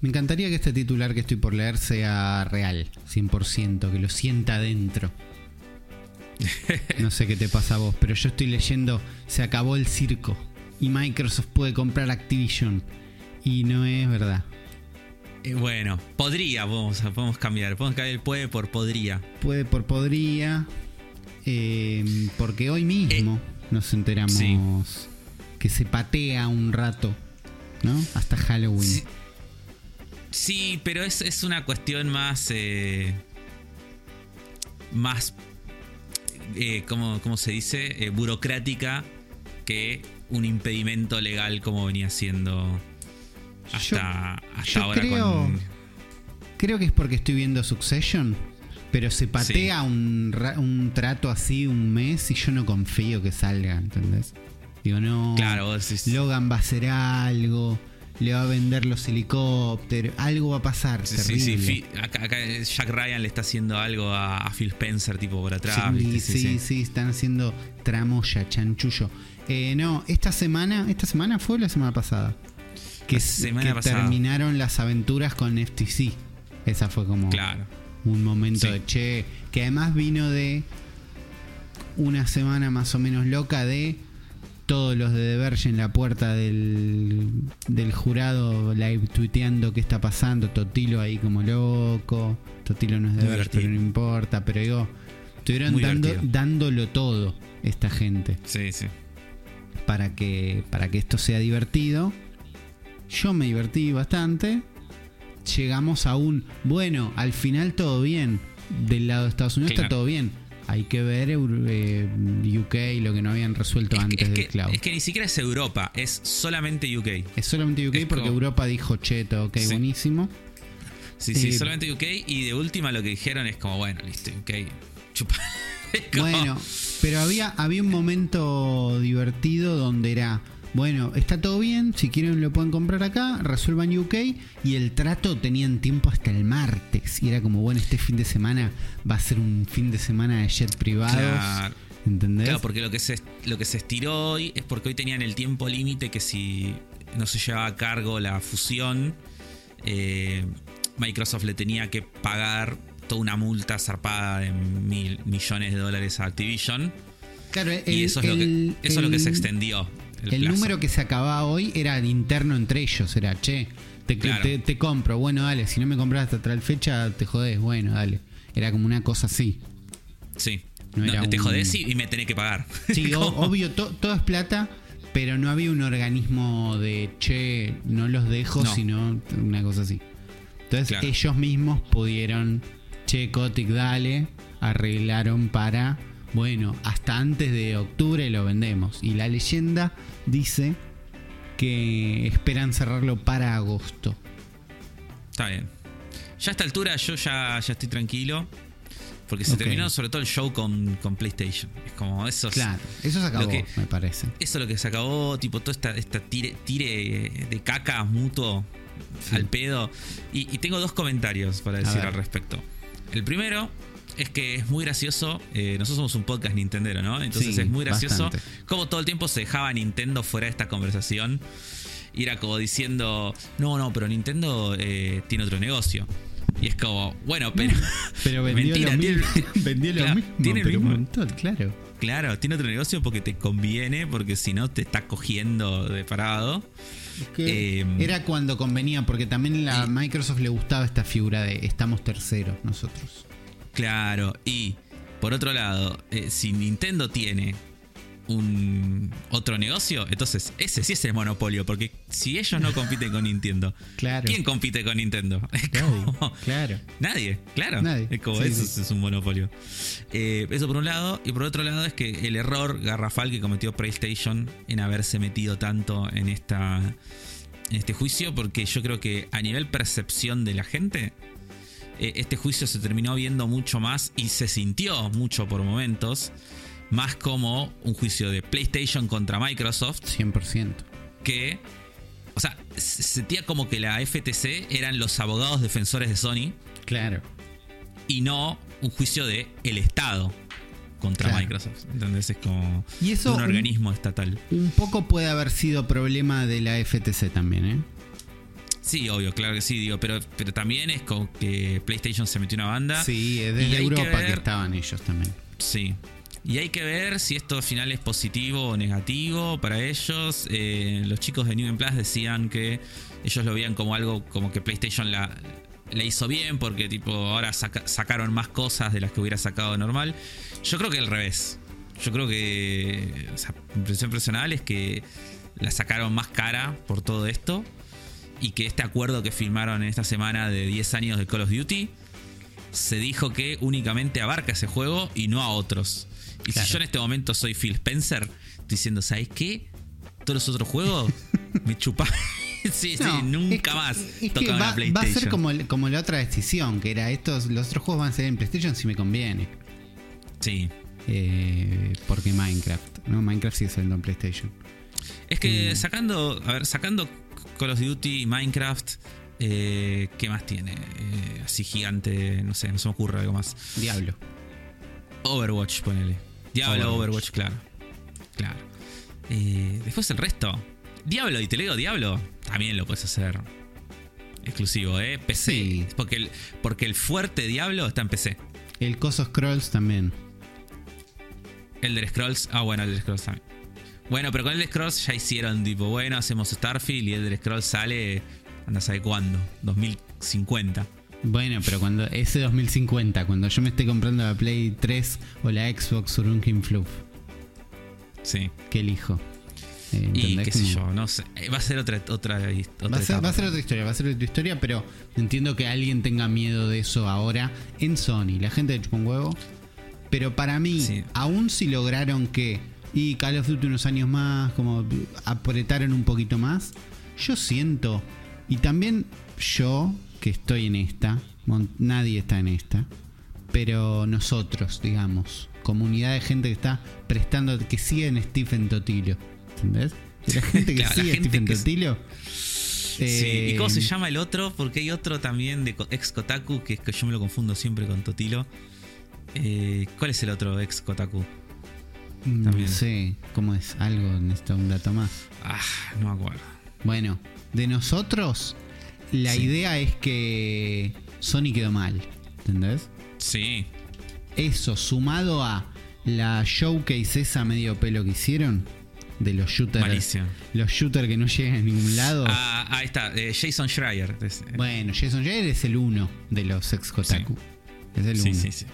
Me encantaría que este titular que estoy por leer sea real, 100%, que lo sienta adentro. No sé qué te pasa a vos, pero yo estoy leyendo, se acabó el circo y Microsoft puede comprar Activision. Y no es verdad. Eh, bueno, podría, vamos, podemos cambiar. Podemos cambiar el puede por podría. Puede por podría. eh, porque hoy mismo nos enteramos Sí. que se patea un rato, ¿no? Hasta Halloween. Sí, sí, pero es, es una cuestión más. eh, más. eh, ¿cómo, cómo se dice? Eh, burocrática que un impedimento legal como venía siendo hasta, hasta yo ahora creo- con. Creo que es porque estoy viendo Succession, pero se patea un, ra- un trato así un mes y yo no confío que salga, ¿entendés? Digo, no. Claro, vos decís- Logan va a hacer algo, le va a vender los helicópteros, algo va a pasar. Sí, sí, terrible. sí, Fi- acá, acá Jack Ryan le está haciendo algo a, Phil Spencer, tipo por atrás. Sí, ¿viste? sí, sí, están haciendo tramoya, chanchullo. Eh, no, esta semana, esta semana fue la semana pasada. Que, semana que pasada. terminaron las aventuras con FTC. Esa fue como Claro. un momento Sí. de che, que además vino de una semana más o menos loca de todos los de The Verge en la puerta del, del jurado live tuiteando qué está pasando, Totilo ahí como loco, Totilo no es de Muy Verge, divertido. pero no importa, pero digo, estuvieron dando, dándolo todo esta gente Sí, sí. para que, para que esto sea divertido. Yo me divertí bastante. Llegamos a un, bueno, al final todo bien. Del lado de Estados Unidos está todo bien. Hay que ver eh, UK lo que no habían resuelto Es que, antes es del que- cloud. es que ni siquiera es Europa, es solamente UK. Es solamente UK es porque como- Europa dijo, che, todo ok, Sí. buenísimo. Sí, sí, Eh, solamente UK. Y de última lo que dijeron es como, bueno, listo, UK. Chupa. Como- Bueno, pero había, había un momento divertido donde era, bueno, está todo bien, si quieren lo pueden comprar acá, resuelvan UK y el trato tenían tiempo hasta el martes y era como, bueno, este fin de semana va a ser un fin de semana de jet privados, Claro. ¿entendés? Claro, porque lo que, se, lo que se estiró hoy es porque hoy tenían el tiempo límite que si no se llevaba a cargo la fusión, eh, Microsoft le tenía que pagar toda una multa zarpada de mil millones de dólares a Activision. Claro, y eso, es, lo que, el- eso es lo que se extendió. El, número que se acababa hoy era interno entre ellos, era, che, te, Claro. te, te compro, bueno, dale, si no me compras hasta tal fecha, te jodés, bueno, dale. Era como una cosa así. Sí. No No, era te un- jodés y, me tenés que pagar. Sí, obvio, to- todo es plata, pero no había un organismo de, che, no los dejo, No. sino una cosa así. Entonces Claro. ellos mismos pudieron, che, Kotick, dale, arreglaron para, bueno, hasta antes de octubre lo vendemos. Y la leyenda dice que esperan cerrarlo para agosto. Está bien. Ya a esta altura yo ya, ya estoy tranquilo. Porque se terminó sobre todo el show con, con PlayStation. Es como eso. es- Claro, eso se acabó, que- me parece. Eso es lo que se acabó, tipo, toda esta, esta tire, tire de caca mutuo Sí. al pedo. Y, y tengo dos comentarios para decir al respecto. El primero es que es muy gracioso. eh, nosotros somos un podcast Nintendero, ¿no? Entonces Sí, es muy gracioso bastante. como todo el tiempo se dejaba Nintendo fuera de esta conversación. Y era como diciendo, no, no, pero Nintendo eh, tiene otro negocio. Y es como, bueno, pero. Pero vendió Mentira, lo tiene- mismo. vendió lo Claro, mismo, tiene el pero un montón, claro. Claro, tiene otro negocio porque te conviene, porque si no te está cogiendo de parado. Que Eh, era cuando convenía, porque también a Microsoft le gustaba esta figura de estamos terceros nosotros. Claro, y por otro lado, eh, si Nintendo tiene un otro negocio, entonces ese sí es el monopolio, porque si ellos no compiten con Nintendo, Claro. ¿quién compite con Nintendo? Nadie, como- claro. Nadie, claro. Nadie. Es como Sí, eso sí. es un monopolio. Eh, eso por un lado. Y por otro lado es que el error garrafal que cometió PlayStation en haberse metido tanto en esta. En este juicio. Porque yo creo que a nivel percepción de la gente. Eh, este juicio se terminó viendo mucho más y se sintió mucho por momentos. Más como un juicio de PlayStation contra Microsoft 100%. que. O sea, se sentía como que la FTC eran los abogados defensores de Sony Claro. y no un juicio de el Estado contra Claro. Microsoft. Entonces es como Y eso, un- organismo estatal. Un poco puede haber sido problema de la FTC también, ¿eh? Sí, obvio, claro que sí, digo, pero, pero también es como que PlayStation se metió una banda. Sí, es desde Europa ver- que estaban ellos también. Sí. Y hay que ver si esto al final es positivo o negativo para ellos. Eh, los chicos de New Game Plus decían que ellos lo veían como algo como que PlayStation la, la hizo bien porque tipo ahora saca- sacaron más cosas de las que hubiera sacado normal. Yo creo que al revés. Yo creo que o sea, mi impresión personal es que la sacaron más cara por todo esto y que este acuerdo que firmaron en esta semana de 10 años de Call of Duty se dijo que únicamente abarca ese juego y no a otros. Y Claro. si yo en este momento soy Phil Spencer, estoy diciendo, ¿sabes qué? Todos los otros juegos me chupan. sí, No, sí, nunca es más es que tocaban va, a va PlayStation. a ser como, como la otra decisión, que era estos, los otros juegos van a ser en PlayStation si me conviene. Sí. Eh, porque Minecraft, ¿no? Minecraft sigue saliendo en PlayStation. Es que Mm. sacando, a ver, sacando Call of Duty, Minecraft, eh, ¿qué más tiene? Eh, así gigante, no sé, no se me ocurre algo más. Diablo. Overwatch, ponele. Diablo, Overwatch. Overwatch, claro. Claro. Eh, después el resto. Diablo, y te leo Diablo, también lo puedes hacer exclusivo, ¿eh? PC. Sí. Porque, el, porque el fuerte Diablo está en PC. El Coso Scrolls también. Elder Scrolls, ah, bueno, Elder Scrolls también. Bueno, pero con Elder Scrolls ya hicieron tipo, bueno, hacemos Starfield y Elder Scrolls sale, anda sabe cuándo, 2050. Bueno, pero cuando ese 2050, cuando yo me esté comprando la Play 3 o la Xbox Surunkin Fluff, Sí. ¿qué elijo? Eh, Y qué sé yo, no sé. Eh, Va a ser otra, otra, otra Va a, ser, va a etapa. ser otra historia, va a ser otra historia, pero entiendo que alguien tenga miedo de eso ahora en Sony. La gente de chupa un huevo. Pero para mí, Sí. aún si lograron que, y Call of Duty unos años más, como apretaron un poquito más, yo siento, y también yo que estoy en esta, nadie está en esta, pero nosotros, digamos, comunidad de gente que está prestando, que sigue en Stephen Totilo, ¿entendés? La gente que Claro, la sigue gente Stephen que Totilo. Sí, eh, ¿y cómo se llama el otro? Porque hay otro también de ex Kotaku, que es que yo me lo confundo siempre con Totilo. Eh, ¿Cuál es el otro ex Kotaku? No también. sé cómo es algo, necesito un dato más. Ah, no me acuerdo. Bueno, de nosotros, la Sí. idea es que Sony quedó mal. ¿Entendés? Sí, Eso sumado a la showcase esa medio pelo que hicieron de los shooters. Los shooters que no llegan a ningún lado. Ah, ahí está, eh, Jason Schreier. Eh, Bueno, Jason Jair es el uno de los ex Kotaku. Es el sí, uno. sí, sí.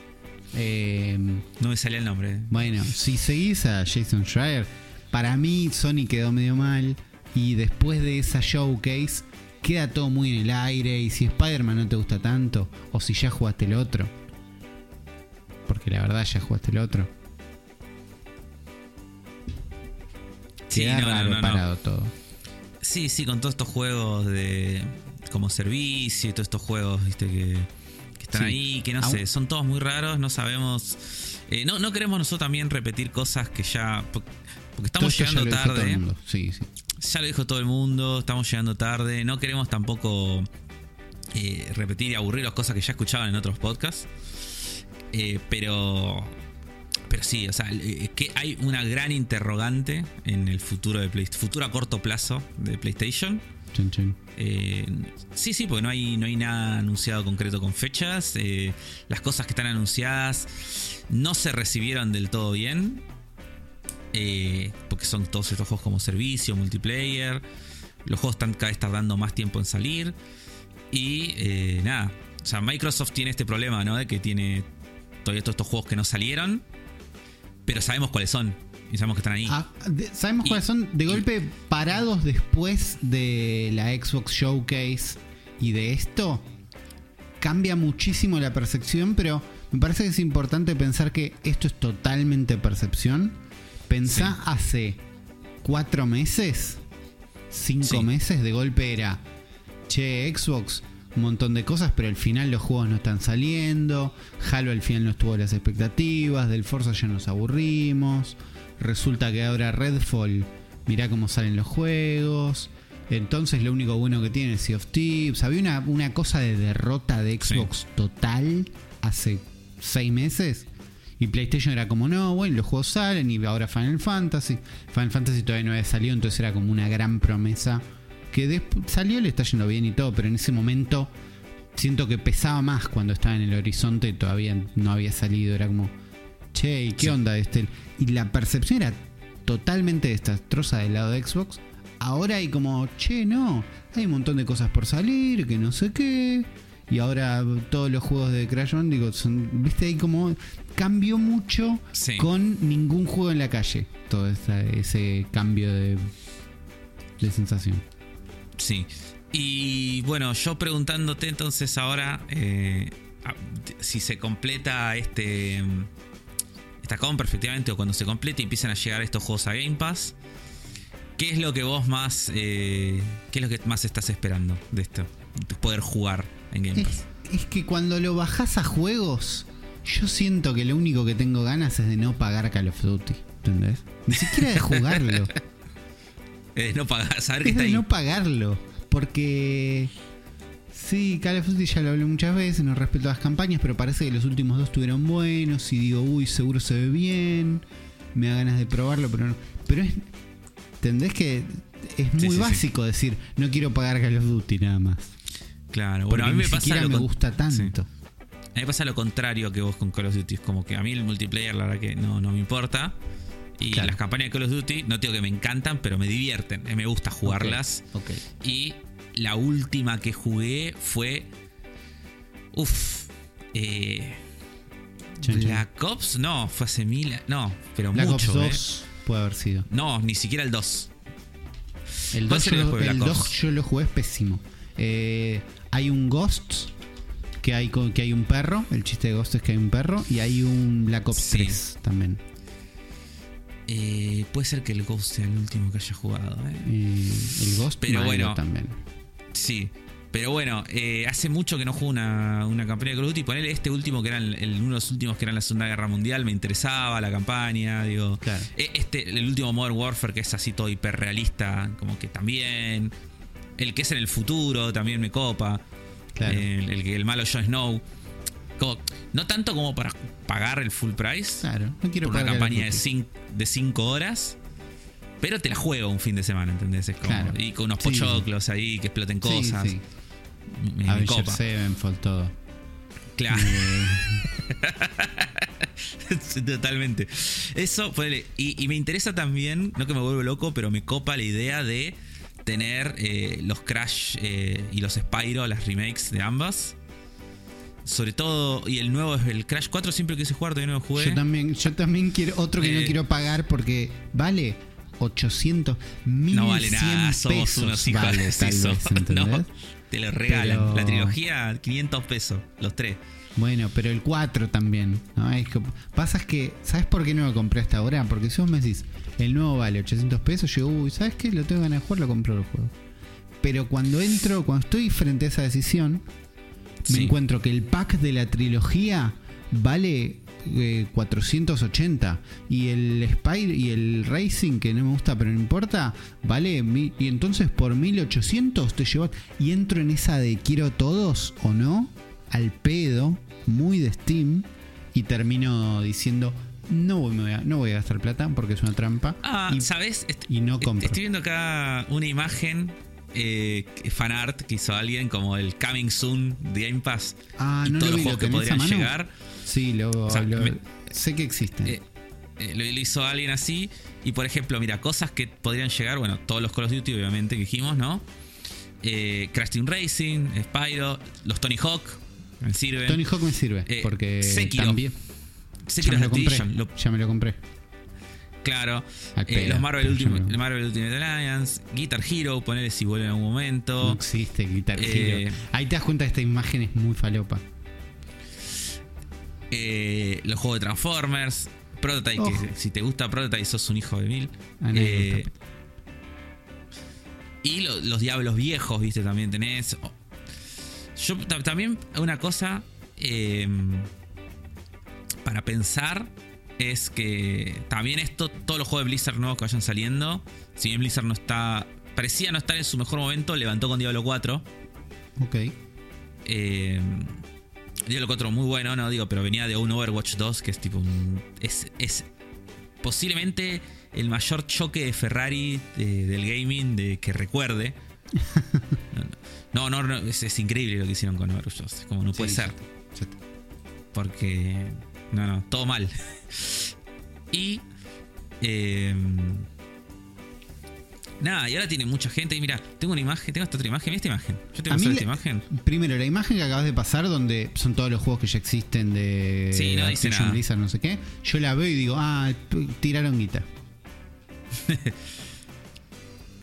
Eh, No me salía el nombre. Bueno, si seguís a Jason Schreier, para mí Sony quedó medio mal. Y después de esa showcase, queda todo muy en el aire. Y si Spider-Man no te gusta tanto, o si ya jugaste el otro, porque la verdad ya jugaste el otro, Sí, queda no, no, raro no, no. parado todo. Sí, sí, con todos estos juegos de como servicio y todos estos juegos, viste, que están Sí. ahí, que no Aún- sé, son todos muy raros, no sabemos. eh, no, no queremos nosotros también repetir cosas que ya. po- Porque estamos llegando tarde. Sí, sí. Ya lo dijo todo el mundo, estamos llegando tarde. No queremos tampoco eh, repetir y aburrir las cosas que ya escuchaban en otros podcasts. Eh, pero. Pero sí, o sea, eh, que hay una gran interrogante en el futuro de PlayStation. Futuro a corto plazo de PlayStation. Eh, sí, sí, porque no hay, no hay nada anunciado concreto con fechas. Eh, las cosas que están anunciadas no se recibieron del todo bien. Eh, porque son todos estos juegos como servicio, multiplayer. Los juegos están cada vez tardando más tiempo en salir. Y nada. O sea, Microsoft tiene este problema, ¿no? De que tiene todavía todos estos juegos que no salieron. Pero sabemos cuáles son. Y sabemos que están ahí. Ah, de- ¿Sabemos Y- cuáles son? De y- golpe, parados después de la Xbox Showcase y de esto, cambia muchísimo la percepción, pero me parece que es importante pensar que esto es totalmente percepción. Pensá Sí. hace cuatro meses, cinco Sí. meses, de golpe era, che, Xbox, un montón de cosas, pero al final los juegos no están saliendo. Halo al final no estuvo las expectativas. Del Forza ya nos aburrimos. Resulta que ahora Redfall, mirá cómo salen los juegos. Entonces lo único bueno que tiene es Sea of Thieves. Había una, una cosa de derrota de Sí. Xbox total hace seis meses. Y PlayStation era como, no, bueno, los juegos salen y ahora Final Fantasy. Final Fantasy todavía no había salido, entonces era como una gran promesa que después salió, le está yendo bien y todo, pero en ese momento siento que pesaba más cuando estaba en el horizonte y todavía no había salido. Era como, che, ¿y qué onda este? Y la percepción era totalmente desastrosa del lado de Xbox. Ahora hay como, che, no, hay un montón de cosas por salir, que no sé qué. Y ahora todos los juegos de Crash digo, son, viste, ahí como cambió mucho Sí. con ningún juego en la calle. Todo esa- ese cambio de, de sensación. Sí. Y bueno, yo preguntándote entonces ahora eh, si se completa este esta compra efectivamente o cuando se complete y empiezan a llegar estos juegos a Game Pass, ¿qué es lo que vos más eh, qué es lo que más estás esperando de esto? De poder jugar en Game Pass. Es, es que cuando lo bajás a juegos, yo siento que lo único que tengo ganas es de no pagar Call of Duty. ¿Entendés? Ni siquiera de jugarlo. Eh, no pagar, saber que es está de ahí. no pagarlo. Porque. Sí, Call of Duty ya lo hablé muchas veces, no respeto las campañas, pero parece que los últimos dos estuvieron buenos y digo, uy, seguro se ve bien, me da ganas de probarlo, pero no. Pero es. ¿Entendés que es muy sí, sí. básico decir, no quiero pagar Call of Duty nada más? Claro, bueno, a mí me ni pasa lo me gusta sí. tanto. A mí me pasa lo contrario que vos con Call of Duty. Es como que a mí el multiplayer, la verdad que no, no me importa. Y Claro. las campañas de Call of Duty, no digo que me encantan, pero me divierten. Eh, Me gusta jugarlas. Ok. Y la última que jugué fue. Uff. Eh. Black Ops, no, fue hace mil. No, pero Black mucho. Ops eh. 2 puede haber sido. No, ni siquiera el 2. El ¿Cuál 2, sería yo, el Black 2 Ops? yo lo jugué pésimo. Eh, hay un Ghost, que hay, que hay un perro. El chiste de Ghost es que hay un perro. Y hay un Black Ops Sí. 3 también. Eh, puede ser que el Ghost sea el último que haya jugado. eh. Eh, el Ghost Pero bueno. también. Sí. Pero bueno, eh, hace mucho que no juego una, una campaña de Call of Duty. Ponerle este último, que era el, el- uno de los últimos que era la Segunda Guerra Mundial, me interesaba la campaña. Digo, Claro. Eh, Este, el último Modern Warfare, que es así todo hiperrealista, como que también. El que es en el futuro también me copa. Claro. El, el, que- el malo Jon Snow. Como- no tanto como para pagar el full price. Claro, no quiero por una pagar of campaña de Duty. 5 de cinco horas. Pero te la juego un fin de semana, ¿entendés? Es como- Claro. Y con unos Sí, pochoclos ahí que exploten Sí, cosas. sí. Avengers copa. Sevenfold, todo. Claro. Eh, Sí, Totalmente. Eso, ponele, y, y me interesa también, no que me vuelvo loco, pero me copa la idea de tener eh, los Crash eh, y los Spyro, las remakes de ambas. Sobre todo, y el nuevo es el Crash 4, siempre quise jugar, todavía no lo jugué. yo también, yo también quiero otro que no quiero pagar porque vale 800, 1100 no vale nada, somos pesos. unos hijos vale, de tal vez. No, te lo regalan. Pero- La trilogía, 500 pesos, los tres. Bueno, pero el 4 también. ¿no? Es que, pasa es que, ¿sabes por qué no lo compré hasta ahora? Porque si vos me decís, el nuevo vale 800 pesos, yo, uy, ¿sabes qué? Lo tengo ganas de jugar, lo compro el juego. Pero cuando entro, cuando estoy frente a esa decisión, me encuentro que el pack de la trilogía vale eh, 480 y el Spire y el Racing que no me gusta pero no importa vale mi- y entonces por 1800 te llevas y entro en esa de quiero todos o no al pedo muy de Steam y termino diciendo no voy, me voy a, no voy a gastar plata porque es una trampa Ah, y, ¿sabes? Est- y no est- compro Estoy viendo acá una imagen, eh, fanart que hizo alguien, como el Coming Soon de Game Pass. ah y no todos lo los vi, ¿lo juegos que podrían llegar. Sí lo, sea, lo- me- sé que existen Eh, eh, lo, hizo alguien así. Y por ejemplo, mira, cosas que podrían llegar, bueno, todos los Call of Duty, obviamente, que dijimos, ¿no? Eh, Crash Team Racing, Spyro, los Tony Hawk, me sirven. Tony Hawk me sirve Eh, porque Sekiro. también Sekiro ya me lo compré. Lo- Ya me lo compré. claro. Eh, los Marvel, Ultimate, Marvel Ultimate Alliance, Guitar Hero, ponerle si vuelve en algún momento. No existe Guitar Hero. Ahí te das cuenta que esta imagen es muy falopa. Eh, los juegos de Transformers, Prototype, que si te gusta Prototype sos un hijo de mil. Eh, y lo- los Diablos viejos, viste, también tenés. Oh. Yo ta- también una cosa eh, para pensar es que también esto, todos los juegos de Blizzard nuevos que vayan saliendo, si bien Blizzard no está, parecía no estar en su mejor momento, levantó con Diablo 4. Ok. Eh, Diablo 4 muy bueno, no digo, pero venía de un Overwatch 2 que es tipo un. Es, es posiblemente el mayor choque de Ferrari de- del gaming de, que recuerde. No, no, no, es, es increíble lo que hicieron con Overwatch 2. Es como no puede Sí, ser. Porque. No, no, todo mal. Y. eh, nada, y ahora tiene mucha gente. Y mira, tengo una imagen, tengo esta otra imagen. Esta imagen. Yo tengo esta imagen. Primero, la imagen que acabas de pasar, donde son todos los juegos que ya existen de Sí, no dice Activision nada. Blizzard, no sé qué. Yo la veo y digo, ah, tiraron guita.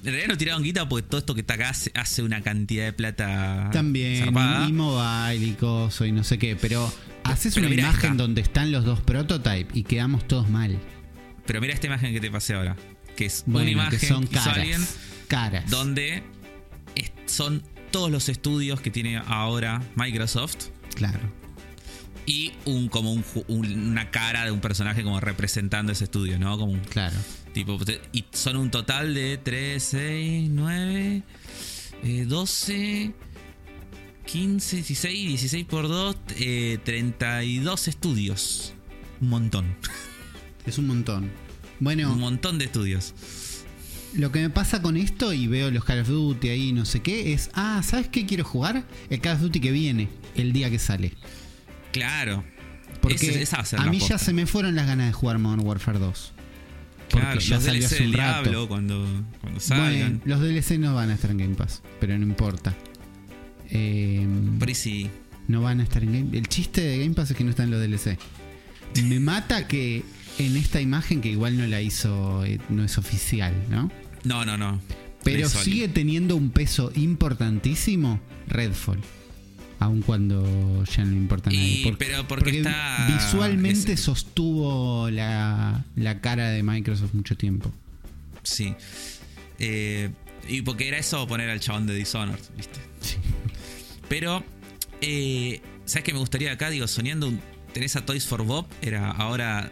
En realidad no tiraron guita porque todo esto que está acá hace, hace una cantidad de plata. También, zarpada. y, mobile y coso y no sé qué. Pero haces pero una imagen esta. donde están los dos prototypes y quedamos todos mal. Pero mira esta imagen que te pasé ahora. Que es Bueno, una imagen que son que caras. alguien caras. donde es- son todos los estudios que tiene ahora Microsoft Claro. y un como un un- una cara de un personaje como representando ese estudio, ¿no? Como un Claro. tipo y son un total de 3, 6, 9, eh, 12, 15, 16, 16 por 2, eh, 32 estudios. Un montón. Es un montón. Bueno, Un montón de estudios. Lo que me pasa con esto y veo los Call of Duty ahí no sé qué es, ah, ¿sabes qué quiero jugar? El Call of Duty que viene, el día que sale. Claro. Porque a mí ya se me fueron las ganas de jugar Modern Warfare 2. Porque Claro, ya los salió DLC hace un rato. Diablo cuando, cuando salgan. Bueno, los DLC no van a estar en Game Pass, pero no importa. Eh, sí. no van a estar en Game El chiste de Game Pass es que no están los DLC. Me mata que en esta imagen, que igual no la hizo, eh, no es oficial, ¿no? No, no, no. Pero sigue teniendo un peso importantísimo Redfall. Aun cuando ya no importa nadie. Y- pero porque está- visualmente es- sostuvo la, la cara de Microsoft mucho tiempo. Sí. Eh, y porque era eso poner al chabón de Dishonored, ¿viste? Sí. Pero, eh, ¿sabes qué me gustaría acá? Digo, soñando un, tenés a Toys for Bob, era ahora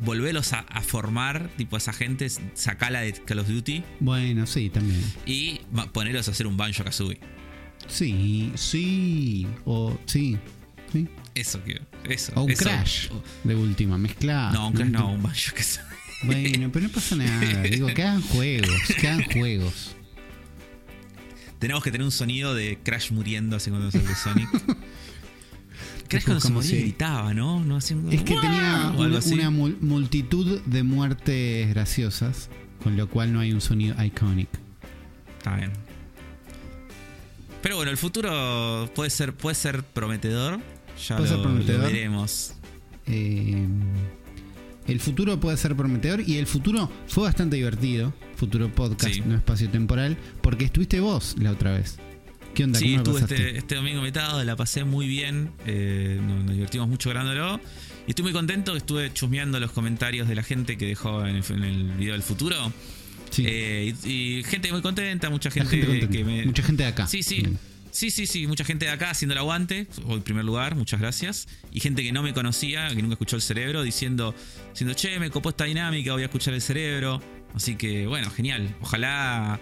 volverlos a, a formar, tipo esa gente, sacala de Call of Duty Bueno, sí, también. y ponerlos a hacer un Banjo Kazooie. Sí, sí. O sí. sí. Eso quiero. Eso. O un eso. Crash. De última, mezclado. no, un Crash no, un Banjo Kazooie. Bueno, pero no pasa nada. Digo, que hagan juegos. Que hagan juegos. Tenemos que tener un sonido de Crash muriendo así cuando sale Sonic. Crash cuando se como moría si- gritaba, ¿no? Es que tenía una, así. una mul- multitud de muertes graciosas, con lo cual no hay un sonido iconic. Está bien. Pero bueno, el futuro puede ser, puede ser prometedor. Ya Puede lo, ser prometedor. lo veremos. Eh, el futuro puede ser prometedor y el futuro fue bastante divertido. Futuro podcast, Sí. no espacio temporal, porque estuviste vos la otra vez. ¿Qué onda? Sí, ¿Cómo lo estuve este, este domingo invitado, la pasé muy bien. eh, nos, nos divertimos mucho grabándolo. Y estoy muy contento que estuve chusmeando los comentarios de la gente que dejó en el, en el video del futuro. Sí, Eh, y, y gente muy contenta, mucha gente, gente contenta. que me. Mucha gente de acá. Sí, sí. Sí, sí, sí, mucha gente de acá haciendo el aguante, hoy en primer lugar, muchas gracias. Y gente que no me conocía, que nunca escuchó el cerebro, diciendo, diciendo, che, me copó esta dinámica, voy a escuchar el cerebro. Así que, bueno, genial. Ojalá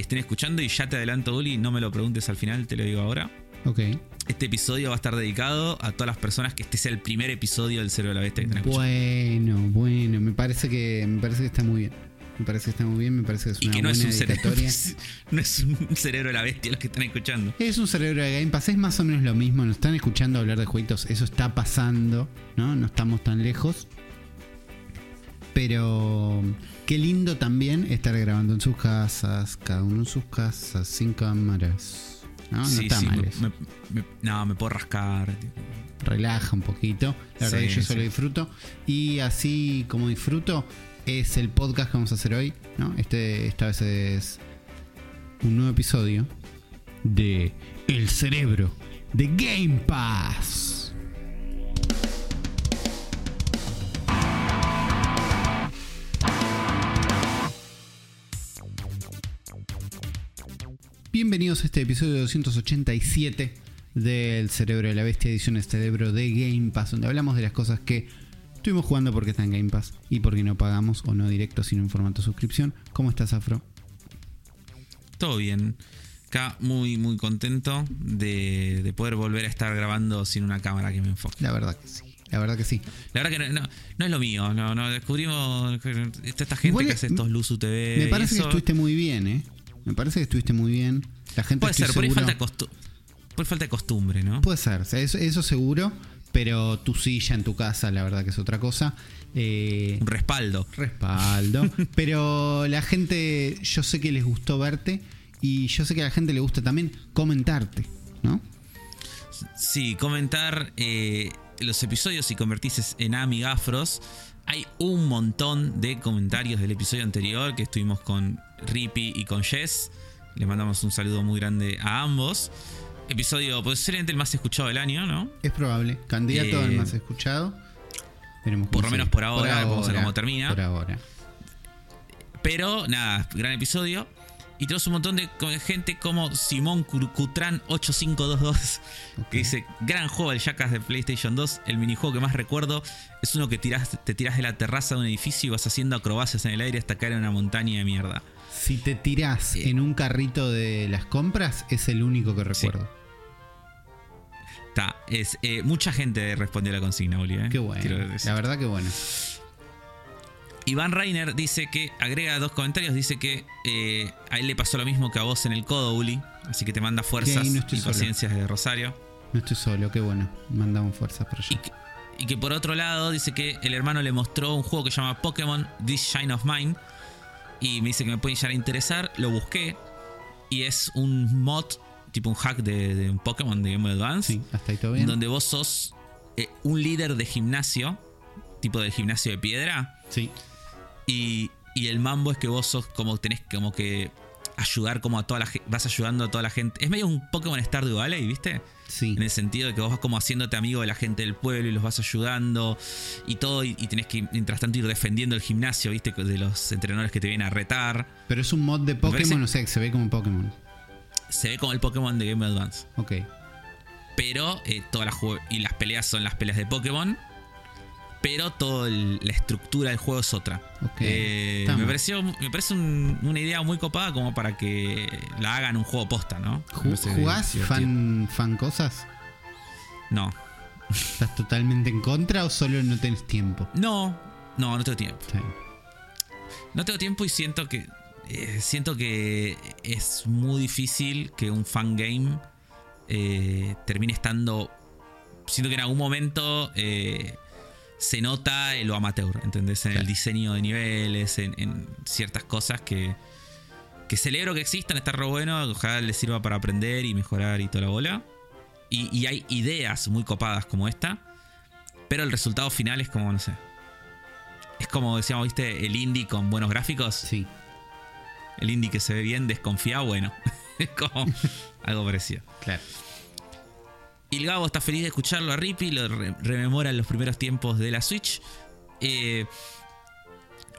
estén escuchando y ya te adelanto, Uli, no me lo preguntes al final, te lo digo ahora. Ok. Este episodio va a estar dedicado a todas las personas que este sea el primer episodio del Cerebro de la Bestia que están escuchando. Bueno, bueno, me parece que me parece que está muy bien. Me parece que está muy bien, me parece que es Y una que no buena es, un cerebro, no es un cerebro de la bestia los que están escuchando. Es un cerebro de Game Pass, es más o menos lo mismo. Nos están escuchando hablar de jueguitos, eso está pasando, ¿no? No estamos tan lejos. Pero qué lindo también estar grabando en sus casas, cada uno en sus casas, sin cámaras. ¿no? No Sí, está sí, mal me- eso. me- me- no, me puedo rascar. Relaja un poquito. La verdad Sí, que yo solo disfruto. Y así como disfruto, es el podcast que vamos a hacer hoy. ¿no? Este, esta vez es un nuevo episodio de El cerebro de Game Pass. Bienvenidos a este episodio 287 del Cerebro de la Bestia, edición Cerebro de Game Pass, donde hablamos de las cosas que estuvimos jugando porque están en Game Pass y porque no pagamos o no directo, sino en formato suscripción. ¿Cómo estás, Afro? Todo bien. Acá muy, muy contento de, de poder volver a estar grabando sin una cámara que me enfoque. La verdad que sí, la verdad que sí. La verdad que no, no- no es lo mío. No, no descubrimos está esta gente Igual, que hace estos Luzu TV. Me y parece que estuviste muy bien, ¿eh? Me parece que estuviste muy bien. La gente Puede ser, por seguro- falta costu- por falta de costumbre, ¿no? Puede ser, o sea, eso, eso seguro. Pero tu silla en tu casa, la verdad que es otra cosa. Eh, Un respaldo. respaldo. pero la gente, yo sé que les gustó verte. Y yo sé que a la gente le gusta también comentarte, ¿no? Sí, comentar eh, los episodios y convertirse en amigafros. Hay un montón de comentarios del episodio anterior que estuvimos con Rippy y con Jess. Les mandamos un saludo muy grande a ambos. Episodio posiblemente el más escuchado del año, ¿no? Es probable. Candidato Eh, al más escuchado. Veremos por lo menos sigue. por ahora, vamos a ver cómo termina. Por ahora. Pero nada, gran episodio. Y tenemos un montón de gente como Simón Cutran 8522 Ok. que dice, gran juego el Jackass de PlayStation 2. El minijuego que más recuerdo es uno que tiras, te tiras de la terraza de un edificio y vas haciendo acrobacias en el aire hasta caer en una montaña de mierda. Si te tirás Sí. en un carrito de las compras, es el único que Sí. recuerdo. Ta, es, eh, mucha gente respondió a la consigna, Oli. eh. Qué bueno. La verdad que bueno. Iván Reiner dice que, agrega dos comentarios, dice que eh, a él le pasó lo mismo que a vos en el codo, Uli. Así que te manda fuerzas no y paciencias de Rosario. No estoy solo, qué bueno. Mandamos fuerzas para Y allá. que, y que por otro lado dice que el hermano le mostró un juego que se llama Pokémon This Shine of Mine. Y me dice que me puede llegar a interesar. Lo busqué. Y es un mod, tipo un hack de, de un Pokémon de Game Advance. Sí, hasta ahí todo bien. Donde vos sos eh, un líder de gimnasio. Tipo del gimnasio de piedra. Sí. Y, y el mambo es que vos sos como tenés como que ayudar como a toda la gente. Vas ayudando a toda la gente. Es medio un Pokémon Stardew Valley, ¿viste? Sí. En el sentido de que vos vas como haciéndote amigo de la gente del pueblo y los vas ayudando y todo. Y, y tenés que, mientras tanto, ir defendiendo el gimnasio, ¿viste? De los entrenadores que te vienen a retar. Pero es un mod de Pokémon, parece- o sea, que se ve como Pokémon. Se ve como el Pokémon de Game Advance. Ok. Pero eh, todas las y las peleas son las peleas de Pokémon. Pero toda la estructura del juego es otra. Eh, me, pareció, me parece un- una idea muy copada como para que la hagan un juego posta, ¿no? ¿Jugás fan, fan cosas? No. ¿Estás totalmente en contra o solo no tenés tiempo? No, no, no tengo tiempo. No tengo tiempo y siento que. eh, siento que es muy difícil que un fangame eh, termine estando. Siento que en algún momento eh, se nota lo amateur, ¿entendés? En el diseño de niveles, en, en ciertas cosas que. Que celebro que existan, está re bueno. Ojalá les sirva para aprender y mejorar y toda la bola. Y, y hay ideas muy copadas como esta. Pero el resultado final es como, no sé. Es como decíamos, viste, el indie con buenos gráficos. Sí. El indie que se ve bien desconfiado, bueno. es como algo parecido. Claro. Y el Gabo está feliz de escucharlo a Rippy, lo re- rememora en los primeros tiempos de la Switch. Eh,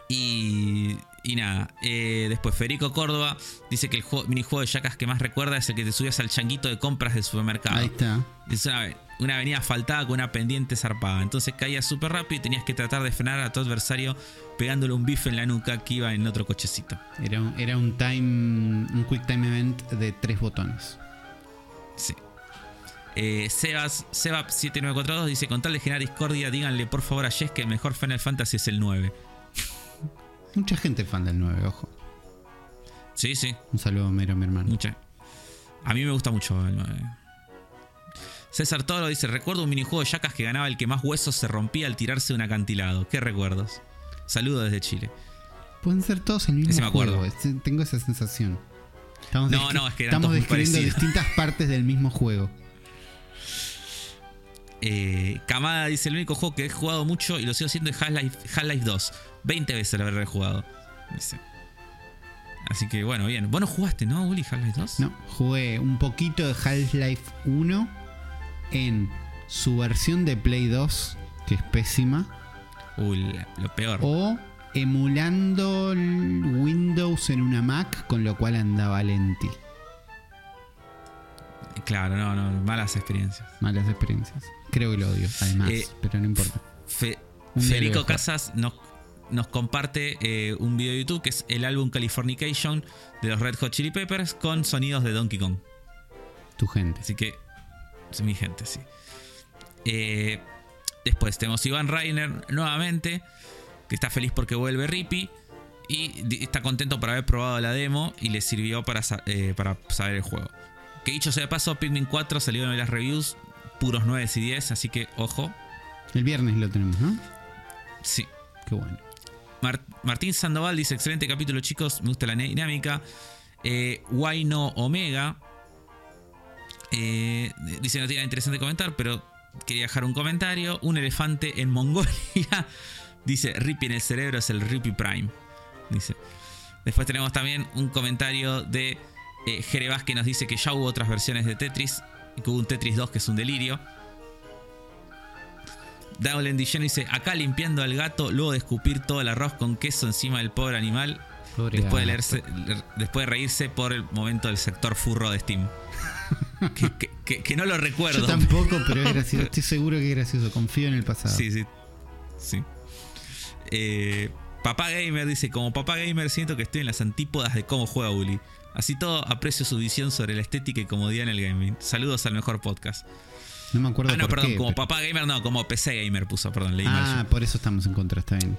y, y nada, eh, después Federico Córdoba dice que el juego- minijuego de Jackass que más recuerda es el que te subías al changuito de compras del supermercado. Ahí está. Es una, una avenida asfaltada con una pendiente zarpada. Entonces caías súper rápido y tenías que tratar de frenar a tu adversario pegándole un bife en la nuca que iba en otro cochecito. Era, un- era un time. Un quick time event de tres botones. Sí. Eh, Sebas, Sebab7942 dice: Con tal de generar discordia, díganle por favor a Jess que el mejor Final Fantasy es el 9. Mucha gente fan del 9, ojo. Sí, sí, Un saludo Mero, mi hermano. mucha. A mí me gusta mucho el 9. César Toro dice: Recuerdo un minijuego de Jackas que ganaba el que más huesos se rompía al tirarse de un acantilado. ¿Qué recuerdos? Saludos desde Chile. Pueden ser todos el mismo Ese me acuerdo. juego. tengo esa sensación. Estamos No, no, es que eran Estamos describiendo parecidos. distintas partes del mismo juego. Eh, Kamada dice: El único juego que he jugado mucho y lo sigo haciendo es Half-Life Half-Life 2. 20 veces lo habré jugado. Dice. Así que bueno, bien. Vos no jugaste, ¿no, Uli? Half-Life 2? No, jugué un poquito de Half-Life 1 en su versión de Play 2, que es pésima, Uy, lo peor. o emulando el Windows en una Mac, con lo cual andaba lenti. Claro, no, no, malas experiencias. Malas experiencias. Creo que lo odio, además, Eh, pero no importa. Fe- Federico. Casas nos, nos comparte eh, un video de YouTube que es el álbum Californication de los Red Hot Chili Peppers con sonidos de Donkey Kong. Tu gente. Así que es mi gente, sí. Eh, después tenemos Iván Reiner nuevamente, que está feliz porque vuelve Rippy. Y está contento por haber probado la demo y le sirvió para, eh, para saber el juego. Que dicho sea de paso, Pikmin 4 salió en las reviews, puros 9 y 10, así que ojo. El viernes lo tenemos, ¿no? Sí. Qué bueno. Mar- Martín Sandoval dice: Excelente capítulo, chicos. Me gusta la dinámica. Eh, Why no Omega. eh, dice: No tiene nada interesante comentar, pero quería dejar un comentario. Un elefante en Mongolia. dice: Rippy en el cerebro es el Rippy Prime. Dice. Después tenemos también un comentario de eh, Jerevas que nos dice que ya hubo otras versiones de Tetris. Y que hubo un Tetris 2 que es un delirio. Dowland Dijon dice: Acá limpiando al gato luego de escupir todo el arroz con queso encima del pobre animal. Pobre Después de, leerse, le- después de reírse por el momento del sector furro de Steam. que, que- que- que no lo recuerdo. Yo tampoco, pero es gracioso. Estoy seguro que es gracioso. Confío en el pasado. Sí, sí. Sí. Eh, papá Gamer dice: Como papá gamer, siento que estoy en las antípodas de cómo juega Uli. Así todo, aprecio su visión sobre la estética y comodidad en el gaming. Saludos al mejor podcast. No me acuerdo Ah, no, por perdón, qué, como pero- papá gamer, no, como PC gamer puso, perdón, leí Ah, por eso estamos en contra, está bien.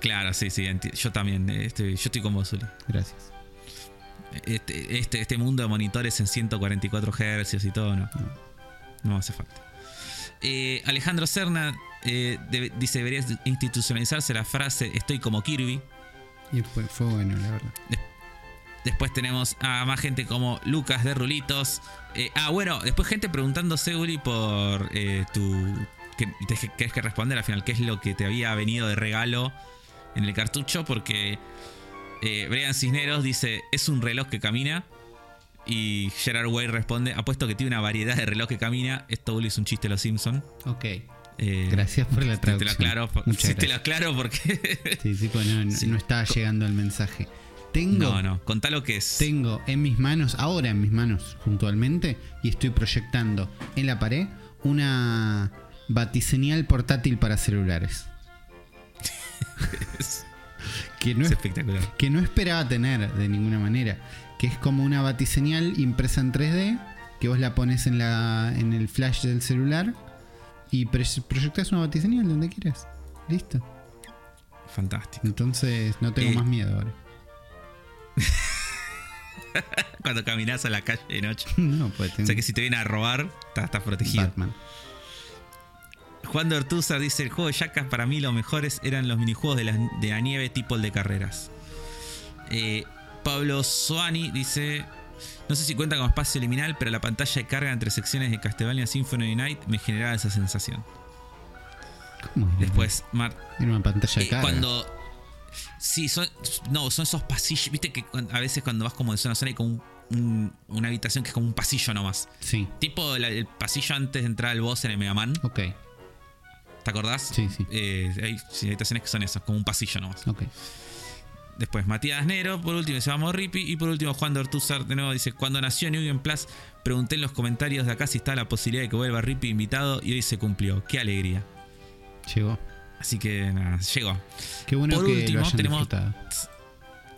Claro, sí, sí, yo también, eh, estoy, yo estoy con vos, Uli. Gracias. Este, este, este mundo de monitores en 144 Hz y todo, no. No hace falta. Eh, Alejandro eh, debe- dice: debería institucionalizarse la frase Estoy como Kirby. Y fue, fue bueno, la verdad. Después tenemos a más gente como Lucas de Rulitos. Eh, ah, bueno, después gente preguntándose, Uli, por eh, tu. Que te querés que responder al final, qué es lo que te había venido de regalo en el cartucho, porque eh, Brian Cisneros dice: es un reloj que camina. Y Gerard Way responde: apuesto que tiene una variedad de reloj que camina. Esto, Uli, es un chiste de los Simpson. Ok. Eh, Gracias por la te- Te lo traducción. aclaro, sí, te lo aclaro porque. Sí, sí, pues no, no- Sí. no estaba llegando el mensaje. Tengo, no, no, contá lo que es. tengo en mis manos, ahora en mis manos puntualmente, y estoy proyectando en la pared una batiseñal portátil para celulares. es, Que no, es es- espectacular. que no esperaba tener de ninguna manera. Que es como una batiseñal impresa en 3D, que vos la pones en, la, en el flash del celular y proyectas una batiseñal donde quieras. Listo. Fantástico. Entonces no tengo Eh, más miedo ahora. Cuando caminas a la calle de noche. no, pues O sea que si te vienen a robar, estás, estás protegido. Batman. Juan de Ortúzar dice: El juego de Yacas para mí los mejores eran los minijuegos de la, de la nieve tipo el de carreras. Eh, Pablo Soani dice: No sé si cuenta con espacio liminal, pero la pantalla de carga entre secciones de Castlevania Symphony Night me generaba esa sensación. ¿Cómo? Después, Era una pantalla de Eh, carga. cuando. Sí, son. No, son esos pasillos. Viste que a veces cuando vas como de zona a zona hay como un- un- una habitación que es como un pasillo nomás. Sí, Tipo la- el pasillo antes de entrar al boss en el Mega Man. ok. ¿Te acordás? Sí, sí. Eh, hay sí, habitaciones que son esas, como un pasillo nomás. Ok. Después Matías Nero, por último se llama Rippy. Y por último Juan de Ortúzar de nuevo dice: Cuando nació New Game Plus, pregunté en los comentarios de acá si está la posibilidad de que vuelva Rippy invitado. Y hoy se cumplió. Qué alegría. Llegó. Así que nada, llegó. Qué bueno Por que último, lo hayan tenemos- disfrutado.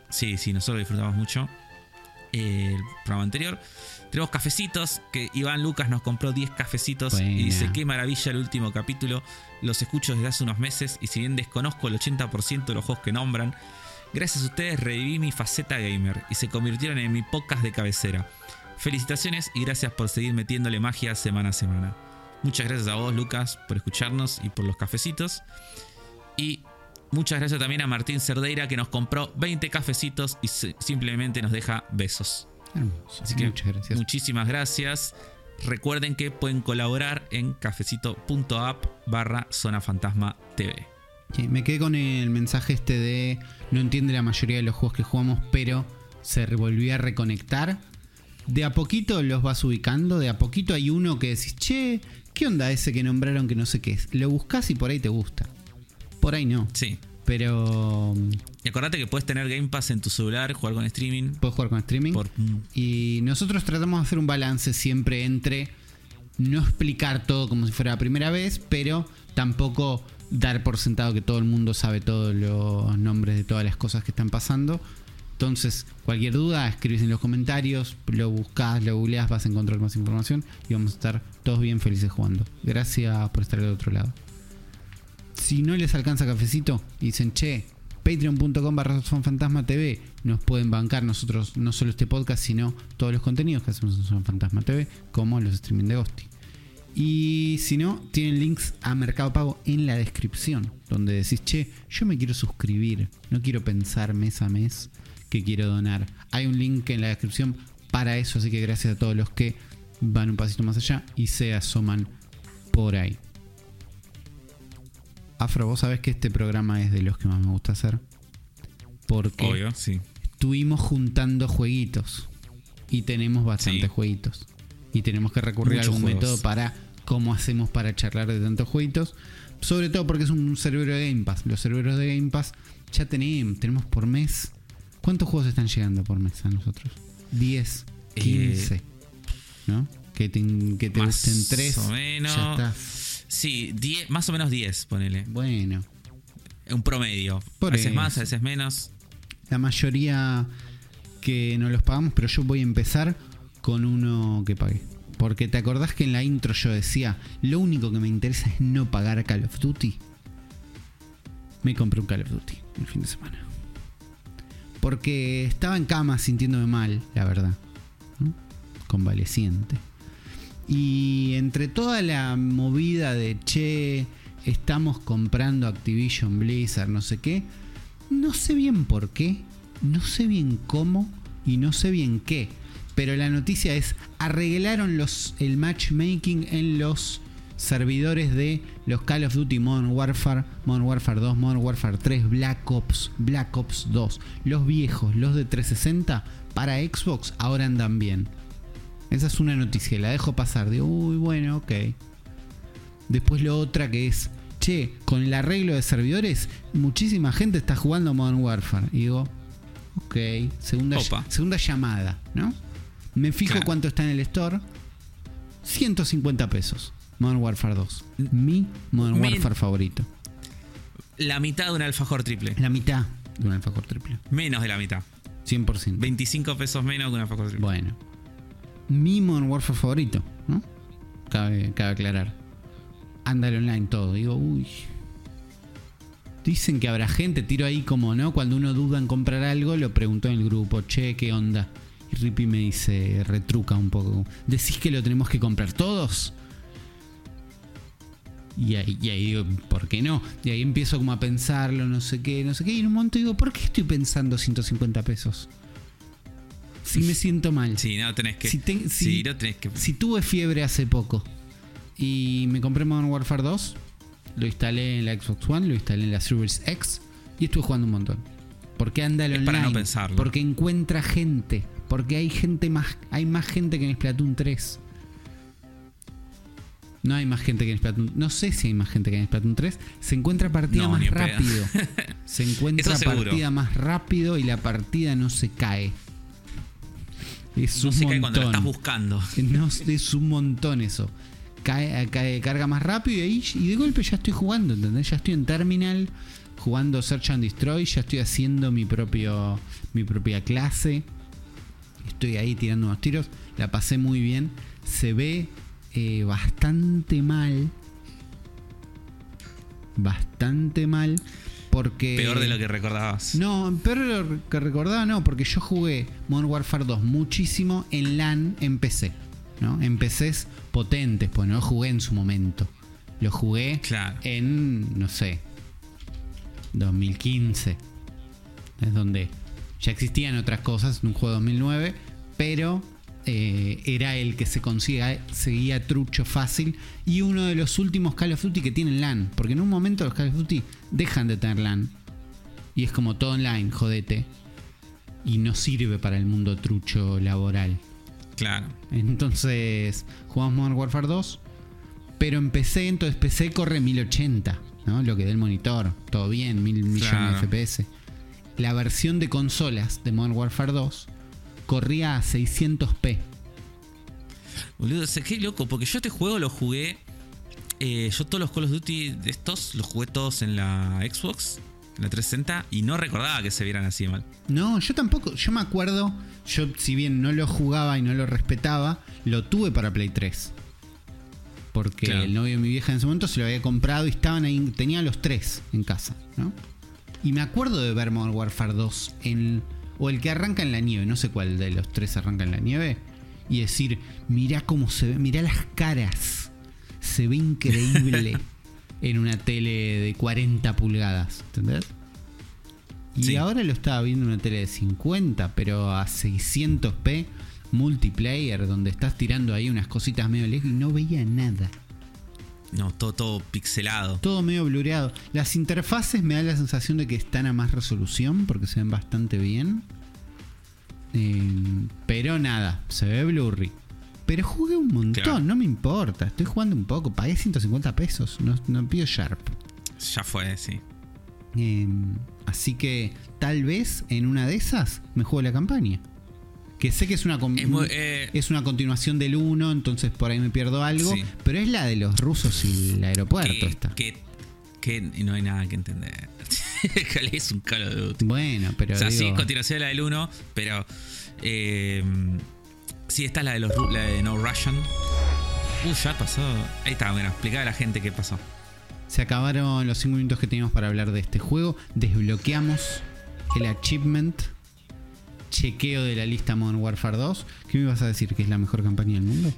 Sí, sí, nosotros disfrutamos mucho eh, el programa anterior. Tenemos cafecitos, que Iván Lucas nos compró 10 cafecitos Buena. y dice, qué maravilla el último capítulo. Los escucho desde hace unos meses y si bien desconozco el 80% de los juegos que nombran, gracias a ustedes reviví mi faceta gamer y se convirtieron en mi podcast de cabecera. Felicitaciones y gracias por seguir metiéndole magia semana a semana. Muchas gracias a vos, Lucas, por escucharnos y por los cafecitos. Y muchas gracias también a Martín Cerdeira que nos compró 20 cafecitos y simplemente nos deja besos. Hermoso. Así que Muchas gracias. muchísimas gracias. Recuerden que pueden colaborar en cafecito.app barra Zona Fantasma TV. Sí, me quedé con el mensaje este de no entiende la mayoría de los juegos que jugamos, pero se volvió a reconectar. De a poquito los vas ubicando, de a poquito hay uno que decís, che, ¿qué onda ese que nombraron que no sé qué es? Lo buscas y por ahí te gusta. Por ahí no. Sí. Pero Y acordate que puedes tener Game Pass en tu celular, jugar con streaming. puedes jugar con streaming. Por, Y nosotros tratamos de hacer un balance siempre entre no explicar todo como si fuera la primera vez, pero tampoco dar por sentado que todo el mundo sabe todos los nombres de todas las cosas que están pasando. Entonces, cualquier duda, escribís en los comentarios, lo buscas, lo googleás, vas a encontrar más información y vamos a estar todos bien felices jugando. Gracias por estar del otro lado. Si no les alcanza cafecito y dicen, che, Patreon.com barra TV. Nos pueden bancar nosotros, no solo este podcast, sino todos los contenidos que hacemos en Son Fantasma TV, como los streaming de Ghosty. Y si no, tienen links a Mercado Pago en la descripción, donde decís, che, yo me quiero suscribir, no quiero pensar mes a mes que quiero donar. Hay un link en la descripción para eso, así que gracias a todos los que van un pasito más allá y se asoman por ahí. Afro, vos sabés que este programa es de los que más me gusta hacer. Porque Obvio, sí. estuvimos juntando jueguitos y tenemos bastantes Sí. jueguitos. Y tenemos que recurrir a algún juegos. método para cómo hacemos para charlar de tantos jueguitos. Sobre todo porque es un cerebro de Game Pass. Los cerebros de Game Pass ya tenemos, tenemos por mes. ¿Cuántos juegos están llegando por mes a nosotros? 10, 15. ¿No? Que te, que te Más gusten 3. o menos. Ya está. Sí, 10, más o menos 10, ponele. Bueno. Un promedio. Por a veces más, a veces menos. La mayoría que no los pagamos, pero yo voy a empezar con uno que pagué. Porque te acordás que en la intro yo decía, lo único que me interesa es no pagar Call of Duty. Me compré un Call of Duty el fin de semana. Porque estaba en cama sintiéndome mal, la verdad. Convaleciente. Y entre toda la movida de che, estamos comprando Activision Blizzard, no sé qué, no sé bien por qué, no sé bien cómo y no sé bien qué. Pero la noticia es, arreglaron el matchmaking en los servidores de los Call of Duty Modern Warfare, Modern Warfare 2, Modern Warfare 3, Black Ops, Black Ops 2. Los viejos, los de 360, para Xbox ahora andan bien. Esa es una noticia, la dejo pasar. Digo, uy, bueno, ok. Después lo otra que es, che, con el arreglo de servidores, muchísima gente está jugando Modern Warfare. Y digo, ok, segunda, segunda llamada, ¿no? Me fijo Claro. cuánto está en el store. 150 pesos. Modern Warfare 2. Mi Modern Mi- Warfare favorito. La mitad de un alfajor triple. La mitad de un alfajor triple. Menos de la mitad. 100%. 25 pesos menos que un alfajor triple. Bueno. Mi Modern Warfare favorito, ¿no? Cabe, cabe aclarar. Andar online todo. Digo, uy. Dicen que habrá gente, tiro ahí como, ¿no? Cuando uno duda en comprar algo, lo preguntó en el grupo, che, ¿qué onda? Y Rippy me dice, retruca un poco. ¿Decís que lo tenemos que comprar todos? Y ahí, y ahí digo, ¿por qué no? Y ahí empiezo como a pensarlo, no sé qué, no sé qué. Y en un momento digo, ¿por qué estoy pensando 150 pesos? Si me siento mal. Sí, no tenés que. Si te- si- sí, no tenés que. Si tuve fiebre hace poco y me compré Modern Warfare 2, lo instalé en la Xbox One, lo instalé en la Series X y estuve jugando un montón. Porque anda el online. para no pensarlo. Porque encuentra gente. Porque hay gente más. Hay más gente que en Splatoon 3. No hay más gente que en Splatoon. No sé si hay más gente que en Splatoon 3. Se encuentra partida No, más rápido. Se encuentra partida más rápido y la partida no se cae. Es No un se cae cuando montón. estás buscando. No, es un montón eso. Cae, cae- carga más rápido y ahí y de golpe ya estoy jugando, ¿entendés? Ya estoy en terminal, jugando Search and Destroy, ya estoy haciendo mi propio mi propia clase. Estoy ahí tirando unos tiros, la pasé muy bien. Se ve eh, bastante mal. Bastante mal. Porque. Peor de lo que recordabas. No, peor de lo que recordaba no, porque yo jugué Modern Warfare 2 muchísimo en LAN en PC, ¿no? En PCs potentes, pues no lo jugué en su momento. Lo jugué Claro. en, no sé, 2015. Es donde ya existían otras cosas, un juego de 2009, pero eh, era el que se consigue, seguía trucho fácil y uno de los últimos Call of Duty que tienen LAN, porque en un momento los Call of Duty dejan de tener LAN y es como todo online, jodete, y no sirve para el mundo trucho laboral. Claro. Entonces jugamos Modern Warfare 2, pero en PC, entonces PC corre 1080, ¿no? Lo que da el monitor, todo bien, mil millones Claro. de FPS. La versión de consolas de Modern Warfare 2 corría a 600p. Boludo, sé qué loco, porque yo este juego lo jugué. eh, yo todos los Call of Duty de estos los jugué todos en la Xbox, en la 360, y no recordaba que se vieran así de mal. No, yo tampoco, yo me acuerdo, yo si bien no lo jugaba y no lo respetaba, lo tuve para Play 3. Porque Claro. el novio de mi vieja en ese momento se lo había comprado y estaban ahí, tenía los tres en casa, ¿no? Y me acuerdo de ver Modern Warfare 2 en, o el que arranca en la nieve, no sé cuál de los tres arranca en la nieve, y decir, mirá cómo se ve, mirá las caras, se ve increíble en una tele de 40 pulgadas, ¿entendés? Y Sí. ahora lo estaba viendo en una tele de 50, pero a 600p multiplayer, donde estás tirando ahí unas cositas medio lejos y no veía nada. No, todo, todo pixelado. Todo medio blureado. Las interfaces me da la sensación de que están a más resolución porque se ven bastante bien. Eh, pero nada, se ve blurry. Pero jugué un montón, Claro. no me importa. Estoy jugando un poco, pagué 150 pesos, no, no pido Sharp. Ya fue, sí. Eh, así que tal vez en una de esas me juego la campaña. Que sé que es una, com- Es muy, eh, es una continuación del 1, entonces por ahí me pierdo algo. Sí. Pero es la de los rusos y el aeropuerto que, esta. que, que no hay nada que entender. es un Call of Duty. Bueno, pero O sea, sí, continuación de la del 1, pero. Eh, sí, esta es la de, los, Ru- la de No Russian. Uh, ya pasó. Ahí está, bueno, explicaba a la gente qué pasó. Se acabaron los 5 minutos que teníamos para hablar de este juego. Desbloqueamos el achievement. Chequeo de la lista Modern Warfare 2. ¿Qué me ibas a decir? ¿Que es la mejor campaña del mundo?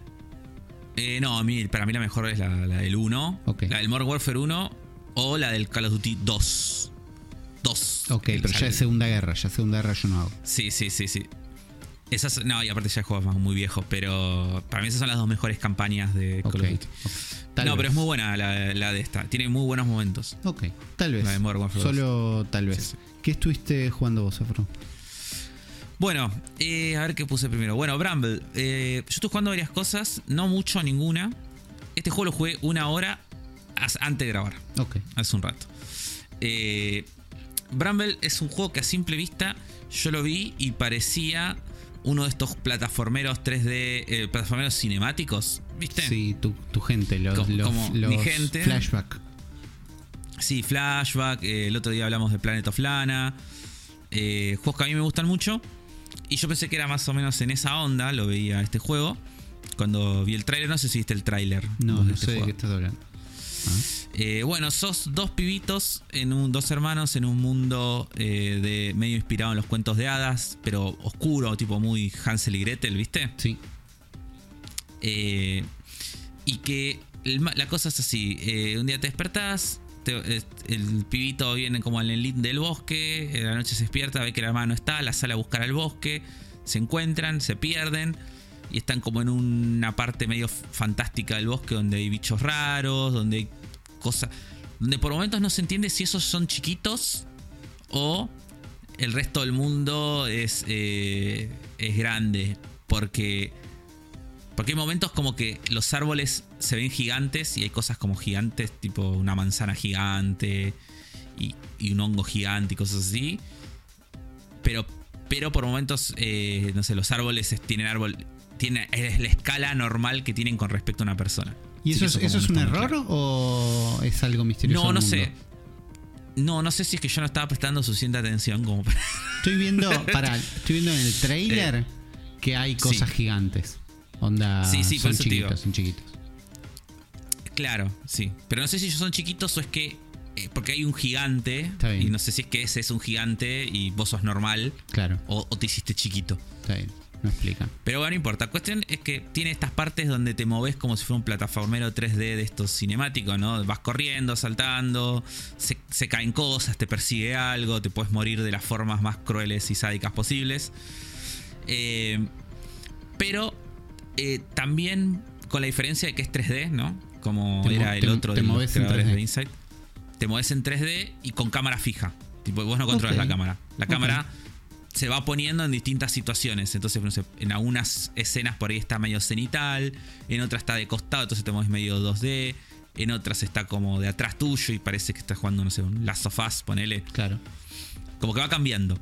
Eh, no, a mí, para mí la mejor es la, la del 1, Ok. la del Modern Warfare 1 o la del Call of Duty 2. 2. Ok, pero ya es Segunda Guerra. Ya Segunda Guerra yo no hago. Sí, sí, sí, sí. Esas, no, y aparte ya juegos muy viejos, pero para mí esas son las dos mejores campañas de Call of Duty. no, vez. pero es muy buena la, la de esta. Tiene muy buenos momentos. Ok, tal vez. La de Modern Warfare 2. Solo tal vez. Sí, sí. ¿Qué estuviste jugando vos, Afro? Bueno, eh, a ver qué puse primero. Bueno, Bramble. eh, yo estuve jugando varias cosas, no mucho, ninguna. Este juego lo jugué una hora antes de grabar, Ok. hace un rato. Eh, Bramble es un juego que a simple vista yo lo vi y parecía uno de estos plataformeros 3D, eh, plataformeros cinemáticos, ¿viste? Sí, tu, tu gente, los, Como- los, como los mi gente. flashback. Sí, Flashback. eh, el otro día hablamos de Planet of Lana. eh, juegos que a mí me gustan mucho. Y yo pensé que era más o menos en esa onda, lo veía este juego. Cuando vi el tráiler, no sé si viste el tráiler. No, no este sé de juego. qué estás hablando. Eh, bueno, sos dos pibitos, en un, dos hermanos en un mundo eh, de medio inspirado en los cuentos de hadas, pero oscuro, tipo muy Hansel y Gretel, ¿viste? Sí. Eh, y que el la cosa es así: un día te despertás, te- el pibito viene como al elite del bosque, en la noche se despierta, ve que la hermana no está, la sale a buscar al bosque, se encuentran, se pierden. Y están como en una parte medio fantástica del bosque donde hay bichos raros, donde hay cosas. Donde por momentos no se entiende si esos son chiquitos o el resto del mundo es, eh, es grande. Porque porque hay momentos como que los árboles se ven gigantes y hay cosas como gigantes, tipo una manzana gigante y, un hongo gigante y cosas así. Pero, pero por momentos, eh, no sé, los árboles es- tienen árbol. Tiene, es la escala normal que tienen con respecto a una persona. ¿Y eso, es, eso es un error claro. o es algo misterioso? No, no sé. No, no sé si es que yo no estaba prestando suficiente atención como para. Estoy viendo, para, estoy viendo en el trailer que hay cosas Eh, sí. gigantes. Onda, Sí, sí, son digo. chiquitos, son chiquitos. Claro, sí. Pero no sé si ellos son chiquitos o es que. eh, porque hay un gigante. Está bien. Y no sé si es que ese es un gigante y vos sos normal. Claro, O, o te hiciste chiquito. está bien. No explican. Pero bueno, no importa. Cuestión es que tiene estas partes donde te moves como si fuera un plataformero 3D de estos cinemáticos, ¿no? Vas corriendo, saltando, se, se caen cosas, te persigue algo, te puedes morir de las formas más crueles y sádicas posibles. Eh, pero eh, también con la diferencia de que es 3D, ¿no? Como Te era te- el otro te de los moves en creadores 3D. de Insight. Te mueves en 3D y con cámara fija. Tipo, vos no controlas la cámara. La cámara se va poniendo en distintas situaciones. Entonces, no sé, en algunas escenas por ahí está medio cenital, en otras está de costado, entonces te mueves medio 2D, en otras está como de atrás tuyo y parece que estás jugando, no sé, un Last of Us, ponele. Claro. Como que va cambiando.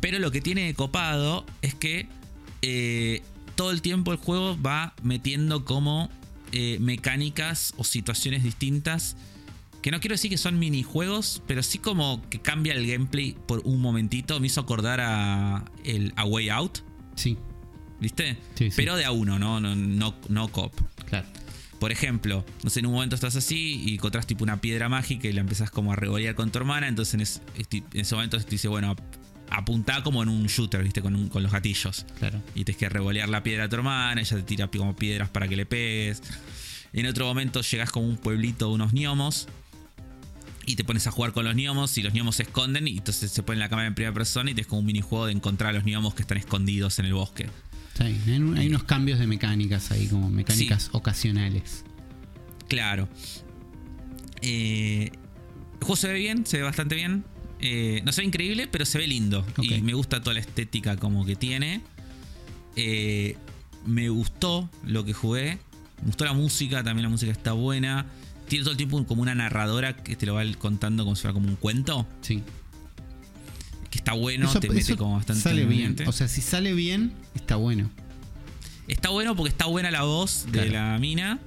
Pero lo que tiene de copado es que eh, todo el tiempo el juego va metiendo como eh, mecánicas o situaciones distintas. Que no quiero decir que son minijuegos, pero sí como que cambia el gameplay por un momentito. Me hizo acordar a el A Way Out, Sí, ¿viste? Sí, sí. Pero de a uno, no, no, no, no cop. claro. por ejemplo, no sé, en un momento estás así y encontrás tipo una piedra mágica y la empezás como a revolear con tu hermana, entonces en, es- en ese momento te dice, bueno, apuntá como en un shooter, ¿viste? Con, un- con los gatillos. Claro. Y tienes que revolear la piedra a tu hermana, ella te tira como piedras para que le pegues. En otro momento llegas como un pueblito de unos gnomos y te pones a jugar con los gnomos y los gnomos se esconden y entonces se ponen la cámara en primera persona y tienes como un minijuego de encontrar a los gnomos que están escondidos en el bosque. Sí, hay, un- hay unos cambios de mecánicas ahí, como mecánicas ocasionales. Claro. Eh, el juego se ve bien, se ve bastante bien. Eh, no se ve increíble, pero se ve lindo. Y me gusta toda la estética como que tiene. Eh, me gustó lo que jugué. Me gustó la música, también la música está buena. Tiene todo el tiempo como una narradora que te lo va contando como si fuera como un cuento. Sí. Que está bueno, Eso- te mete como bastante sale bien. O sea, si sale bien, está bueno. Está bueno porque está buena la voz de la mina.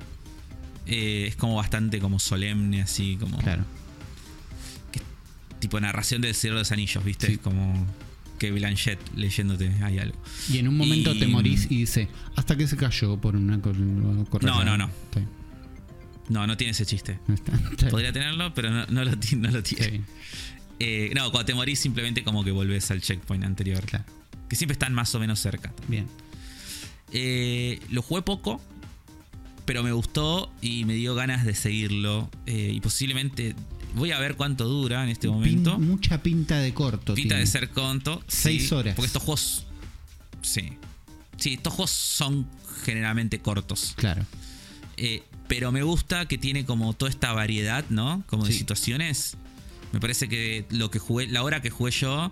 Eh, es como bastante como solemne, así como. Claro. tipo narración del Señor de los Anillos, ¿viste? Sí. Es como que Blanchett leyéndote hay algo. Y en un momento Y- te morís y dice, hasta que se cayó por una correa. No, no, no. No, no tiene ese chiste. No está- está bien. Podría tenerlo, pero no, no lo, no tiene. Eh, no, cuando te morís simplemente como que volvés al checkpoint anterior. Claro. Que siempre están más o menos cerca. Bien. Eh, lo jugué poco, pero me gustó y me dio ganas de seguirlo. Eh, y posiblemente voy a ver cuánto dura en este Pin- momento. mucha pinta de corto. Pinta tiene. de ser conto. Seis sí, horas. Porque estos juegos. Sí. Sí, estos juegos son generalmente cortos. Claro. Eh, pero me gusta que tiene como toda esta variedad, ¿no? Como de situaciones. Me parece que lo que jugué, la hora que jugué yo,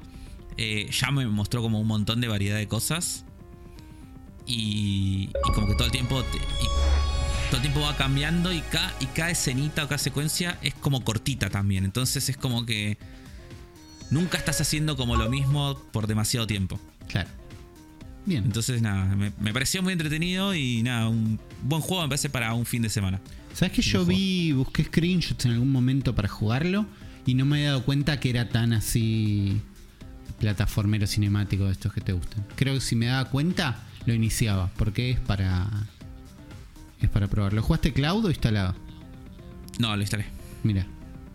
eh, ya me mostró como un montón de variedad de cosas. Y, y como que todo el tiempo. te- y todo el tiempo va cambiando y cada, y cada escenita o cada secuencia es como cortita también. Entonces es como que. Nunca estás haciendo como lo mismo por demasiado tiempo. Claro. Bien. Entonces, nada, me, me pareció muy entretenido y nada, un buen juego me parece para un fin de semana. ¿Sabes que yo vi, busqué screenshots en algún momento para jugarlo y no me he dado cuenta que era tan así plataformero cinemático de estos que te gustan? Creo que si me daba cuenta lo iniciaba, porque es para es para probarlo. ¿Jugaste cloud o instalado? No, lo instalé. Mira,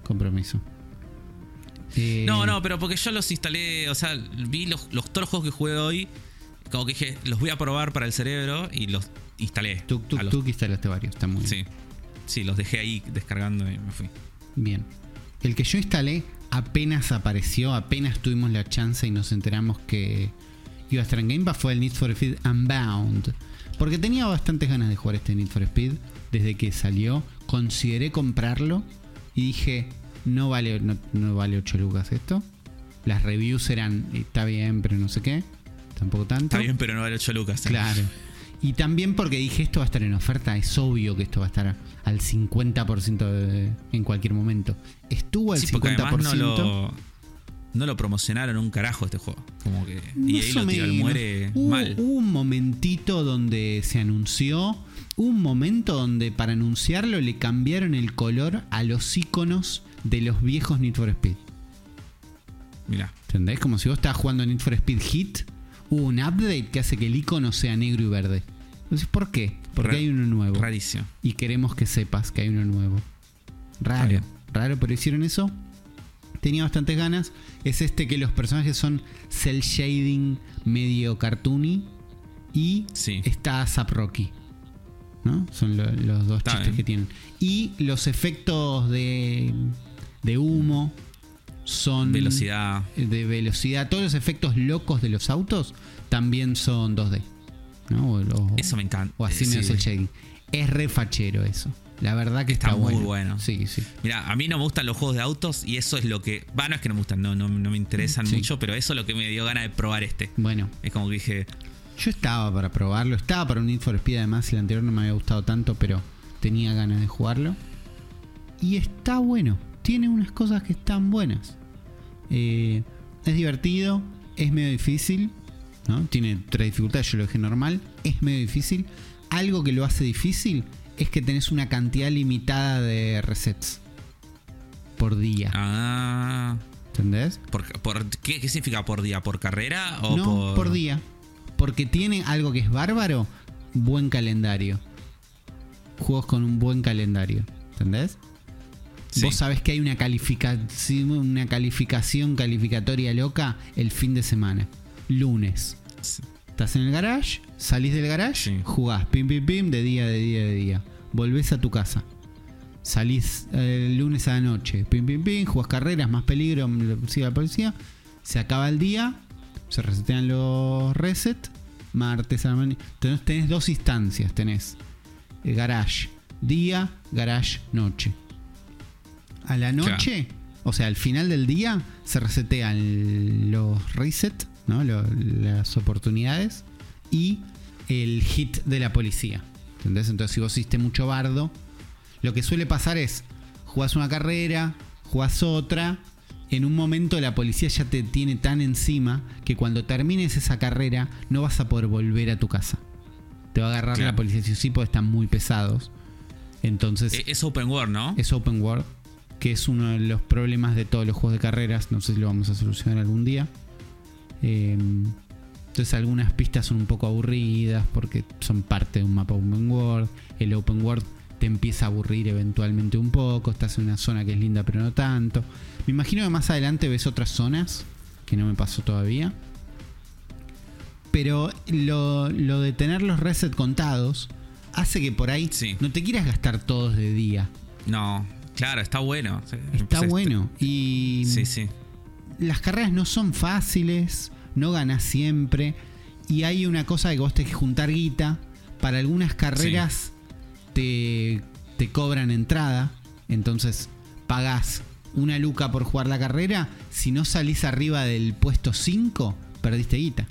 compromiso. Eh, No, no, pero porque yo los instalé, o sea, vi los, los todos los juegos que jugué hoy, como que dije, los voy a probar para el cerebro y los instalé. Tú, tú, los- tú que instalaste varios, está muy bien. Sí. Sí, los dejé ahí descargando y me fui. Bien. El que yo instalé apenas apareció, apenas tuvimos la chance y nos enteramos que iba a estar en Game Pass fue el Need for Speed Unbound. Porque tenía bastantes ganas de jugar este Need for Speed desde que salió. Consideré comprarlo y dije, no vale, no, no vale 8 lucas esto. Las reviews eran, está bien, pero no sé qué. Tampoco tanto. Está bien, pero no vale 8 lucas. ¿eh? Claro. Y también porque dije esto va a estar en oferta, es obvio que esto va a estar al 50% de- en cualquier momento. Estuvo al Sí, porque 50%. además no lo, no lo promocionaron un carajo este juego. Como que. Y ahí Más o lo muere Hubo- mal. Hubo un momentito donde se anunció. Un momento donde para anunciarlo le cambiaron el color a los iconos de los viejos Need for Speed. Mirá. ¿Entendés? Como si vos estabas jugando Need for Speed Hit. Hubo un update que hace que el icono sea negro y verde. Entonces, ¿por qué? Porque Ra- hay uno nuevo. Rarísimo. y queremos que sepas que hay uno nuevo. Raro, raro, pero hicieron eso. Tenía bastantes ganas. Es este que los personajes son cel shading medio cartoony. Y Sí. está Zap Rocky. ¿No? Son lo- los dos Está chistes bien. que tienen. Y los efectos de, de humo son. Velocidad. De velocidad. Todos los efectos locos de los autos también son 2D. ¿no? O, o- Eso me encanta. o así medio sí. cel shading. Es re fachero eso. La verdad que está, Está muy bueno. bueno. Sí, sí. Mira, a mí no me gustan los juegos de autos y eso es lo que. Va, no es que no me gustan, no, no, no me interesan Sí. mucho, pero eso es lo que me dio ganas de probar este. Bueno, Es como que dije, yo estaba para probarlo. Estaba para un Need for Speed además. El anterior no me había gustado tanto, pero tenía ganas de jugarlo. Y está bueno. Tiene unas cosas que están buenas. Eh, es divertido. Es medio difícil. ¿no? Tiene tres dificultades. Yo lo dejé normal. Es medio difícil. Algo que lo hace difícil es que tenés una cantidad limitada de resets por día. ah. ¿Entendés? Por, por- ¿qué, qué significa por día? ¿Por carrera o no, por.? por... día. Porque tiene algo que es bárbaro, buen calendario. juegos con un buen calendario. ¿Entendés? Sí. Vos sabés que hay una calificación, una calificación calificatoria loca el fin de semana. Lunes. Sí. Estás en el garage, salís del garage, Sí. jugás pim pim pim de día, de día, de día. Volvés a tu casa. Salís eh, el lunes a la noche, pim pim pim, jugás carreras, más peligro, lo persigue la policía. Se acaba el día, se resetean los reset. Martes a la mañana. Tenés, tenés dos instancias, tenés eh, garage, día, garage, noche. A la noche, o sea, al final del día, se resetean los reset, ¿no? Lo- las oportunidades y el hit de la policía. ¿Entendés? Entonces, si vos hiciste mucho bardo, lo que suele pasar es, jugás una carrera, jugás otra, en un momento la policía ya te tiene tan encima que cuando termines esa carrera no vas a poder volver a tu casa. Te va a agarrar Claro. la policía o sí porque están muy pesados. Entonces, Eh, Es open world, ¿no? es open world, que es uno de los problemas de todos los juegos de carreras. No sé si lo vamos a solucionar algún día. Eh, entonces algunas pistas son un poco aburridas porque son parte de un mapa open world. El open world te empieza a aburrir eventualmente un poco. Estás en una zona que es linda pero no tanto. Me imagino que más adelante ves otras zonas que no me pasó todavía. Pero lo, lo de tener los resets contados hace que por ahí Sí. no te quieras gastar todos de día. No, claro, está bueno. Está pues, bueno. Y Sí, sí. las carreras no son fáciles, no ganas siempre. Y hay una cosa de que vos tenés que juntar guita. Para algunas carreras te, te cobran entrada. Entonces pagás una luca por jugar la carrera. Si no salís arriba del puesto 5, perdiste guita.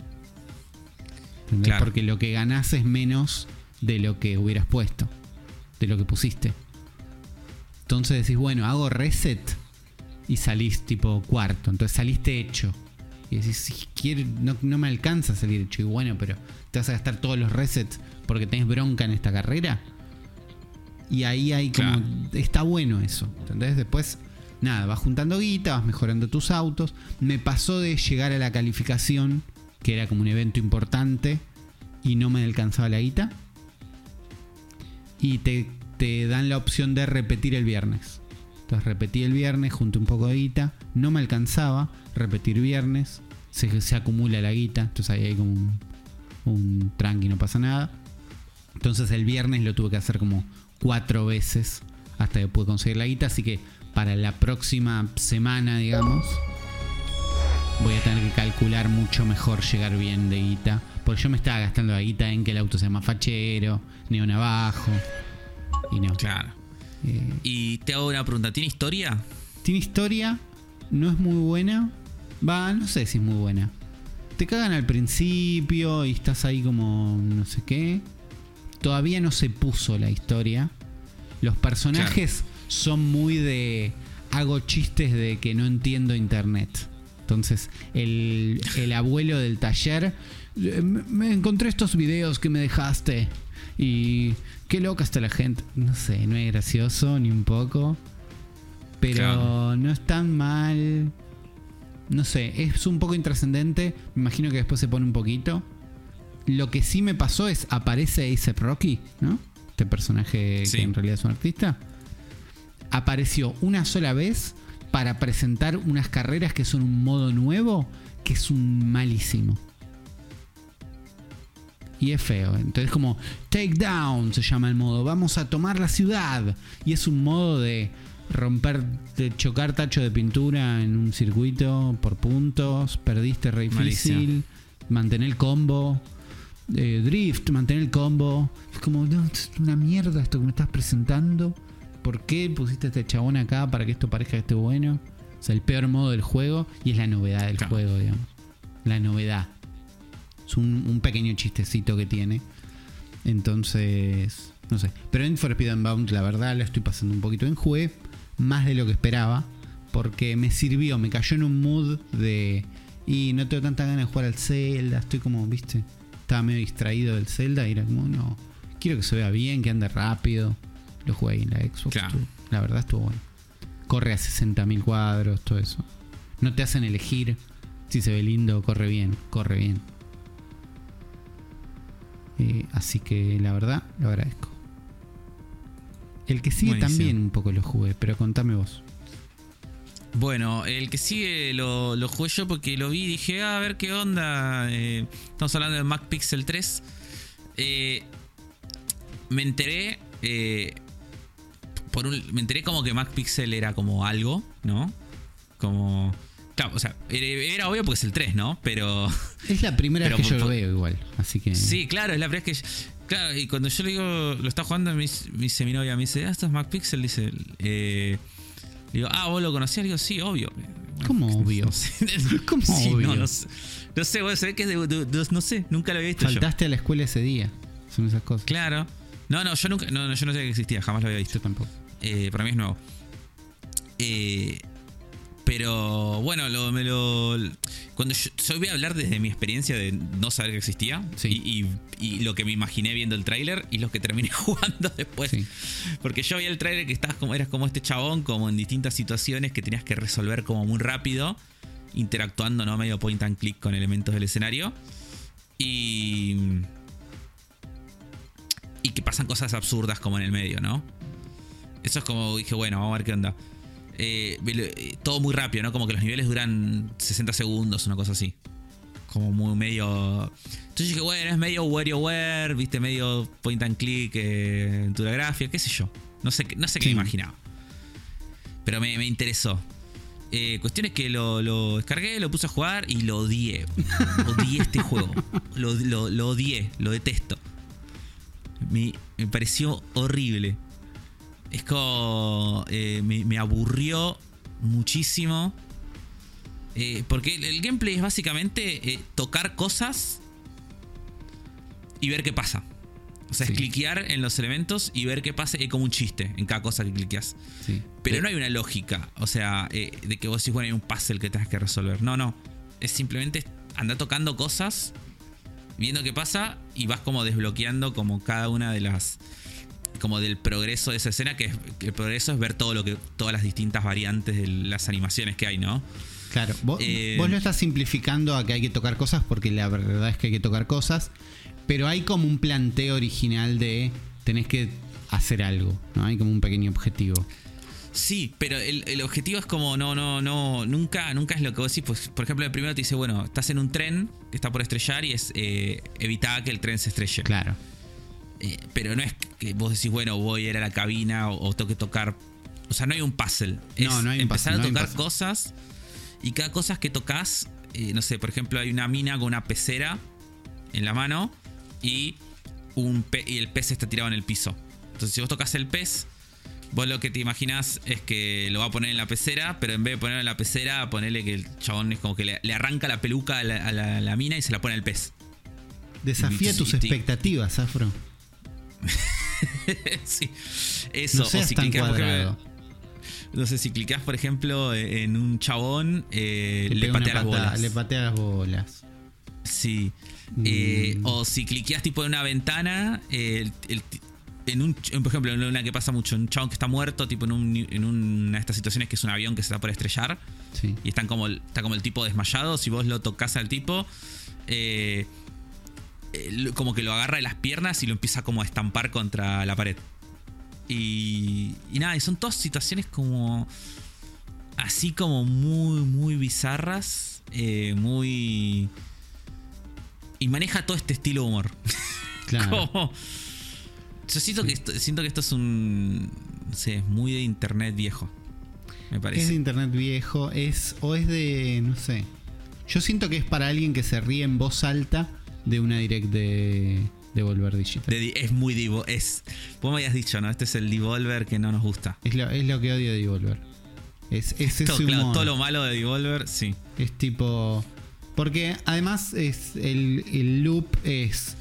¿Entendés? Claro. Porque lo que ganás es menos de lo que hubieras puesto. De lo que pusiste. Entonces decís, bueno, hago reset y salís tipo cuarto. Entonces saliste hecho. Y decís, si quiero, no, no me alcanza a salir hecho. Y bueno, pero te vas a gastar todos los resets porque tenés bronca en esta carrera. Y ahí hay como. Claro. Está bueno eso. ¿Entendés? Después, nada, vas juntando guita, vas mejorando tus autos. Me pasó de llegar a la calificación, que era como un evento importante, y no me alcanzaba la guita. Y te, te dan la opción de repetir el viernes. Entonces repetí el viernes, junté un poco de guita, no me alcanzaba, repetir viernes, se, se acumula la guita, entonces ahí hay como un, un tranqui, no pasa nada. Entonces el viernes lo tuve que hacer como cuatro veces hasta que pude conseguir la guita, así que para la próxima semana, digamos, voy a tener que calcular mucho mejor llegar bien de guita. Porque yo me estaba gastando la guita en que el auto sea más fachero, neón abajo. Y no. Claro. Eh, Y te hago una pregunta. ¿Tiene historia? tiene historia, no es muy buena. Va, no sé si es muy buena. Te cagan al principio y estás ahí como no sé qué. Todavía no se puso la historia. Los personajes son muy de... Hago chistes de que no entiendo internet. Entonces, el, el abuelo del taller... "Eh, Me me encontré estos videos que me dejaste. Y qué loca está la gente. No sé, no es gracioso ni un poco. Pero Claro. no es tan mal. No sé, es un poco intrascendente. Me imagino que después se pone un poquito. Lo que sí me pasó es aparece A$AP Rocky, ¿no? Este personaje Sí. que en realidad es un artista. Apareció una sola vez para presentar unas carreras que son un modo nuevo que es un malísimo. Y es feo. Entonces como Take Down se llama el modo. Vamos a tomar la ciudad. Y es un modo de romper, de chocar tacho de pintura en un circuito por puntos. Perdiste re difícil. Mantener el combo. eh, drift, mantener el combo. Es como, no, es una mierda esto que me estás presentando. ¿Por qué pusiste a este chabón acá para que esto parezca que esté bueno? O sea, el peor modo del juego y es la novedad del Claro. juego, digamos. La novedad. Es un, un pequeño chistecito que tiene. Entonces, no sé. Pero en For Speed Unbound, la verdad, la estoy pasando un poquito en jugué. Más de lo que esperaba. Porque me sirvió, me cayó en un mood de. Y no tengo tanta ganas de jugar al Zelda. Estoy como, viste. Estaba medio distraído del Zelda y era como, no. Quiero que se vea bien, que ande rápido. Lo jugué ahí en la Xbox. Claro. estuvo- la verdad estuvo bueno. Corre a 60.000 cuadros, todo eso. No te hacen elegir si se ve lindo, corre bien, corre bien. Eh, así que la verdad lo agradezco. El que sigue Buenísimo. también un poco lo jugué, pero contame vos. Bueno, el que sigue lo, lo jugué yo porque lo vi y dije, "Ah, a ver qué onda. Eh, estamos hablando de Mac Pixel 3. Eh, me enteré. por un, me enteré como que Mac Pixel era como algo, ¿no? Como. Claro, o sea, era, obvio porque es el 3, ¿no? Pero. Es la primera Pero vez que yo lo veo igual, así que... Sí, claro, es la primera vez que. Claro, y cuando yo le digo, lo está jugando, me dice, mi novia, me dice, ah, esto es Mac Pixel, dice. Eh, le digo, ah, vos lo conocías, le digo, sí, obvio. ¿Cómo obvio? ¿Cómo Sí, obvio? No, no sé, no sé, se ve que es de, de- de- no sé, nunca lo había visto yo. Faltaste a la escuela ese día. Son esas cosas. Claro. No, no, yo nunca, no, no, yo no sabía que existía, jamás lo había visto. Yo tampoco. Eh, para mí es nuevo. Eh, pero bueno, lo, me lo. Cuando yo, yo voy a hablar desde mi experiencia de no saber que existía Sí. y, y- y lo que me imaginé viendo el tráiler y lo que terminé jugando después. Sí. Porque yo vi el tráiler que estabas como, eras como este chabón, como en distintas situaciones que tenías que resolver como muy rápido, interactuando, ¿no? Medio point and click con elementos del escenario. Y. Y que pasan cosas absurdas como en el medio, ¿no? Eso es como dije, bueno, vamos a ver qué onda. Eh, eh, todo muy rápido, ¿no? Como que los niveles duran 60 segundos, una cosa así. Como muy medio. Entonces dije, bueno, es medio WarioWare, viste, medio point and click, eh, aventura gráfica, qué sé yo. No sé, qué- no sé qué Sí. me imaginaba. Pero me, me interesó. Eh, cuestión es que lo, lo descargué, lo puse a jugar y lo odié. odié este juego. Lo, lo- lo odié, lo detesto. Me, me pareció horrible. Es como. eh, me, me aburrió muchísimo. Eh, porque el, el gameplay es básicamente eh, tocar cosas y ver qué pasa. O sea, Sí. es cliquear en los elementos y ver qué pasa. Es como un chiste en cada cosa que cliqueas. Sí. Pero no hay una lógica, o sea, eh, de que vos decís, bueno, hay un puzzle que tengas que resolver. No, no. Es simplemente andar tocando cosas, viendo qué pasa y vas como desbloqueando como cada una de las. Como del progreso de esa escena, que, es, que el progreso es ver todo lo que. todas las distintas variantes de las animaciones que hay, ¿no? Claro, vos, Eh, vos lo estás simplificando a que hay que tocar cosas porque la verdad es que hay que tocar cosas, pero hay como un planteo original de tenés que hacer algo, ¿no? Hay como un pequeño objetivo. Sí, pero el, el objetivo es como, no, no, no, nunca, nunca es lo que vos decís. Pues, por ejemplo, el primero te dice, bueno, estás en un tren que está por estrellar y es eh, evitar que el tren se estrelle. Claro. Eh, pero no es que vos decís, bueno, voy a ir a la cabina o, o tengo que tocar. O sea, no hay un puzzle. Es No, no hay un empezar puzzle, a tocar cosas y cada cosa que tocas, eh, no sé, por ejemplo, hay una mina con una pecera en la mano y, un pe- y el pez está tirado en el piso. Entonces, si vos tocas el pez, vos lo que te imaginas es que lo va a poner en la pecera, pero en vez de ponerlo en la pecera, ponerle que el chabón es como que le, le arranca la peluca a la, a la- a la mina y se la pone al pez. Desafía tus expectativas, Afro. sí, eso. No o si tan clicás, por cuadrado. ejemplo, No sé, si clicás, por ejemplo, en un chabón, eh, le, una patea las bolas. Le patea las bolas. Sí. Eh, Mm. o si cliqueas tipo en una ventana, eh, el- el- en un, en, por ejemplo, en una que pasa mucho, un chabón que está muerto, tipo en, un- en una de estas situaciones que es un avión que se está por estrellar Sí. y están como está como el tipo desmayado. Si vos lo tocas al tipo, eh, eh, como que lo agarra de las piernas y lo empieza como a estampar contra la pared. Y, y nada, y son todas situaciones como así como muy, muy bizarras, eh, muy... Y maneja todo este estilo de humor. Claro. Como- Yo siento, que esto, siento que esto es un... No sé, es muy de internet viejo. Me Es de parece. internet viejo, es o es de, no sé. Yo siento que es para alguien que se ríe en voz alta de una direct de, de Volver Digital. De es muy divo. Es, vos me habías dicho, ¿no? Este es el Devolver que no nos gusta. Es, lo, es lo que odio de Devolver. Es, es ese Todo, claro, humor. todo lo malo de Devolver, sí. Es tipo. Porque además es el, el loop es.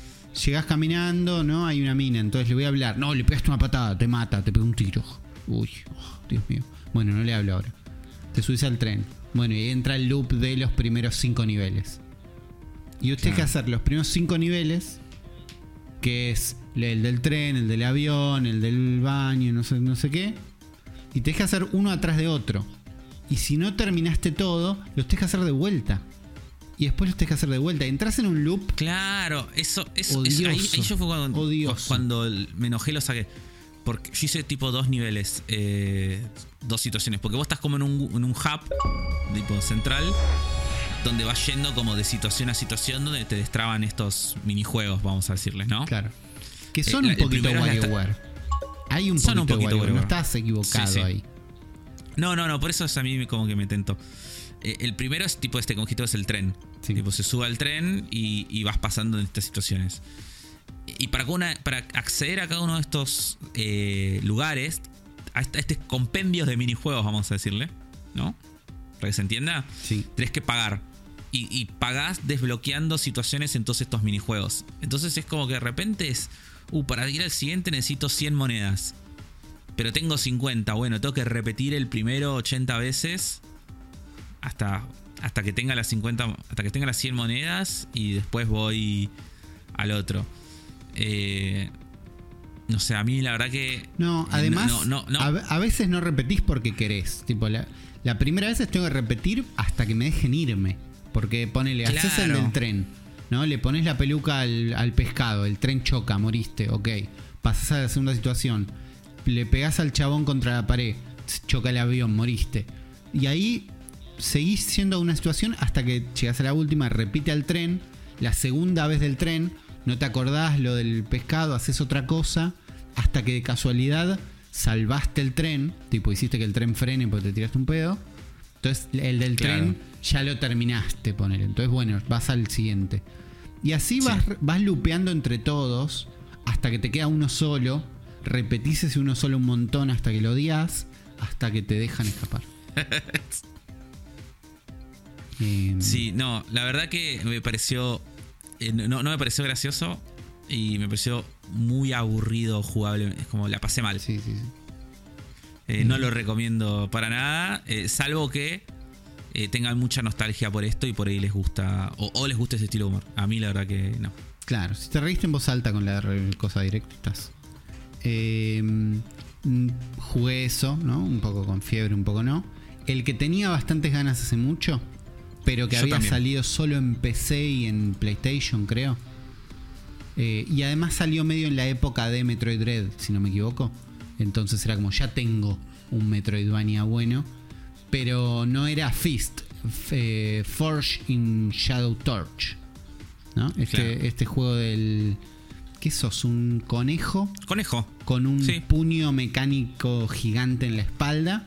Llegás caminando, ¿no? Hay una mina, entonces le voy a hablar. No, le pegaste una patada, te mata, te pega un tiro. Uy, oh, Dios mío. Bueno, no le hablo ahora. Te subís al tren. Bueno, y entra el loop de los primeros cinco niveles. Y usted tiene que Claro. hacer los primeros cinco niveles, que es el del tren, el del avión, el del baño, no sé, no sé qué. Y tenés que hacer uno atrás de otro. Y si no terminaste todo, los tenés que hacer de vuelta. Y después los tenés que hacer de vuelta. Entras en un loop. Claro, eso, eso, eso- ahí, yo fue cuando, Odioso. cuando me enojé lo saqué. porque yo hice tipo dos niveles, eh, dos situaciones. Porque vos estás como en un, en un hub, tipo central, donde vas yendo como de situación a situación, donde te destraban estos minijuegos, vamos a decirles, ¿no? Claro. Que son Eh, un poquito WarioWare. Hay un Son poquito, un poquito WarioWare. No estás equivocado Sí, sí. ahí. No, no, no, por eso es a mí como que me tentó. Eh, el primero es tipo este conjito es el tren. Sí. Tipo, se sube al tren y, y vas pasando en estas situaciones. Y para, una- para acceder a cada uno de estos eh, lugares, a est- a estos compendios de minijuegos, vamos a decirle, ¿no? Para que se entienda, Sí. tenés que pagar. Y, y pagás desbloqueando situaciones en todos estos minijuegos. Entonces es como que de repente es, uh, para ir al siguiente necesito 100 monedas. Pero tengo 50, bueno, tengo que repetir el primero 80 veces hasta, hasta que tenga las 50, hasta que tenga las 100 monedas y después voy al otro. Eh, no sé, a mí la verdad que... No, además, no, no, no. A, a veces no repetís porque querés. Tipo, la, la primera vez tengo que repetir hasta que me dejen irme. Porque ponele, haces el del tren, ¿no? Le pones la peluca al, al pescado, el tren choca, moriste, ok. Pasás a la segunda situación. Le pegás al chabón contra la pared, choca el avión, moriste. Y ahí seguís siendo una situación hasta que llegas a la última, repite al tren, la segunda vez del tren, no te acordás lo del pescado, haces otra cosa, hasta que de casualidad salvaste el tren, tipo hiciste que el tren frene porque te tiraste un pedo. Entonces el del Claro. tren ya lo terminaste, poner. Entonces bueno, vas al siguiente. Y así Sí. vas, vas lupeando entre todos hasta que te queda uno solo. Repetís ese uno solo un montón hasta que lo odias, hasta que te dejan escapar. Eh, Sí, no, la verdad que me pareció. eh, no, no me pareció gracioso y me pareció muy aburrido jugable. Es como la pasé mal. sí, sí, sí. Eh, No lo recomiendo para nada, eh, salvo que eh, tengan mucha nostalgia por esto y por ahí les gusta. O, o les gusta ese estilo de humor. A mí la verdad que no. Claro, si te reíste en voz alta con la cosa directa, estás. Eh, mm, jugué eso, ¿no? Un poco con fiebre, un poco no. El que tenía bastantes ganas hace mucho, pero que Yo había también. salido solo en PC y en PlayStation, creo. Eh, y además salió medio en la época de Metroid Dread, si no me equivoco. Entonces era como, ya tengo un Metroidvania bueno. Pero no era Fist, eh, Forge in Shadow Torch. ¿No? Este, Claro. este juego del. ¿Qué sos? ¿Un conejo? Conejo. Con un Sí. puño mecánico gigante en la espalda.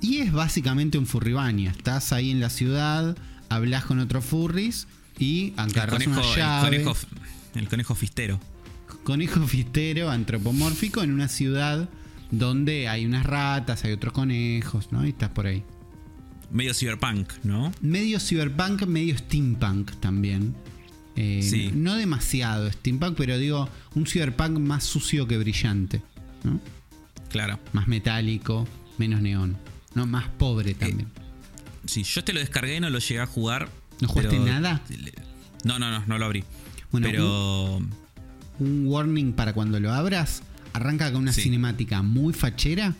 Y es básicamente un furribania. Estás ahí en la ciudad, hablas con otros furries y agarras conejo, una el conejo, el conejo fistero. Conejo fistero antropomórfico en una ciudad donde hay unas ratas, hay otros conejos, ¿no? Y estás por ahí. Medio cyberpunk, ¿no? Medio cyberpunk, medio steampunk también. Eh, Sí. No demasiado steampunk, pero digo, un cyberpunk más sucio que brillante, ¿no? Claro. Más metálico, menos neón, ¿no? Más pobre también. Sí, yo te lo descargué, no lo llegué a jugar. ¿No jugaste nada? No, no, no, no lo abrí. Bueno, pero. un warning para cuando lo abras. Arranca con una Sí. cinemática muy fachera.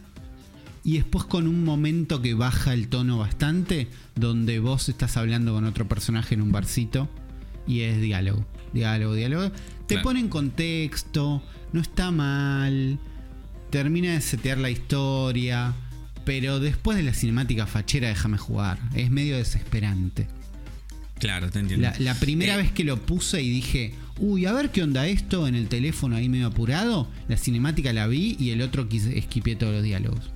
Y después con un momento que baja el tono bastante. Donde vos estás hablando con otro personaje en un barcito. Y es diálogo. Diálogo, diálogo. Te Claro. pone en contexto. No está mal. Termina de setear la historia. Pero después de la cinemática fachera, déjame jugar. Es medio desesperante. Claro, te entiendo. La, la primera Eh, vez que lo puse y dije, uy, a ver qué onda esto en el teléfono ahí medio apurado, la cinemática la vi y el otro esquipié todos los diálogos.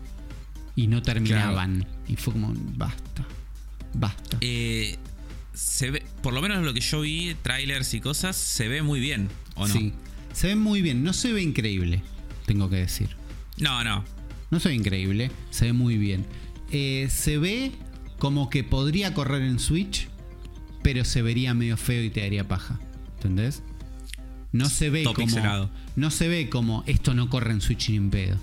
Y no terminaban. Y fue como, basta, basta. eh, se ve, por lo menos lo que yo vi, trailers y cosas, se ve muy bien, ¿o no? Sí, se ve muy bien, no se ve increíble, tengo que decir. No, no. No se ve increíble, se ve muy bien. Eh, se ve como que podría correr en Switch, pero se vería medio feo y te daría paja. ¿Entendés? No se ve como. pixelado. No se ve como esto no corre en Switch ni en pedo.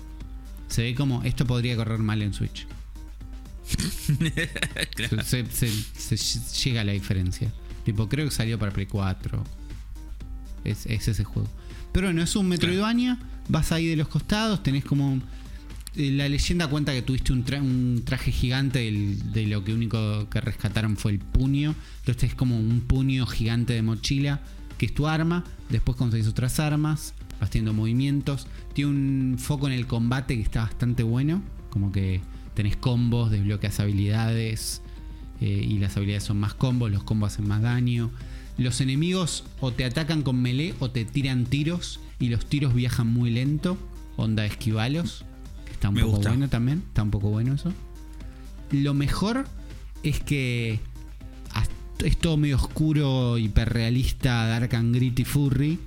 Se ve como esto podría correr mal en Switch. Claro. Se, se- se- se llega a la diferencia. Tipo, creo que salió para Play 4. Es, es ese juego. Pero bueno, es un Metroidvania. Vas ahí de los costados, tenés como. eh, La leyenda cuenta que tuviste un, tra- un traje gigante del- de lo que único que rescataron fue el puño. Entonces es como un puño gigante de mochila, que es tu arma. Después conseguís otras armas, vas teniendo movimientos. Tiene un foco en el combate que está bastante bueno. Como que tenés combos, desbloqueas habilidades. eh, y las habilidades son más combos, los combos hacen más daño. Los enemigos o te atacan con melee o te tiran tiros. Y los tiros viajan muy lento. Onda esquivalos. Que está un Me poco gusta. bueno también. Está un poco bueno eso. Lo mejor es que es todo medio oscuro, hiperrealista, dark and gritty furry.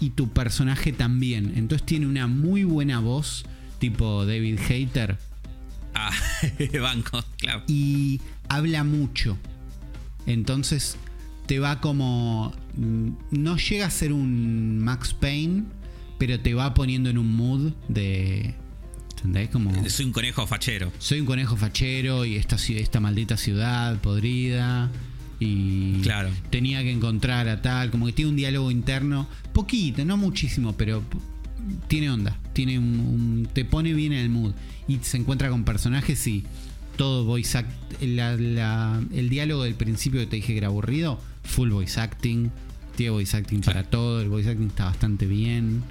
Y tu personaje también. Entonces tiene una muy buena voz, tipo David Hater. Ah, banco, claro. Y habla mucho. Entonces te va como. mm, No llega a ser un Max Payne, pero te va poniendo en un mood de. ¿Entendés? Como. Soy un conejo fachero. soy un conejo fachero y esta, esta maldita ciudad podrida y Claro. tenía que encontrar a tal, como que tiene un diálogo interno, poquito, no muchísimo, pero tiene onda, tiene un, un- te pone bien en el mood y se encuentra con personajes y todo voice act, la- la- el diálogo del principio que te dije que era aburrido, full voice acting, tiene voice acting para todo, el voice acting está bastante bien,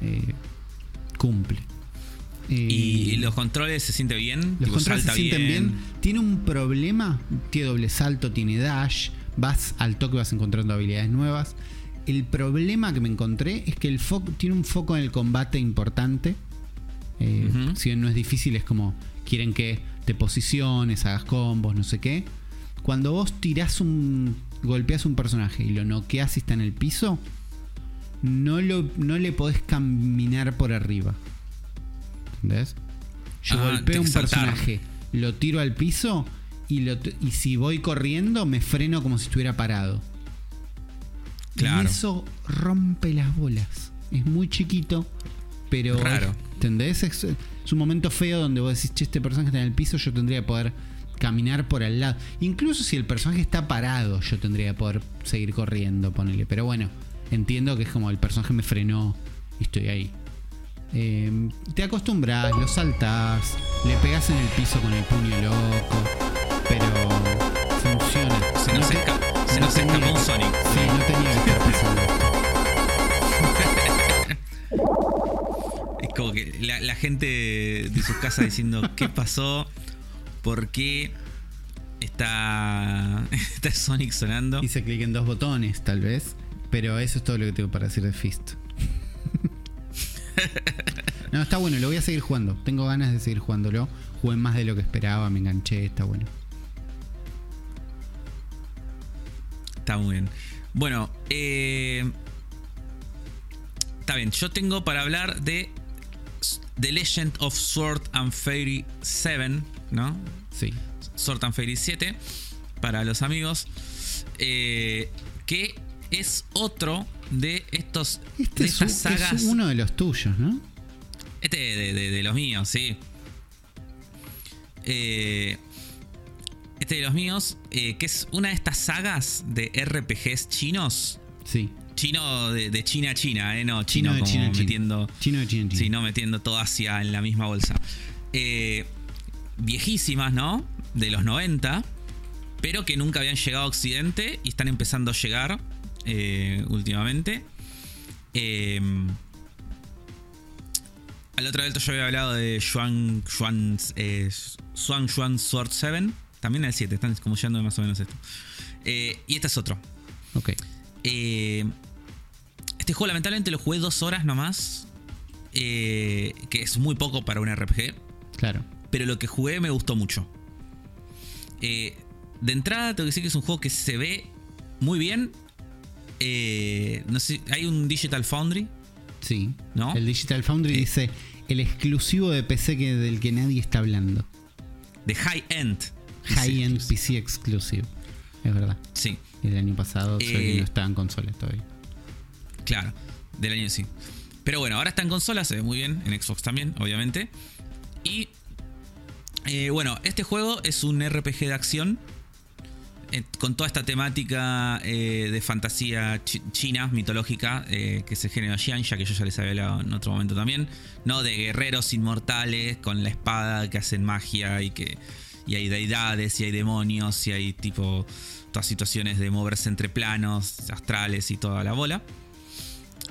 eh, cumple. Y los controles se siente bien. los controles se sienten bien. Tiene un problema. Tiene doble salto, tiene dash. Vas al toque, vas encontrando habilidades nuevas. El problema que me encontré es que el foco tiene un foco en el combate importante. Eh. Si bien no es difícil, es como quieren que te posiciones, hagas combos, no sé qué. Cuando vos tirás un. golpeas un personaje y lo noqueas y está en el piso, no, lo, no le podés caminar por arriba. ¿Entendés? Yo Ah, golpeo un personaje, lo tiro al piso y, lo y si voy corriendo me freno como si estuviera parado. Claro. Y eso rompe las bolas. Es muy chiquito, pero. Raro. ¿Entendés? Es, es un momento feo donde vos decís, che, este personaje está en el piso, yo tendría que poder caminar por al lado. Incluso si el personaje está parado, yo tendría que poder seguir corriendo, ponele. Pero bueno, entiendo que es como el personaje me frenó y estoy ahí. Eh, te acostumbras, lo saltás, le pegás en el piso con el puño loco, pero funciona. Se nos esca- se no nos tenía escapó un Sonic. Sí, no tenía que estar esto. Es como que la, la gente de sus casas diciendo qué pasó, por qué está, está Sonic sonando. Hice clic en dos botones, tal vez. Pero eso es todo lo que tengo para decir de Fist. No, está bueno, lo voy a seguir jugando. Tengo ganas de seguir jugándolo. Jugué más de lo que esperaba, me enganché, está bueno. Está muy bien. Bueno, eh, está bien. Yo tengo para hablar de The Legend of Sword and Fairy 7, ¿no? Sí. Sword and Fairy 7 para los amigos. eh, que es otro de estos Este de es, estas sagas. es uno de los tuyos, ¿no? Este de, de- de los míos, sí. Eh, este de los míos, eh, que es una de estas sagas de RPGs chinos. Sí. Chino de, de China a China, ¿eh? No, chino, de como China metiendo. Chino de China. a China. Sí, no metiendo todo Asia en la misma bolsa. Eh, viejísimas, ¿no? De los 90, pero que nunca habían llegado a Occidente y están empezando a llegar eh, últimamente. Eh, al otro vez yo había hablado de Xuan, Xuan, eh, Xuan Xuan Sword 7. También el 7, están como llegando más o menos esto. Eh, y este es otro. Ok. Eh, este juego lamentablemente lo jugué dos horas nomás. que es muy poco para un RPG. Claro. Pero lo que jugué me gustó mucho. De entrada tengo que decir que es un juego que se ve muy bien. Eh, no sé, hay un Digital Foundry. Sí. ¿No? El Digital Foundry Sí. dice el exclusivo de PC que, del que nadie está hablando. De High End. High-end Sí, PC exclusive. Es verdad. Sí, El año pasado Eh, no estaba en consolas todavía. claro. Del año sí. Pero bueno, ahora está en consola, se ve muy bien. En Xbox también, obviamente. Y eh, bueno, este juego es un RPG de acción. Eh, con toda esta temática eh, de fantasía chi- china, mitológica, eh, que se genera Xianja, que yo ya les había hablado en otro momento también, ¿no? De guerreros inmortales con la espada que hacen magia y que y hay deidades y hay demonios y hay tipo todas situaciones de moverse entre planos astrales y toda la bola.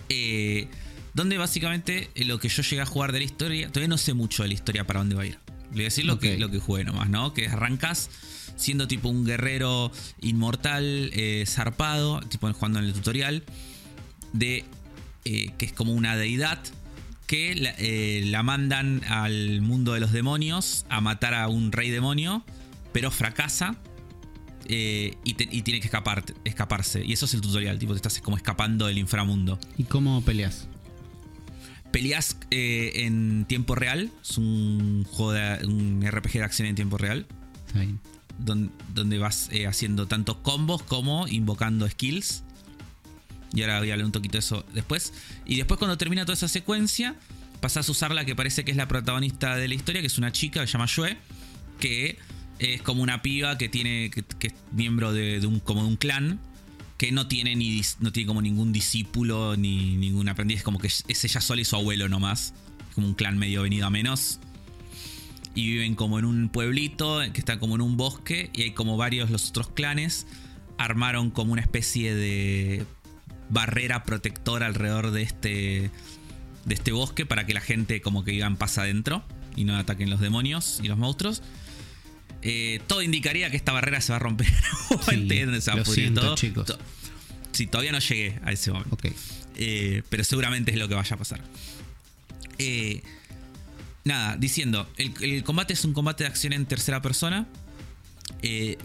Eh, Donde básicamente lo que yo llegué a jugar de la historia, todavía no sé mucho de la historia para dónde va a ir. Le voy a decir lo, que, lo que jugué nomás, ¿no? Que arrancas siendo tipo un guerrero inmortal, eh, zarpado, tipo jugando en el tutorial, de eh, que es como una deidad que la, eh, la mandan al mundo de los demonios a matar a un rey demonio, pero fracasa y, te- y tiene que escapar, escaparse. Y eso es el tutorial, tipo, te estás como escapando del inframundo. ¿Y cómo peleas? Peleas eh, en tiempo real, es un juego de un RPG de acción en tiempo real, Está bien. don- donde vas eh, haciendo tanto combos como invocando skills. Y ahora voy a hablar un poquito de eso después. Y después cuando termina toda esa secuencia, pasas a usar la que parece que es la protagonista de la historia, que es una chica que se llama Yue, que es como una piba que tiene que, que es miembro de, de un como de un clan que no tiene ni no tiene como ningún discípulo ni ningún aprendiz, como que es ella sola y su abuelo nomás, como un clan medio venido a menos. Y viven como en un pueblito que está como en un bosque y hay como varios los otros clanes armaron como una especie de barrera protectora alrededor de este de este bosque para que la gente como que en paz adentro y no ataquen los demonios y los monstruos. Eh, todo indicaría que esta barrera se va a romper en algún momento, Sí, donde se va a lo pudrir siento, todo. chicos. To- Sí, todavía no llegué a ese momento. Eh, pero seguramente es lo que vaya a pasar. Eh, nada, diciendo, el, el combate es un combate de acción en tercera persona.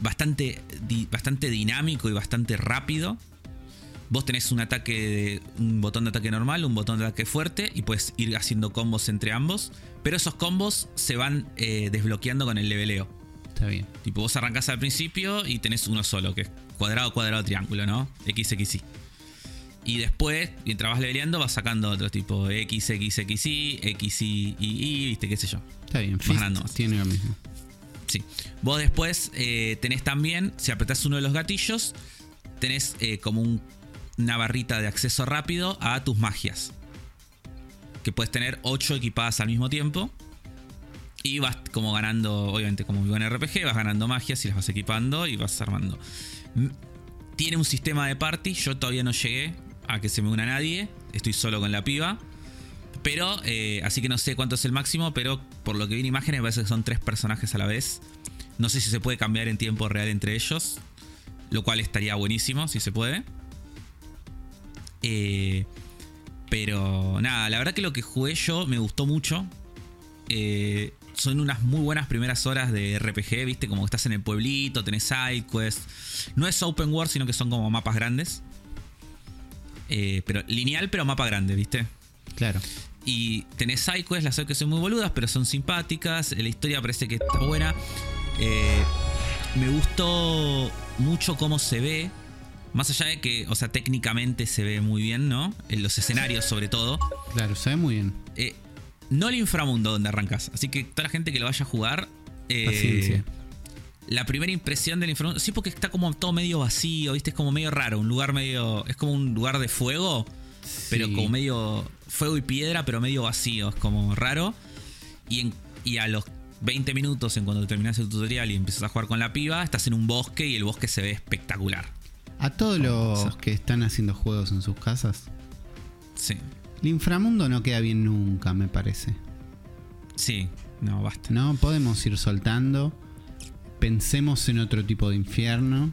bastante, di- bastante dinámico y bastante rápido. Vos tenés un ataque, de- un botón de ataque normal, un botón de ataque fuerte y puedes ir haciendo combos entre ambos. Pero esos combos se van eh, desbloqueando con el leveleo. Está bien. Tipo, vos arrancás al principio y tenés uno solo, que es cuadrado, cuadrado, triángulo, ¿no? X, X, Y. Y después, mientras vas leveleando, vas sacando otros tipo X, X, X, Y, X, Y, Y, Y, viste, qué sé yo. Está bien. Fist más. tiene lo mismo. Sí. Vos después eh, tenés también, si apretás uno de los gatillos, tenés eh, como un- una barrita de acceso rápido a tus magias. Que puedes tener 8 equipadas al mismo tiempo. Y vas como ganando, obviamente como muy buen RPG, vas ganando magias y las vas equipando y vas armando. Tiene un sistema de party, yo todavía no llegué a que se me una nadie, estoy solo con la piba. Pero, eh, así que no sé cuánto es el máximo, pero por lo que vi en imágenes parece que son tres personajes a la vez. No sé si se puede cambiar en tiempo real entre ellos, lo cual estaría buenísimo si se puede. Eh, pero nada, la verdad que lo que jugué yo me gustó mucho. Eh, son unas muy buenas primeras horas de RPG, viste, como que estás en el pueblito, tenés side quests. No es open world, sino que son como mapas grandes. Eh, pero lineal, pero mapa grande, viste. Claro. Y tenés sidequests, las sidequests son muy boludas, pero son simpáticas. La historia parece que está buena. Eh, me gustó mucho cómo se ve. Más allá de que, o sea, técnicamente se ve muy bien, ¿no? En los escenarios, sobre todo. Claro, se ve muy bien. Eh, no el inframundo donde arrancas. Así que toda la gente que lo vaya a jugar. eh, Paciencia. la primera impresión del inframundo. Sí, porque está como todo medio vacío, ¿viste? Es como medio raro. Un lugar medio. Es como un lugar de fuego pero como medio fuego y piedra, pero medio vacío, es como raro. Y, en- y a los 20 minutos, en cuando terminas el tutorial y empiezas a jugar con la piba, estás en un bosque y el bosque se ve espectacular. A todos los que están haciendo juegos en sus casas, Sí, el inframundo no queda bien nunca, me parece. sí, no, basta. No podemos ir soltando. Pensemos en otro tipo de infierno.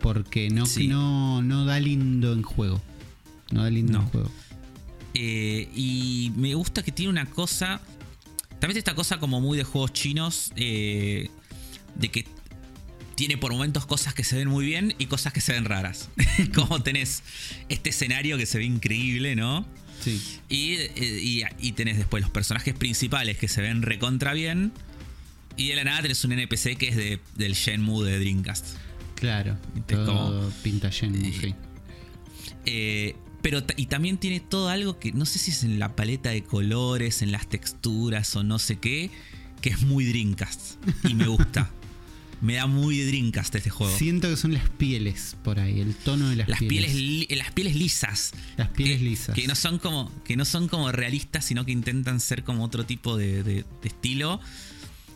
Porque no, Sí. no, no da lindo en juego. No da lindo No. en juego. Eh, y me gusta que tiene una cosa. También esta cosa como muy de juegos chinos. eh, de que tiene por momentos cosas que se ven muy bien y cosas que se ven raras. como tenés este escenario que se ve increíble, ¿no? Sí. Y, eh, y, y tenés después los personajes principales que se ven recontra bien. Y de la nada tenés un NPC que es de, del Shenmue de Dreamcast. Claro. Todo como- pinta lleno, Eh, sí. Eh, pero y también tiene todo algo que no sé si es en la paleta de colores, en las texturas o no sé qué, que es muy Dreamcast. Y me gusta. me da muy Dreamcast este juego. Siento que son las pieles por ahí, el tono de las, las pieles, pieles. li- las pieles lisas. Las pieles que, lisas. Que no son como. Que no son como realistas, sino que intentan ser como otro tipo de, de- de estilo.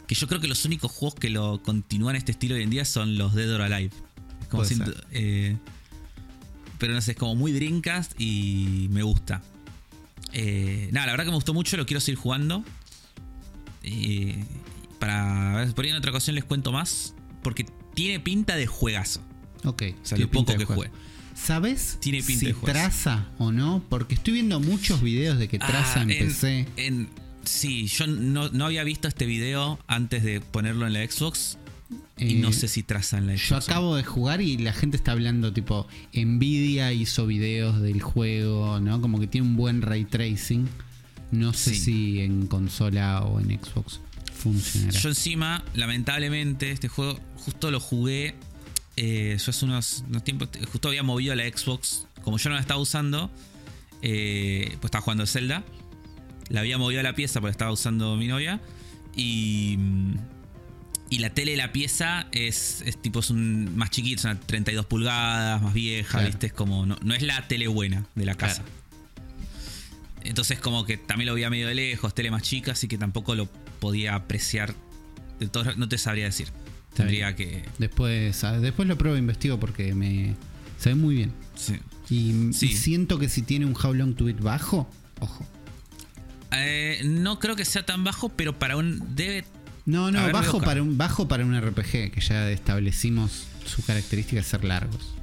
Que yo creo que los únicos juegos que lo continúan este estilo hoy en día son los Dead or Alive. Como siento- eh, pero no sé, es como muy Dreamcast y me gusta. Eh, nada, la verdad que me gustó mucho, lo quiero seguir jugando. Eh, para por ahí en otra ocasión les cuento más. Porque tiene pinta de juegazo. Ok. O sea, lo poco que juegue. ¿Sabes Tiene pinta si de juegazo. traza o no? Porque estoy viendo muchos videos de que traza Ah, en, PC. en- sí, yo no, no había visto este video antes de ponerlo en la Xbox. y Eh, no sé si traza en la Xbox. Yo acabo de jugar y la gente está hablando tipo Nvidia hizo videos del juego, ¿no? Como que tiene un buen ray tracing. No sé Sí. si en consola o en Xbox funcionará. Yo encima, lamentablemente, este juego justo lo jugué. eh, yo hace unos, unos tiempos, justo había movido la Xbox. Como yo no la estaba usando, eh, pues estaba jugando Zelda. La había movido a la pieza porque estaba usando mi novia. Y, y la tele de la pieza es, es tipo es un más chiquito, es una 32 pulgadas, más vieja, Claro. ¿viste? Es como, no, no es la tele buena de la casa. Claro. Entonces como que también lo veía medio de lejos, tele más chica, así que tampoco lo podía apreciar. De todo, no te sabría decir. Está Tendría que... Después, ah, después lo pruebo e investigo porque me se ve muy bien. sí. Y, Sí. y siento que si tiene un How Long to Beat bajo, ojo. Eh, no creo que sea tan bajo, pero para un... Debe... No, no, ver, bajo para, un, bajo para un RPG, que ya establecimos su característica de ser largos.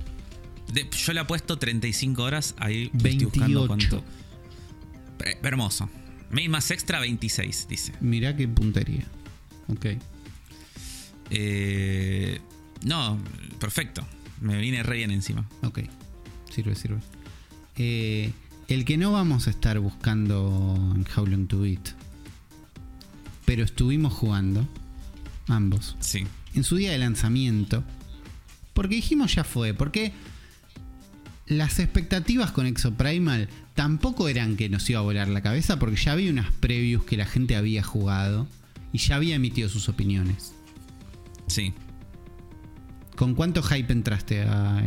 de- yo le he puesto 35 horas, ahí estoy buscando 28. cuánto. Eh, hermoso. Main más extra 26, dice. Mirá qué puntería. Ok. Eh, no, perfecto. Me viene re bien encima. Ok, sirve, sirve. Eh, el que no vamos a estar buscando en How Long to Beat, pero estuvimos jugando, ambos, Sí. en su día de lanzamiento, porque dijimos ya fue, porque las expectativas con Exoprimal tampoco eran que nos iba a volar la cabeza, porque ya había unas previews que la gente había jugado y ya había emitido sus opiniones. Sí. ¿Con cuánto hype entraste a?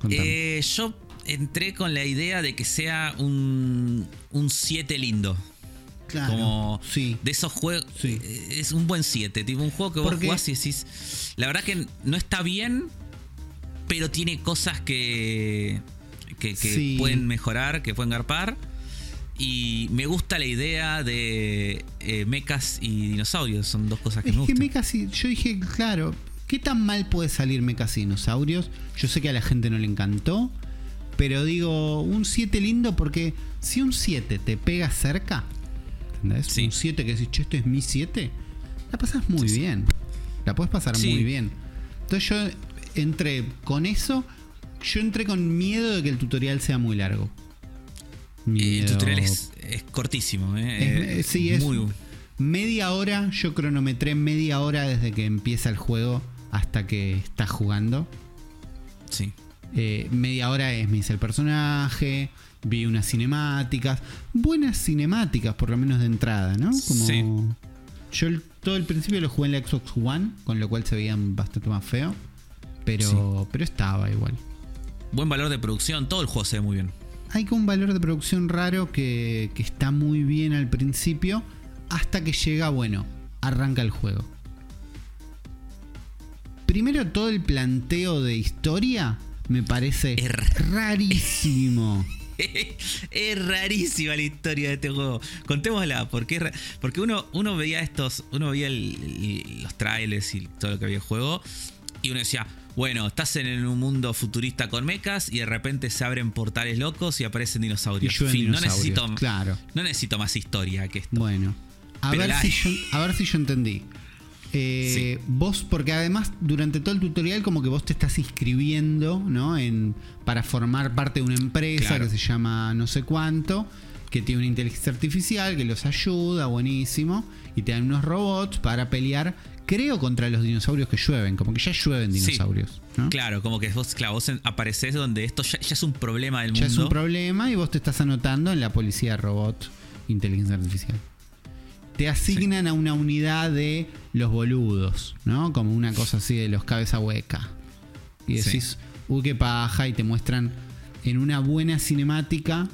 Contame. Eh, yo entré con la idea de que sea un, un 7 lindo. Claro, Como sí. de esos juegos. Sí. eh, Es un buen 7. Tipo un juego que vos Porque- jugás y decís. La verdad que no está bien, pero tiene cosas que. Que, que Sí. pueden mejorar, que pueden garpar. Y me gusta la idea de eh, mechas y dinosaurios. Son dos cosas que Es me que gustan. Mechas y- yo dije, claro, ¿qué tan mal puede salir Mechas y dinosaurios? Yo sé que a la gente no le encantó, pero digo, un 7 lindo porque si un 7 te pega cerca, ¿entendés? Sí. Un 7 que decís, che, esto es mi 7, la pasas muy Sí, bien. La puedes pasar muy bien. Entonces yo entré con eso, yo entré con miedo de que el tutorial sea muy largo. Eh, el Miedo- tutorial es, es cortísimo. eh, es- sí, es muy media hora. Yo cronometré media hora desde que empieza el juego hasta que estás jugando. Sí. Eh, media hora es me dice el personaje. Vi unas cinemáticas. Buenas cinemáticas, por lo menos de entrada, ¿no? Como. Sí. Yo el- todo el principio lo jugué en la Xbox One, con lo cual se veían bastante más feo. Pero, pero estaba igual. Buen valor de producción. Todo el juego se ve muy bien. hay un valor de producción raro que, que está muy bien al principio hasta que llega, bueno, arranca el juego. Primero todo el planteo de historia me parece Es rarísimo. es rarísima la historia de este juego. Contémosla, porque, es porque uno, uno veía estos, uno veía el- el- los trailers y todo lo que había el juego, y uno decía, bueno, estás en un mundo futurista con mechas y de repente se abren portales locos y aparecen Y dinosaurios. Fin, no necesito, claro. no necesito más historia que esto. Bueno, a ver, si yo, a ver si yo entendí. Eh, Vos, porque además durante todo el tutorial como que vos te estás inscribiendo, ¿no? En, para formar parte de una empresa Claro. que se llama no sé cuánto, que tiene una inteligencia artificial que los ayuda, buenísimo, y te dan unos robots para pelear, creo, contra los dinosaurios que llueven, como que ya llueven Sí. dinosaurios, ¿no? Claro, como que vos, claro, vos apareces donde esto ya, ya es un problema del Ya mundo. es un problema y vos te estás anotando en la policía de robot inteligencia artificial. Te asignan a una unidad de los boludos, ¿no? Como una cosa así de los cabeza hueca. Y decís, uy, qué paja, y te muestran en una buena cinemática,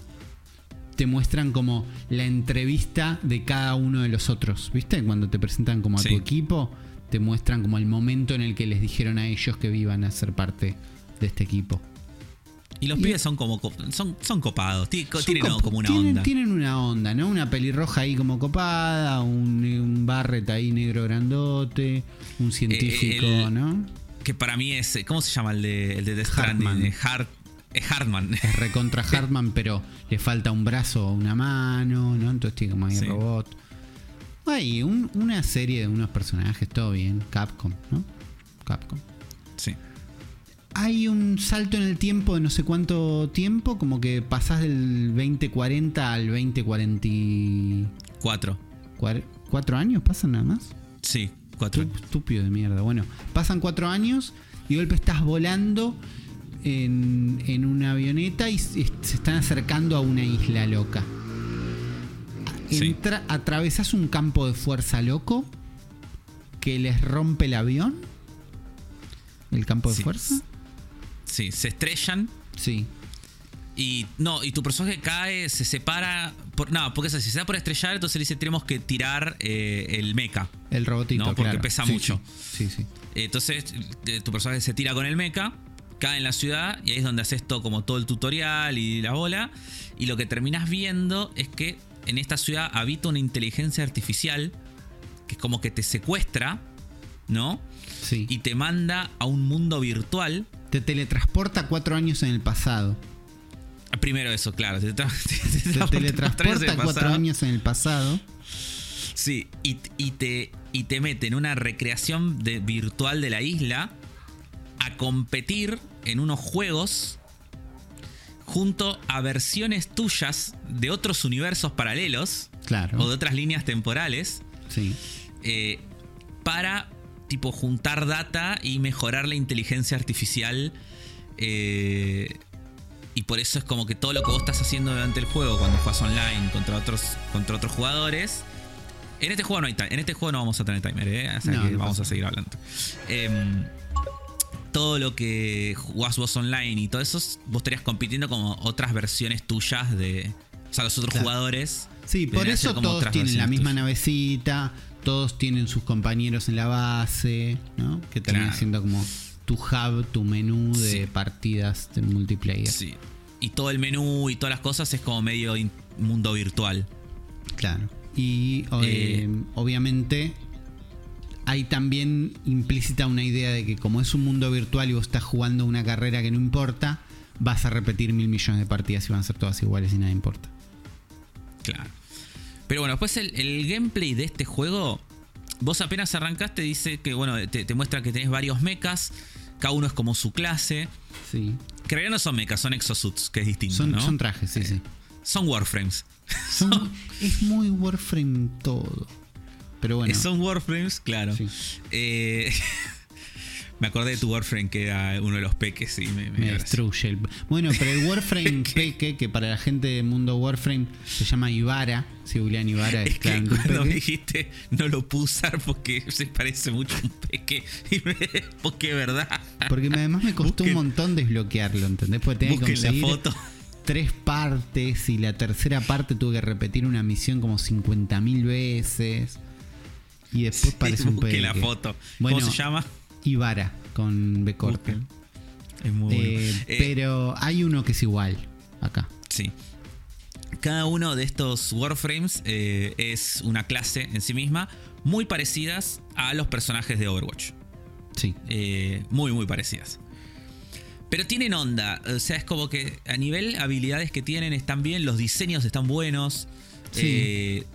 te muestran como la entrevista de cada uno de los otros, ¿viste? Cuando te presentan como a Sí. tu equipo, te muestran como el momento en el que les dijeron a ellos que iban a ser parte de este equipo. Y los Y- pibes son como co- son, son copados, tienen cop- como una tienen- onda. Tienen una onda, ¿no? Una pelirroja ahí como copada, un, un Barret ahí negro grandote, un científico, Eh, el- ¿no? Que para mí es. ¿Cómo se llama el de, el de Death Hartman. Stranding? Eh, Hart, es Hartman. Es recontra Hartman, pero le falta un brazo o una mano, ¿no? Entonces tiene como ahí Sí. robot. Hay un- una serie de unos personajes, todo bien. Capcom, ¿no? Capcom. Sí. Hay un salto en el tiempo de no sé cuánto tiempo, como que pasás del 2040 al 2040. Cuatro. ¿Cuatro años pasan nada más? Sí, cuatro. Tú- Estúpido de mierda. Bueno, pasan cuatro años y de golpe estás volando en, en una avioneta y se están acercando a una isla loca. Sí. Entra, atravesás un campo de fuerza loco que les rompe el avión. ¿El campo de Sí. fuerza? Sí, se estrellan. Sí. Y no, y tu personaje cae, se separa. Por, no, porque así, se da por estrellar, entonces le dice tenemos que tirar eh, el mecha. El robotito, No, porque claro. pesa Sí, mucho. Sí, sí. Entonces, tu personaje se tira con el mecha, cae en la ciudad y ahí es donde haces todo, como todo el tutorial y la bola. Y lo que terminas viendo es que en esta ciudad habita una inteligencia artificial que es como que te secuestra, ¿no? Sí. Y te manda a un mundo virtual. te teletransporta cuatro años en el pasado. Primero eso, claro. Te, te- te teletransporta el cuatro años en el pasado. Sí, y, y te, y te mete en una recreación de, virtual de la isla a competir en unos juegos junto a versiones tuyas de otros universos paralelos Claro. o de otras líneas temporales Sí. eh, para tipo juntar data y mejorar la inteligencia artificial eh, y por eso es como que todo lo que vos estás haciendo durante el juego cuando juegas online contra otros contra otros jugadores en este juego no hay en este juego no vamos a tener timer ¿eh? o sea No, que no vamos pasa a seguir hablando Em, todo lo que jugás vos online y todo eso vos estarías compitiendo como otras versiones tuyas de o sea los otros Claro. jugadores Sí, por eso como todos tienen la misma tuyas. navecita, todos tienen sus compañeros en la base, ¿no? Que termina Claro. siendo como tu hub, tu menú de Sí. partidas de multiplayer. Sí. Y todo el menú y todas las cosas es como medio mundo virtual. Claro. Y eh, obviamente hay también implícita una idea de que como es un mundo virtual y vos estás jugando una carrera que no importa, vas a repetir mil millones de partidas y van a ser todas iguales y nada importa. Claro. Pero bueno, después el, el gameplay de este juego, vos apenas arrancaste, dice que, bueno, te, te muestra que tenés varios mechas, cada uno es como su clase. Sí. Que en realidad no son mechas, son exosuits, que es distinto, Son, ¿no? son trajes, sí, sí. Son warframes. Son- es muy Warframe todo. Pero bueno. Son warframes, claro. Sí. Eh, me acordé de tu warframe que era uno de los peques y me, me destruye el. Bueno, pero el Warframe Peque, que para la gente del mundo Warframe se llama Ibara. Si googlean Ibara, es, Es que cuando me dijiste no lo puedo usar porque se parece mucho a un peque. Y me, porque es verdad. Porque además me costó Busquen- un montón desbloquearlo, ¿entendés? Porque tenía que Busquen la conseguir foto. tres partes y la tercera parte tuve que repetir una misión como 50.000 veces. Y después parece un la foto. Bueno, ¿Cómo se llama? Ibara, con B corta. Es muy bueno. Eh, Eh, pero hay uno que es igual acá. Sí. Cada uno de estos Warframes eh, es una clase en sí misma, muy parecidas a los personajes de Overwatch. Sí. Muy, muy parecidas. Pero tienen onda. O sea, es como que a nivel habilidades que tienen están bien, los diseños están buenos. Sí. eh,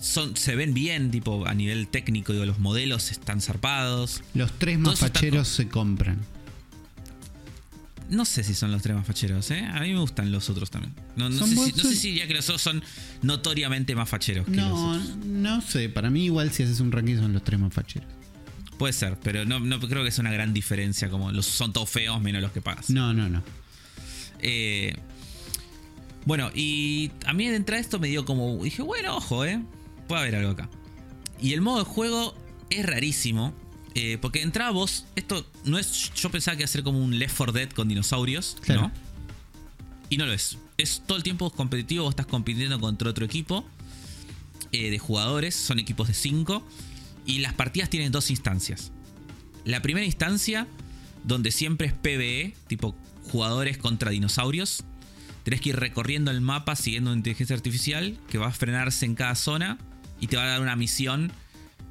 son, se ven bien, tipo, a nivel técnico, digo, los modelos están zarpados. Los tres más están facheros se compran. No sé si son los tres más facheros, ¿eh? A mí me gustan los otros también. No, no sé, si, no sé son- si diría que los otros son notoriamente más facheros que los No, otros. no sé. Para mí, igual si haces un ranking, son los tres más facheros. Puede ser, pero no, no creo que sea una gran diferencia. Como los son todos feos menos los que pagas. No, no, no. Eh, bueno, y a mí de entrada esto me dio como. Dije, bueno, ojo, ¿eh? Puede haber algo acá. Y el modo de juego es rarísimo. eh, porque vos. Esto no es. Yo pensaba que iba a ser como un Left 4 Dead con dinosaurios, Claro. ¿no? Y no lo es. Es todo el tiempo competitivo. Vos estás compitiendo contra otro equipo eh, de jugadores. Son equipos de 5. Y las partidas tienen dos instancias. La primera instancia, donde siempre es PvE, tipo jugadores contra dinosaurios. Tenés que ir recorriendo el mapa siguiendo una inteligencia artificial que va a frenarse en cada zona y te va a dar una misión.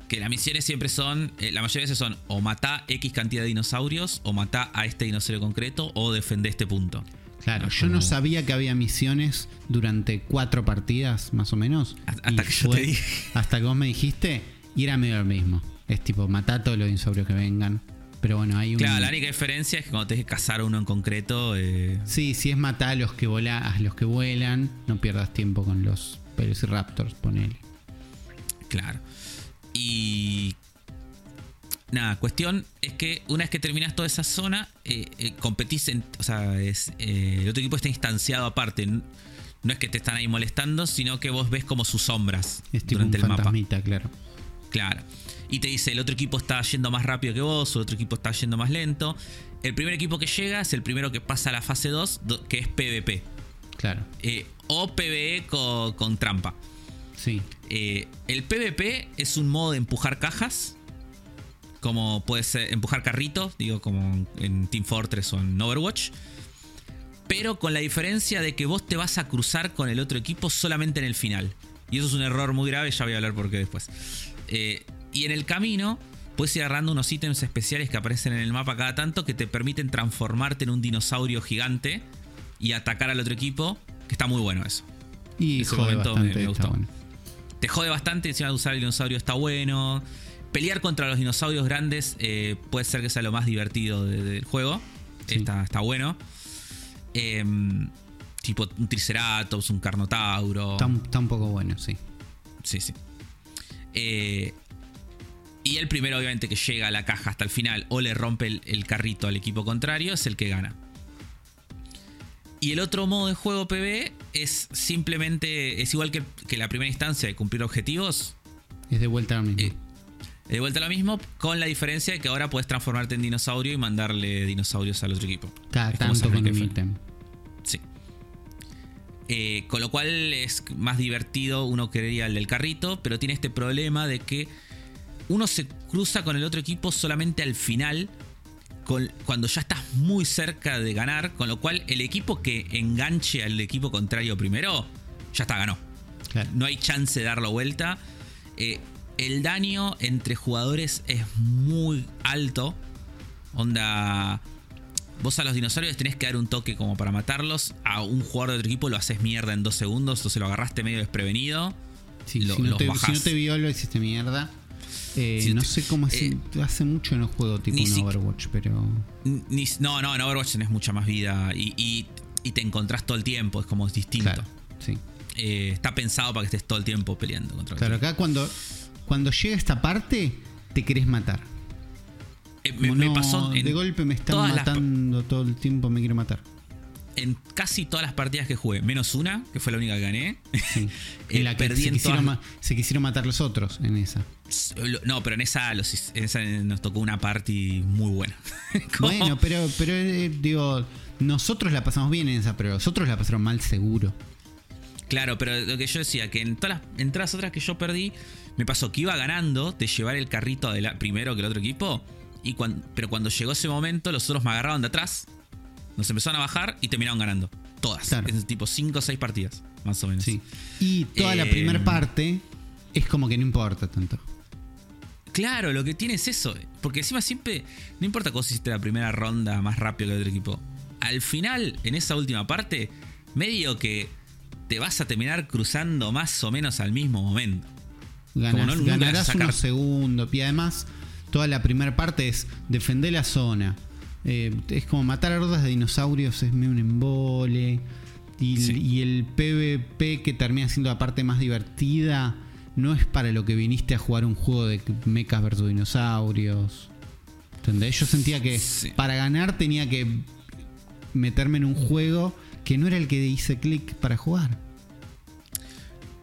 Que las misiones siempre son, eh, la mayoría de veces son o matá X cantidad de dinosaurios, o matá a este dinosaurio concreto, o defendé este punto. Claro, yo no sabía que había misiones durante cuatro partidas, más o menos. Hasta que yo te dije. Hasta que vos me dijiste, y era medio lo mismo. Es tipo, matá a todos los dinosaurios que vengan. Pero bueno, hay un. Claro, la única diferencia es que cuando tenés que cazar uno en concreto. Eh... Sí, si es matar a los que, a los que vuelan, no pierdas tiempo con los Raptors, ponele. Claro. Y. Nada, cuestión es que una vez que terminas toda esa zona, eh, eh, competís en. O sea, es, eh, el otro equipo está instanciado aparte. No es que te están ahí molestando, sino que vos ves como sus sombras durante el mapa. claro. Claro y te dice el otro equipo está yendo más rápido que vos, el otro equipo está yendo más lento. El primer equipo que llega es el primero que pasa a la fase 2, que es PvP. Claro. O PvE con, trampa. Sí. Eh, el PvP es un modo de empujar cajas. Como puede ser empujar carritos, digo, como en Team Fortress o en Overwatch. Pero con la diferencia de que vos te vas a cruzar con el otro equipo solamente en el final. Y eso es un error muy grave, ya voy a hablar por qué después. Eh, y en el camino puedes ir agarrando unos ítems especiales que aparecen en el mapa cada tanto que te permiten transformarte en un dinosaurio gigante y atacar al otro equipo, que está muy bueno eso. Y ese momento me, gustó. Te jode bastante, encima de usar el dinosaurio está bueno. Pelear contra los dinosaurios grandes eh, puede ser que sea lo más divertido del juego. Está, está, bueno. Em, tipo un Triceratops, un Carnotauro. Está, está, un poco bueno, sí. Sí, sí. Eh, y el primero, obviamente, que llega a la caja hasta el final o le rompe el, carrito al equipo contrario es el que gana. Y el otro modo de juego PB es simplemente. Es igual que, la primera instancia de cumplir objetivos. Es de vuelta a lo mismo. Eh, de vuelta a lo mismo, con la diferencia de que ahora puedes transformarte en dinosaurio y mandarle dinosaurios al otro equipo. Cada tanto con un ítem. Sí. Eh, con lo cual es más divertido, uno querería el del carrito, pero tiene este problema de que uno se cruza con el otro equipo solamente al final, cuando ya estás muy cerca de ganar, con lo cual el equipo que enganche al equipo contrario primero, ya está, ganó. No hay chance de darlo vuelta. Eh, el daño entre jugadores es muy alto. Onda. Vos a los dinosaurios tenés que dar un toque como para matarlos. A un jugador de otro equipo lo haces mierda en dos segundos. O se lo agarraste medio desprevenido. si, no te, si, no te, vio, lo hiciste mierda. Eh, no sé cómo es. Eh, hace mucho no juego tipo en Overwatch, pero. no, no, en Overwatch tenés mucha más vida y, te encontrás todo el tiempo, es como distinto. sí. Eh, está pensado para que estés todo el tiempo peleando contra Claro, acá cuando, cuando llega esta parte, te querés matar. me, pasó. de golpe me están matando todo el tiempo, me quiero matar en casi todas las partidas que jugué, menos una, que fue la única que gané. en eh, la que se, quisieron matar los otros en esa. No, pero en esa, nos tocó una party muy buena. bueno, pero, pero eh, digo, nosotros la pasamos bien en esa, pero los otros la pasaron mal seguro. Claro, pero lo que yo decía, que en todas las, en otras que yo perdí, me pasó que iba ganando de llevar el carrito primero que el otro equipo. Y pero cuando llegó ese momento, los otros me agarraron de atrás nos empezaron a bajar y terminaron ganando. Todas. Es tipo 5 o 6 partidas, más o menos. Sí. Y toda la eh, primera parte es como que no importa tanto. Claro, lo que tiene es eso. Porque encima siempre, no importa cómo hiciste la primera ronda más rápido que el otro equipo. Al final, en esa última parte, medio que te vas a terminar cruzando más o menos al mismo momento. ganarás unos segundos. Y además, toda la primera parte es defender la zona eh, es como matar a hordas de dinosaurios, es medio un embole. Y, el PvP que termina siendo la parte más divertida no es para lo que viniste a jugar un juego de mechas versus dinosaurios. ¿Entendés? Yo sentía que para ganar tenía que meterme en un juego que no era el que hice clic para jugar.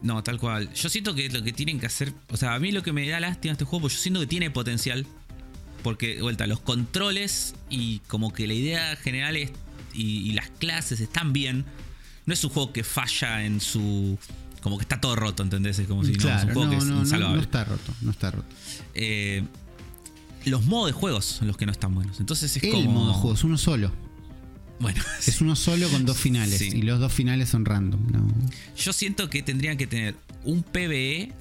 No, tal cual. Yo siento que lo que tienen que hacer. O sea, a mí lo que me da lástima este juego, pues yo siento que tiene potencial porque, de vuelta, los controles y como que la idea general es, y, las clases están bien. No es un juego que falla en su. Como que está todo roto, ¿entendés? Es como si no, es un juego que es no, está roto, no está roto. Eh, los modos de juegos son los que no están buenos. Entonces es El como. modo de juegos, uno solo. Bueno, Es uno solo con dos finales. Sí. Y los dos finales son random. ¿no? yo siento que tendrían que tener un PvE,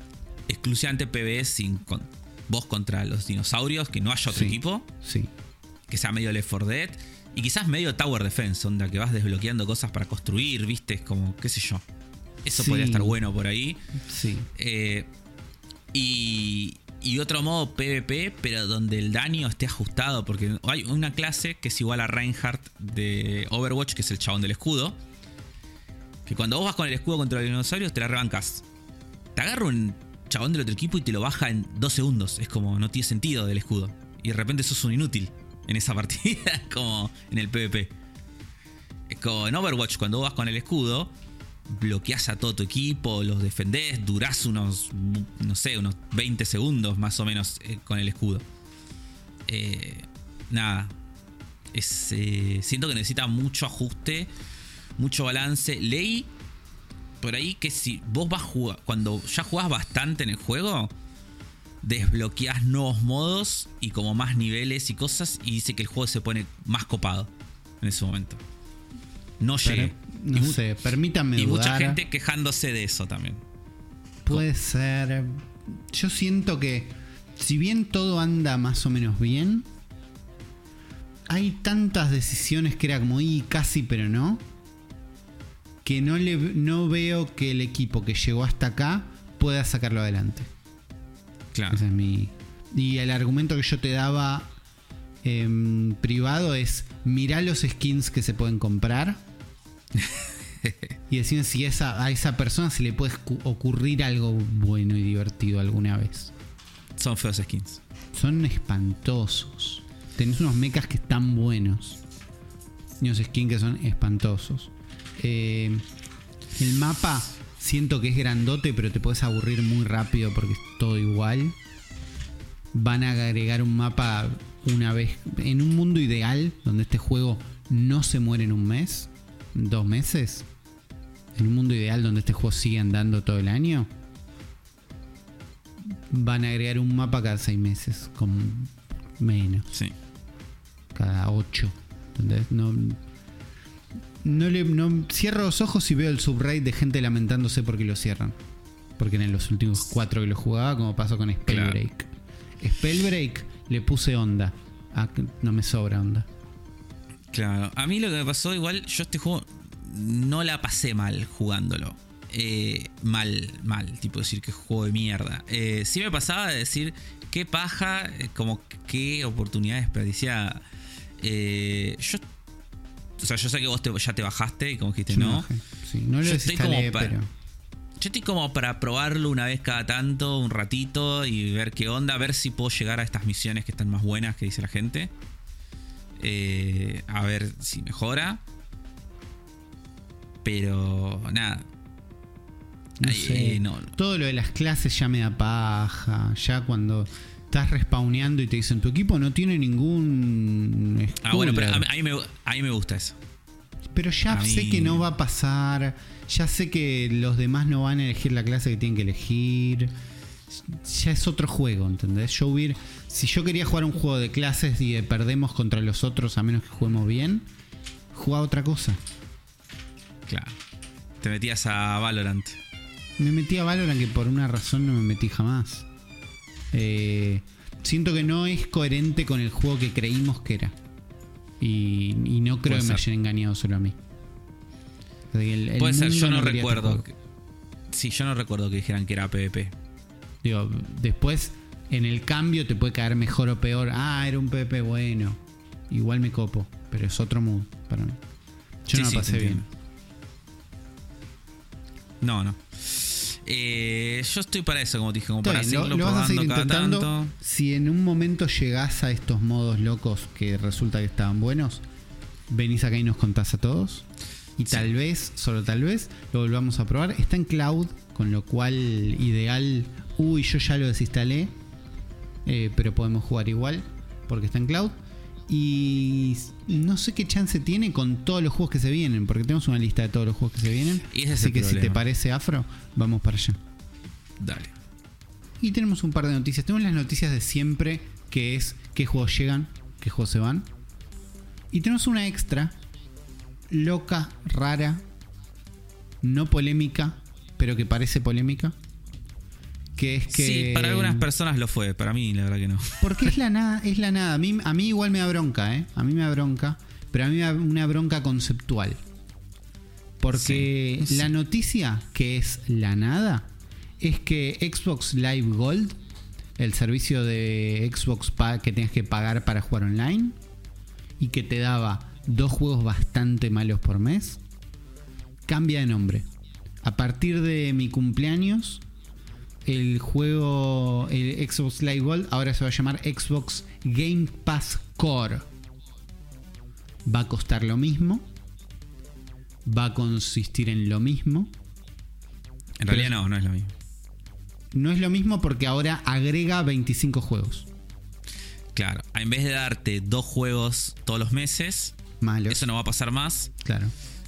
exclusivamente PvE sin con, vos contra los dinosaurios, que no haya otro Sí. equipo, Sí. que sea medio Left 4 Dead, y quizás medio Tower Defense, onda que vas desbloqueando cosas para construir, viste, es como, qué sé yo. Eso Sí. podría estar bueno por ahí. Sí. Eh, y, y otro modo PvP, pero donde el daño esté ajustado, porque hay una clase que es igual a Reinhardt de Overwatch, que es el chabón del escudo. Que cuando vos vas con el escudo contra los dinosaurios, te la rebancas. Te agarra un chabón del otro equipo y te lo baja en dos segundos. Es como, no tiene sentido del escudo. Y de repente sos un inútil en esa partida, como en el PvP. Es como en Overwatch, cuando vas con el escudo, bloqueás a todo tu equipo, los defendés, durás unos, no sé, unos 20 segundos más o menos eh, con el escudo. Eh, nada. Eh, siento que necesita mucho ajuste, mucho balance. Leí por ahí que si vos vas a jugar, cuando ya jugás bastante en el juego, desbloqueás nuevos modos y como más niveles y cosas, y dice que el juego se pone más copado en ese momento. No Pero, llegué. no Y mu- sé, permítanme y mucha dudar. gente quejándose de eso también. Puede ser. Yo siento que, si bien todo anda más o menos bien, hay tantas decisiones que era como y casi, pero no. Que no, le, no veo que el equipo que llegó hasta acá pueda sacarlo adelante. Claro. Ese es mi. Y el argumento que yo te daba en privado es: mirá los skins que se pueden comprar. y decime si esa, a esa persona se le puede ocurrir algo bueno y divertido alguna vez. Son feos skins. Son espantosos. Tenés unos mechas que están buenos. Y unos skins que son espantosos. Eh, el mapa siento que es grandote, pero te puedes aburrir muy rápido porque es todo igual. Van a agregar un mapa una vez. En un mundo ideal, donde este juego no se muere en un mes, dos meses. En un mundo ideal donde este juego sigue andando todo el año. Van a agregar un mapa cada seis meses. Con menos Sí. cada 8. No, no le, no, cierro los ojos y veo el subrate de gente lamentándose porque lo cierran. Porque en los últimos cuatro que lo jugaba, como pasó con Spellbreak. Spellbreak le puse onda. Ah, no me sobra onda. Claro. A mí lo que me pasó, igual, yo este juego no la pasé mal jugándolo. Eh, mal, mal. Tipo decir que juego de mierda. Eh, sí me pasaba de decir qué paja, eh, como qué oportunidad desperdiciada. Eh, yo. O sea, yo sé que vos te- ya te bajaste y como dijiste, Yo no. Sí, no lo Yo estoy como para- pero. Yo estoy como para probarlo una vez cada tanto, un ratito, y ver qué onda, ver si puedo llegar a estas misiones que están más buenas que dice la gente. Eh, a ver si mejora. Pero nada. No sé. eh, no. Todo lo de las clases ya me da paja. Ya cuando estás respawneando y te dicen tu equipo no tiene ningún. Ah, bueno, pero a, schooler". a mí me, a mí me gusta eso. Pero ya A sé mí- que no va a pasar. Ya sé que los demás no van a elegir la clase que tienen que elegir. Ya es otro juego, ¿entendés? Yo hubiera, si yo quería jugar un juego de clases y de perdemos contra los otros a menos que juguemos bien, jugaba otra cosa. Claro. Te metías a Valorant. Me metí a Valorant que por una razón no me metí jamás. Eh, siento que no es coherente con el juego que creímos que era. Y, y no creo Puede que me hayan engañado solo a mí. El- el Puede ser, yo no, este recuerdo. que- sí, yo no recuerdo que dijeran que era PvP. Digo, después en el cambio te puede caer mejor o peor. Ah, era un PP bueno. Igual me copo, pero es otro mood para mí. Yo Sí, no te pasé bien. No, no. Eh, yo estoy para eso, como te dije, como para bien, lo, seguirlo lo vas a seguir intentando. tanto. Si en un momento llegás a estos modos locos que resulta que estaban buenos, venís acá y nos contás a todos. Y Sí. tal vez, solo tal vez, lo volvamos a probar. Está en cloud, con lo cual ideal. Uy, yo ya lo desinstalé. eh, pero podemos jugar igual, porque está en cloud. Y no sé qué chance tiene con todos los juegos que se vienen, porque tenemos una lista de todos los juegos que se vienen. Y ese es Así que si te parece afro, vamos para allá. Dale. Y tenemos un par de noticias. Tenemos las noticias de siempre, que es qué juegos llegan, qué juegos se van. Y tenemos una extra, loca, rara, no polémica, pero que parece polémica. Que es que. Sí, para algunas personas lo fue, para mí la verdad que no. Porque es la nada, es la nada. A mí, a mí igual me da bronca, ¿eh? A mí me da bronca, pero a mí me da una bronca conceptual. Porque Sí, sí. la noticia que es la nada es que Xbox Live Gold, el servicio de Xbox que tenías que pagar para jugar online y que te daba dos juegos bastante malos por mes, cambia de nombre. A partir de mi cumpleaños, el juego, el Xbox Live Gold, ahora se va a llamar Xbox Game Pass Core. Va a costar lo mismo. Va a consistir en lo mismo. En realidad no, no es lo mismo. No es lo mismo porque ahora agrega 25 juegos. Claro, en vez de darte dos juegos todos los meses, Malos. eso no va a pasar más. Claro.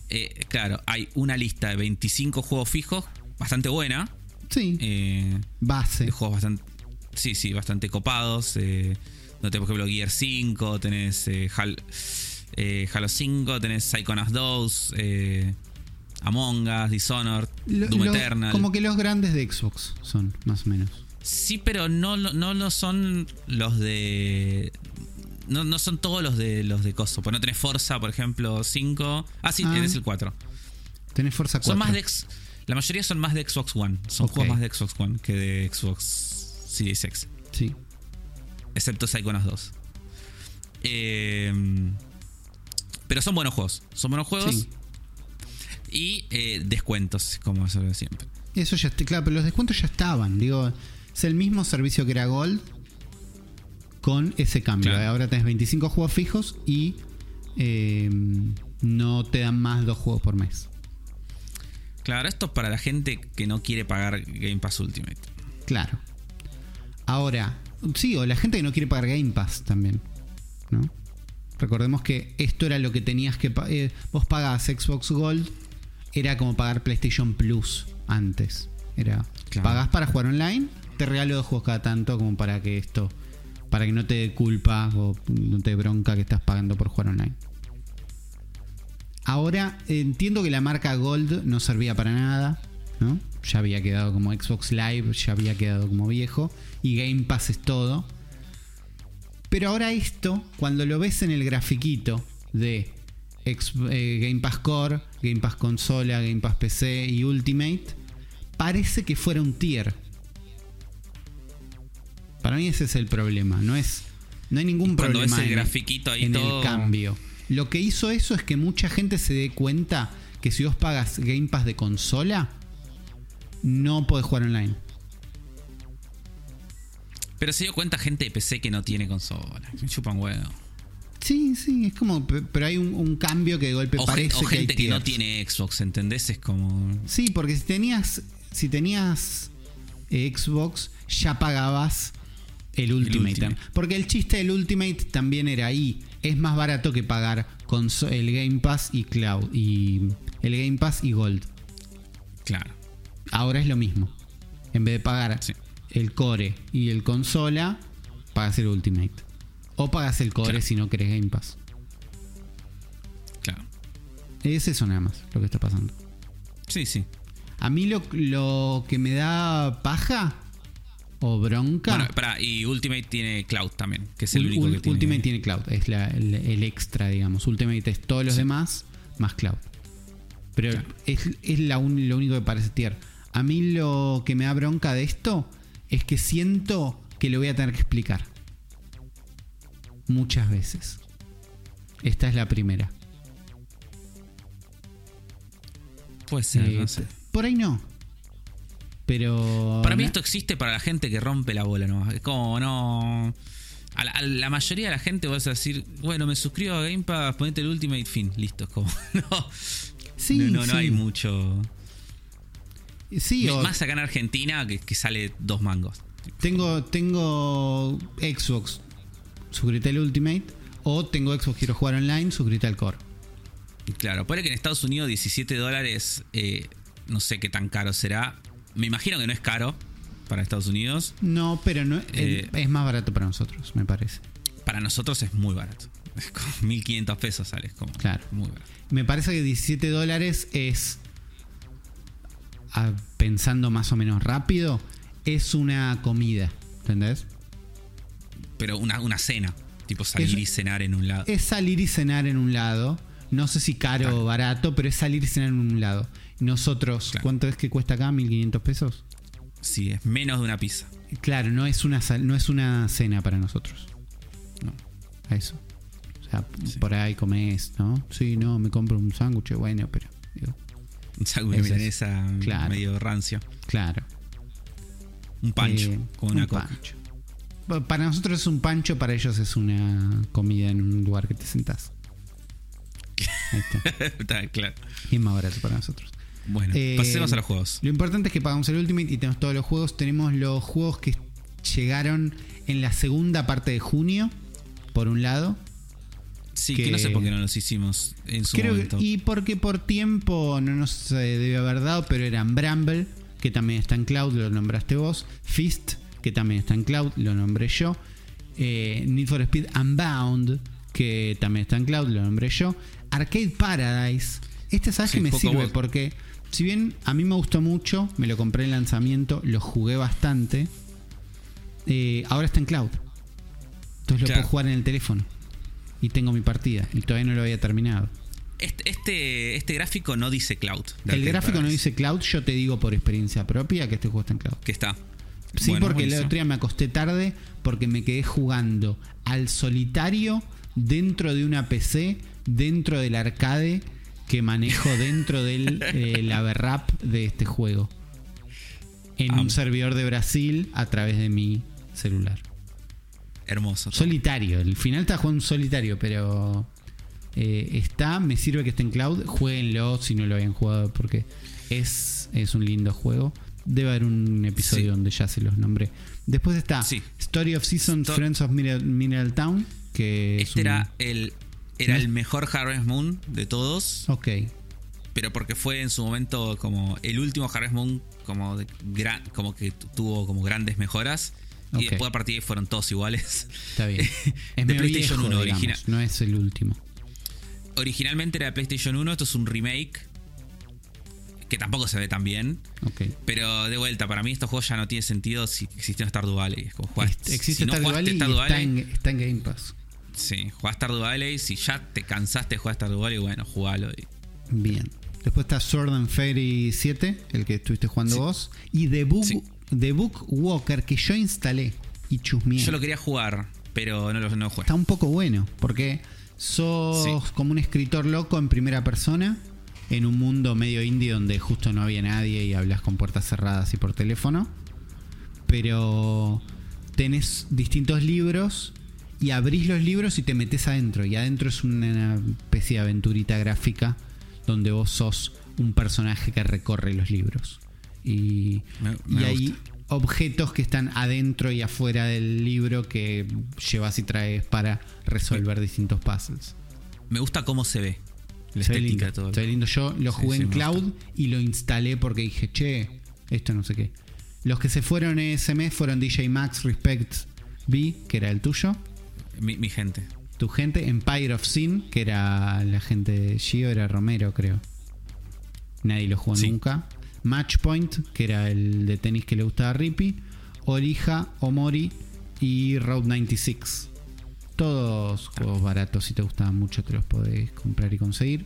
Eh, claro, hay una lista de 25 juegos fijos, bastante buena. Sí. eh, base. de juegos bastante. Sí, sí, bastante copados. Eh, no tenés, por ejemplo, Gear 5, tenés eh, Hal- eh, Halo 5, tenés Psychonauts 2, eh, Among Us, Dishonored, Lo- Doom lo- Eternal. como que los grandes de Xbox son, más o menos. Sí, pero no, no lo son los de. No, no son todos los de los de Coso. Pues no tenés Forza, por ejemplo, 5. Ah, sí, Ah. tenés el 4. Tenés Forza 4. Son más de ex- La mayoría son más de Xbox One. Son juegos más de Xbox One que de Xbox Series X. Sí. Excepto Psychonauts 2. Eh, pero son buenos juegos. Son buenos juegos. Sí. Y eh, descuentos, como se ve siempre. Eso ya está, claro, pero los descuentos ya estaban. Digo, es el mismo servicio que era Gold con ese cambio. Claro. Ahora tenés 25 juegos fijos y eh, no te dan más dos juegos por mes. Claro, esto es para la gente que no quiere pagar Game Pass Ultimate. Claro. Ahora, sí, o la gente que no quiere pagar Game Pass también. ¿No? Recordemos que esto era lo que tenías que pagar. vos pagabas Xbox Gold, era como pagar PlayStation Plus antes. Era Claro. pagás para jugar online, te regalo dos juegos cada tanto como para que esto para que no te dé culpa o no te dé bronca que estás pagando por jugar online. Ahora entiendo que la marca Gold no servía para nada, ¿no? Ya había quedado como Xbox Live, ya había quedado como viejo y Game Pass es todo. Pero ahora esto, cuando lo ves en el grafiquito de eh, Game Pass Core, Game Pass Consola, Game Pass PC y Ultimate, parece que fuera un tier. Para mí ese es el problema, no es no hay ningún problema el en- grafiquito ahí en todo- el cambio. Lo que hizo eso es que mucha gente se dé cuenta que si vos pagas Game Pass de consola, no podés jugar online. Pero se dio cuenta gente de PC que no tiene consola. Me chupan huevo. Sí, sí, es como, pe- pero hay un, un cambio que de golpe O, parece gen- o que gente que no tiene Xbox, ¿entendés? Es como. Sí, porque si tenías, si tenías eh, Xbox, ya pagabas el Ultimate. Ultimate. Porque el chiste del Ultimate también era ahí. Es más barato que pagar con el Game Pass y Cloud. Y el Game Pass y Gold. Claro. Ahora es lo mismo. En vez de pagar Sí. el core y el consola, pagas el Ultimate. O pagas el core Claro. si no querés Game Pass. Claro. Es eso nada más lo que está pasando. Sí, sí. A mí lo, lo que me da paja o bronca. Bueno, pará, y Ultimate tiene Cloud también, que es el único Ul- que tiene. Ultimate tiene Cloud, es la- el, el extra, digamos. Ultimate es todos los Sí. demás más Cloud. Pero Claro. es, es la un- lo único que parece tier. A mí lo que me da bronca de esto es que siento que lo voy a tener que explicar. Muchas veces. Esta es la primera. Puede ser, Eh, no sé. Por ahí no. Pero. Para mí esto existe para la gente que rompe la bola nomás. Es como no. A la, a la mayoría de la gente vas a decir, bueno, me suscribo a Game Pass, ponete el Ultimate fin, listo. Es como, no. Sí, no, no, no hay mucho. Sí, o- Más acá en Argentina que, que sale dos mangos. Tengo, tengo Xbox, suscríbete al Ultimate. O tengo Xbox, quiero jugar online, suscríbete al Core. Claro, puede que en Estados Unidos 17 dólares, eh, no sé qué tan caro será. Me imagino que no es caro para Estados Unidos. No, pero no, Eh, es más barato para nosotros, me parece. Para nosotros es muy barato. Es como 1500 pesos sale. Como Claro. muy barato. Me parece que 17 dólares es, pensando más o menos rápido, es una comida. ¿Entendés? Pero una, una cena. Tipo salir Es- y cenar en un lado. Es salir y cenar en un lado. No sé si caro Claro. o barato, pero es salir y cenar en un lado. Nosotros, Claro. ¿cuánto es que cuesta acá? ¿1500 pesos? Sí, es menos de una pizza. Claro, no es una, sal- no es una cena para nosotros. No, a eso. O sea, Sí. por ahí comés, ¿no? Sí, no, me compro un sándwich, bueno, pero... digo, Un sándwich de milanesa claro. medio rancio. claro. Un pancho Eh, con un una coca. pancho. Pa- Para nosotros es un pancho, para ellos es una comida en un lugar que te sentás. Ahí está. Está claro. Y es más barato para nosotros. Bueno, Eh, pasemos a los juegos. Lo importante es que pagamos el Ultimate y tenemos todos los juegos. Tenemos los juegos que llegaron en la segunda parte de junio, por un lado. Sí, que- que no sé por qué no los hicimos en su Creo que- momento. y porque por tiempo no nos eh, debe haber dado, pero eran Bramble, que también está en Cloud, lo nombraste vos. Fist, que también está en Cloud, lo nombré yo. Eh, Need for Speed Unbound, que también está en Cloud, lo nombré yo. Arcade Paradise. Este, ¿sabes Sí, que me sirve? vos. Porque, si bien a mí me gustó mucho, me lo compré en lanzamiento, lo jugué bastante. eh, ahora está en Cloud. Entonces lo Claro. puedo jugar en el teléfono. Y tengo mi partida. Y todavía no lo había terminado. Este, este, este gráfico no dice cloud. El gráfico no dice cloud, yo te digo por experiencia propia que este juego está en cloud. Que está. Sí, Bueno, porque buenísimo. otro día me acosté tarde porque me quedé jugando al solitario dentro de una PC, dentro del arcade que manejo dentro del eh, la de este juego. En un servidor de Brasil a través de mi celular. Hermoso. Solitario, el final está jugando solitario, pero eh, está, me sirve que esté en cloud. Jueguenlo si no lo habían jugado porque es, es un lindo juego. Debe haber un episodio Sí. donde ya se los nombré. Después está Sí. Story of Seasons, Sto- Friends of Mineral, Mineral Town, que es Este un- era el, era ¿No? el mejor Harvest Moon de todos. Ok, pero porque fue en su momento como el último Harvest Moon como de gran- como que tu- tuvo como grandes mejoras y después a partir de ahí fueron todos iguales. está bien. Es De PlayStation viejo, 1 digamos, original. no es el último. Originalmente era de PlayStation 1, esto es un remake que tampoco se ve tan bien, Ok. pero de vuelta para mí estos juegos ya no tiene sentido si existe un Stardew Valley, es como Est- Existe si no Stardew jugaste Valley está Valley, en, está en Game Pass. Sí, jugás Stardew Valley, si ya te cansaste de jugar Stardew Valley, bueno, jugalo y- Bien. Después está Sword and Fairy 7, el que estuviste jugando Sí. vos. Y The Book, Sí. The Book Walker, que yo instalé y chusmeé. Yo lo quería jugar, pero no lo no jugué. Está un poco bueno, porque sos Sí. como un escritor loco en primera persona, en un mundo medio indie donde justo no había nadie y hablas con puertas cerradas y por teléfono. Pero tenés distintos libros y abrís los libros y te metes adentro. Y adentro es una especie de aventurita gráfica donde vos sos un personaje que recorre los libros. Y, Me- y hay objetos que están adentro y afuera del libro que llevas y traes para resolver distintos puzzles. Me gusta cómo se ve. La Se ve estética lindo, todo. se ve lindo. Yo lo jugué sí, en cloud gusta. y lo instalé porque dije, che, esto no sé qué. Los que se fueron ese mes fueron DJ Max Respect B, que era el tuyo. Mi, mi gente. Tu gente, Empire of Sin, que era la gente de Gio, era Romero, creo. Nadie lo jugó Sí. nunca. Matchpoint, que era el de tenis que le gustaba a Rippy. Orija, Omori y Road 96. Todos juegos baratos, si te gustaban mucho, te los podés comprar y conseguir.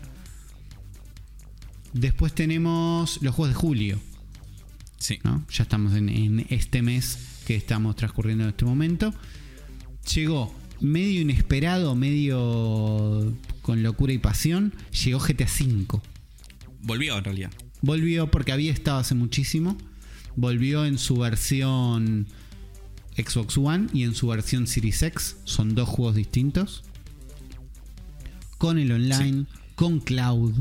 Después tenemos los juegos de julio. Sí. ¿no? Ya estamos en, en este mes que estamos transcurriendo en este momento. Llegó medio inesperado, medio con locura y pasión. Llegó GTA V. Volvió en realidad. Volvió porque había estado hace muchísimo. Volvió en su versión Xbox One y en su versión Series X. Son dos juegos distintos. Con el online, con cloud.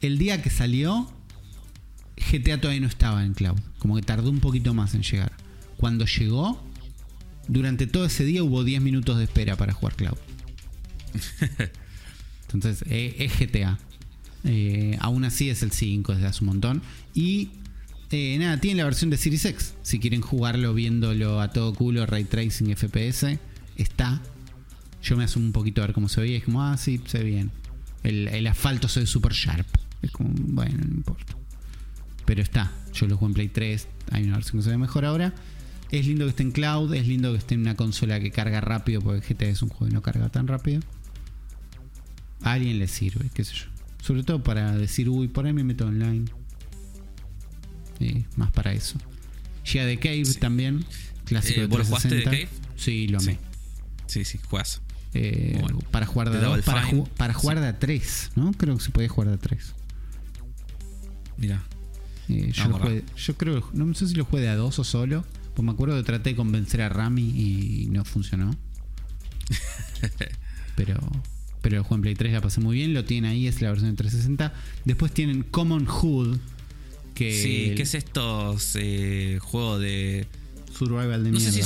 El día que salió, GTA todavía no estaba en cloud. Como que tardó un poquito más en llegar. Cuando llegó, durante todo ese día hubo 10 minutos de espera para jugar cloud. Entonces, eh, es GTA. Eh, aún así es el 5 desde hace un montón. Y eh, nada, tiene la versión de Series X. Si quieren jugarlo viéndolo a todo culo, ray tracing, FPS, está. Yo me asumo un poquito a ver cómo se veía es como, ah, sí, se ve bien. El, el asfalto se ve super sharp. Es como, bueno, no importa. Pero está. Yo lo juego en Play 3. Hay una versión que se ve mejor ahora. Es lindo que esté en cloud. Es lindo que esté en una consola que carga rápido. Porque GTA es un juego que no carga tan rápido. A alguien le sirve, qué sé yo. Sobre todo para decir, uy, por ahí me meto online. Eh, más para eso. Llega de Cave Sí. también. Clásico Eh, de ¿vos lo jugaste de 360. Cave? Sí, lo amé. Sí, sí, juegas. Eh, Muy bueno. Para jugar de a dos, para, ju- para jugar Sí. de a 3, ¿no? Creo que se podía jugar de a 3. Mira. Eh, yo, No, jugué- yo creo, no sé si lo jugué de a dos o solo. Pues me acuerdo que traté de convencer a Rami y no funcionó. pero, pero el juego en Play 3 la pasé muy bien. Lo tienen ahí, es la versión de 360. Después tienen Common Hood. Que Sí, ¿qué es estos eh, juegos de. Survival de No sé si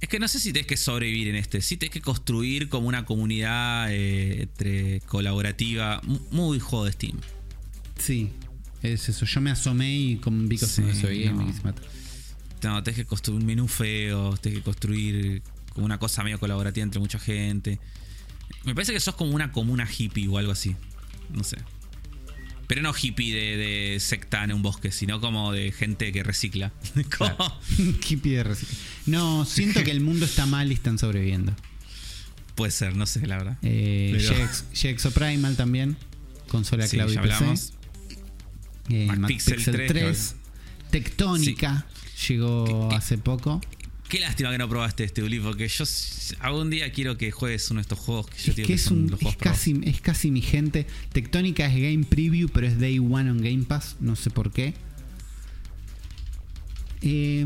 Es que no sé si tenés que sobrevivir en este. Sí tenés que construir como una comunidad eh, entre colaborativa. Muy juego de Steam. Sí, es eso. Yo me asomé y con vi que Sí, se veía y no. me quise matar. No, tenés que construir un menú feo, tenés que construir como una cosa medio colaborativa entre mucha gente. Me parece que sos como una comuna hippie o algo así. No sé. Pero no hippie de, de secta en un bosque, sino como de gente que recicla. Claro. Hippie de reciclaje. No, siento que el mundo está mal y están sobreviviendo. Puede ser, no sé, la verdad. Eh, Pero- Primal también. Consola Sí, cloud y ya PC. hablamos. Eh, Mac Mac Pixel Pixel 3, 3. Tectónica llegó ¿Qué- qué- hace poco. Qué lástima que no probaste este Uli, porque yo algún día quiero que juegues uno de estos juegos que yo Es digo que que es, son un, los es, juegos pro. casi, es casi mi gente. Tectónica es Game Preview, pero es Day One on Game Pass. No sé por qué. Eh,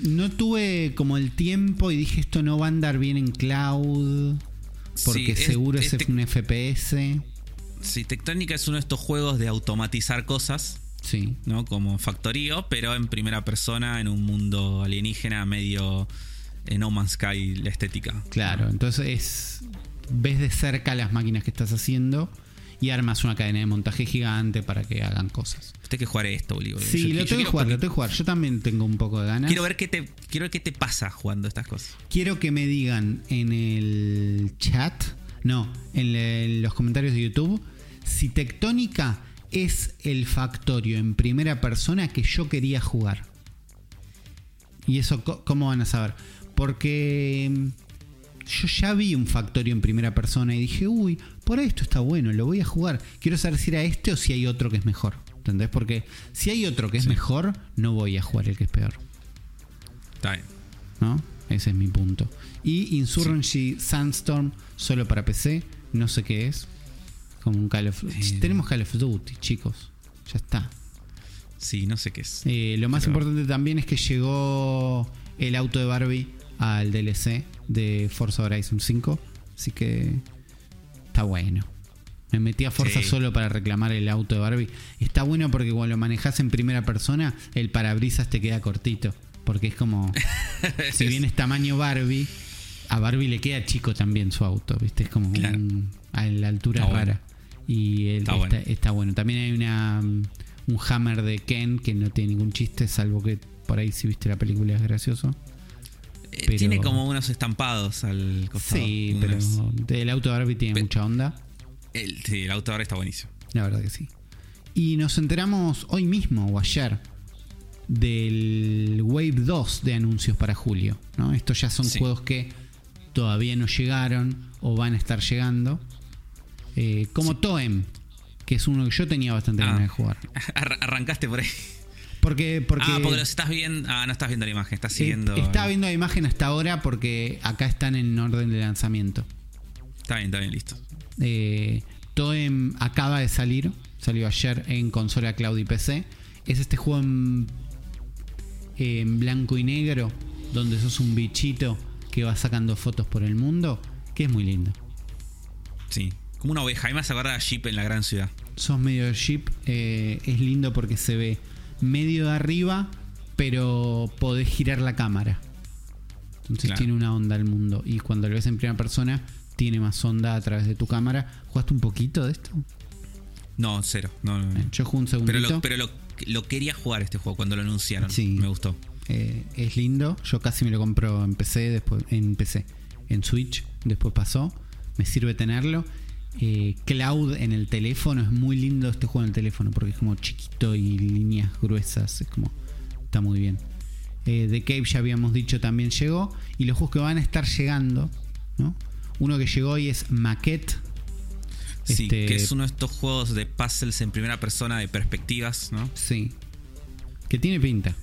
no tuve como el tiempo y dije esto no va a andar bien en cloud. Porque Sí, seguro es es, un FPS. Sí, Tectónica es uno de estos juegos de automatizar cosas, Sí. ¿no? Como factorío, pero en primera persona, en un mundo alienígena, medio en No Man's Sky la estética. Claro, entonces es, ves de cerca las máquinas que estás haciendo y armas una cadena de montaje gigante para que hagan cosas. Usted que jugar esto, boludo. Sí, Yo- lo yo tengo que jugar, lo tengo que jugar. Yo también tengo un poco de ganas. Quiero ver qué te, quiero ver qué te pasa jugando estas cosas. Quiero que me digan en el chat, no, en, le- en los comentarios de YouTube, si Tectónica es el factorio en primera persona que yo quería jugar. ¿Y eso cómo van a saber? Porque mm, yo ya vi un factorio en primera persona y dije, uy, por ahí esto está bueno, lo voy a jugar. Quiero saber si era este o si hay otro que es mejor. ¿Entendés? Porque si hay otro que es Sí. mejor, no voy a jugar el que es peor. Está bien. ¿no? Ese es mi punto. Y Insurgency Sandstorm solo para PC, no sé qué es. Como un Call of Eh. Tenemos Call of Duty, chicos. Ya está. Sí, no sé qué es. Eh, lo más Pero- importante también es que llegó el auto de Barbie al DLC de Forza Horizon 5. Así que está bueno. Me metí a Forza Sí. solo para reclamar el auto de Barbie. Está bueno porque cuando lo manejas en primera persona, el parabrisas te queda cortito. Porque es como. si bien es tamaño Barbie, a Barbie le queda chico también su auto, ¿viste? Es como Claro. un- a la altura Está rara. Y el- Está bueno. está bueno. También hay una mm, un hammer de Ken que no tiene ningún chiste, salvo que por ahí si viste la película es gracioso. Eh, pero- Tiene como unos estampados al costado. Sí, pero unos- el auto de Barbie tiene Pe- mucha onda. El, sí, el auto está buenísimo. La verdad que sí. Y nos enteramos hoy mismo o ayer del Wave 2 de anuncios para julio. ¿no? Estos ya son Sí. juegos que todavía no llegaron o van a estar llegando. Eh, como Toem, que es uno que yo tenía bastante Ah. ganas de jugar. Arr- arrancaste por ahí. Porque, porque, ah, porque los estás viendo. Ah, no estás viendo la imagen, estás siguiendo. estaba viendo la imagen hasta ahora porque acá están en orden de lanzamiento. Está bien, está bien, listo. Eh, Toem acaba de salir, salió ayer en consola cloud y PC. Es este juego en, en blanco y negro, donde sos un bichito que va sacando fotos por el mundo, que es muy lindo. Sí. Como una oveja. A mí me hace acordar a Jeep en la gran ciudad. Sos medio ship, eh, es lindo porque se ve medio de arriba, pero podés girar la cámara. Entonces Claro. tiene una onda el mundo. Y cuando lo ves en primera persona, tiene más onda a través de tu cámara. ¿Jugaste un poquito de esto? No, cero. No, no, no. Eh, Yo jugué un segundito. Pero, lo, pero lo, lo quería jugar este juego cuando lo anunciaron. Sí. Me gustó. Eh, es lindo. Yo casi me lo compro en PC después en PC. en Switch, después pasó. Me sirve tenerlo. Eh, Cloud en el teléfono, es muy lindo este juego en el teléfono porque es como chiquito y líneas gruesas, es como está muy bien. Eh, The Cave ya habíamos dicho también llegó y los juegos que van a estar llegando, ¿no? Uno que llegó hoy es Maquette. Sí, Este- que es uno de estos juegos de puzzles en primera persona de perspectivas, ¿no? Sí. Que tiene pinta.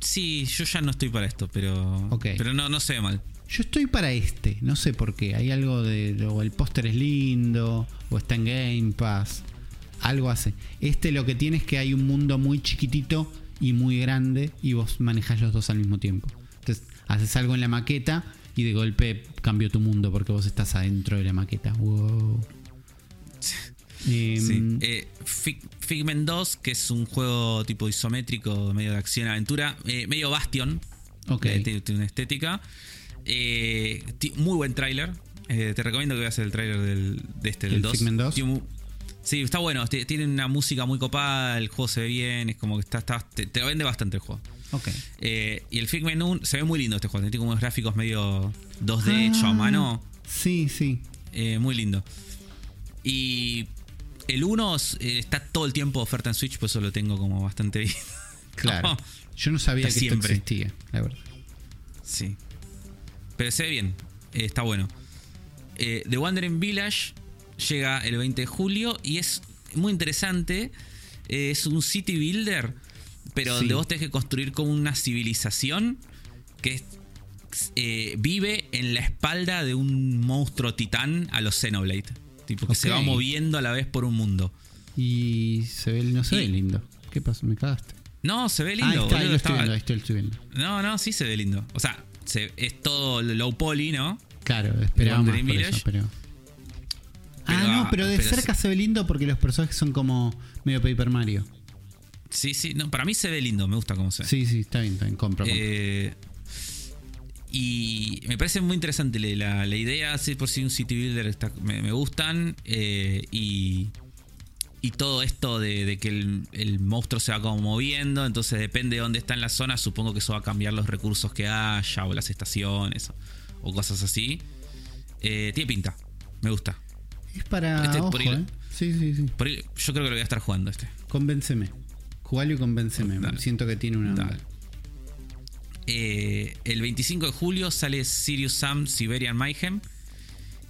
Sí, yo ya no estoy para esto, pero. Ok. Pero no, no se ve mal. Yo estoy para este, no sé por qué. Hay algo de. O el póster es lindo, o está en Game Pass. Algo hace. Este lo que tiene es que hay un mundo muy chiquitito y muy grande y vos manejás los dos al mismo tiempo. Entonces, haces algo en la maqueta y de golpe cambió tu mundo porque vos estás adentro de la maqueta. Wow. Em, Sí. Eh, Fig- Figment 2, que es un juego tipo isométrico, medio de acción-aventura, eh, medio Bastion. Ok. Eh, tiene una estética. Eh, muy buen tráiler. Eh, te recomiendo que veas el tráiler del, de este, del ¿El 2. Figment 2? Tiene mu- Sí, está bueno. ti- Tiene una música muy copada, el juego se ve bien, es como que está, está- te, te vende bastante el juego. Ok. Eh, y el Figment 1 se ve muy lindo este juego. Tiene como unos gráficos medio 2D Ah. hecho a mano. Sí, sí. Eh, muy lindo. Y el 1 eh, está todo el tiempo oferta en Switch, por eso lo tengo como bastante bien. Claro. Yo no sabía que esto siempre. existía, la verdad. Sí. Pero se ve bien. eh, está bueno. Eh, The Wandering Village llega el 20 de julio y es muy interesante. Eh, es un city builder, pero Sí. donde vos tenés que construir como una civilización que vive en la espalda de un monstruo titán a los Xenoblade. Tipo que se va moviendo a la vez por un mundo. Y se ve, no se Y- ve lindo. ¿Qué pasó? Me cagaste. No, se ve ah, lindo. ahí está, ahí lo estoy viendo, ahí estoy, lo estoy viendo. No, no, sí se ve lindo. O sea, se- es todo low poly, ¿no? Claro, Wandering por eso, pero... Pero, ah, no, ah, pero de pero cerca se ve lindo porque los personajes son como medio Paper Mario. Sí, sí, no, para mí se ve lindo, me gusta cómo se ve. Sí, sí, está bien, está bien, compro. compro. Eh, y me parece muy interesante la, la- idea, sí, por si un city builder está- me, me gustan. eh, y, y todo esto de, de que el, el monstruo se va como moviendo, entonces depende de dónde está en la zona, supongo que eso va a cambiar los recursos que haya o las estaciones o, o cosas así. Eh, tiene pinta, me gusta. es para... este ojo, por ahí- ¿eh? Sí, sí, sí. Por ahí- yo creo que lo voy a estar jugando este. Convénceme. Jugalo y convénceme. Dale. Siento que tiene una... Dale. Eh, el 25 de julio sale Sirius Sam Siberian Mayhem.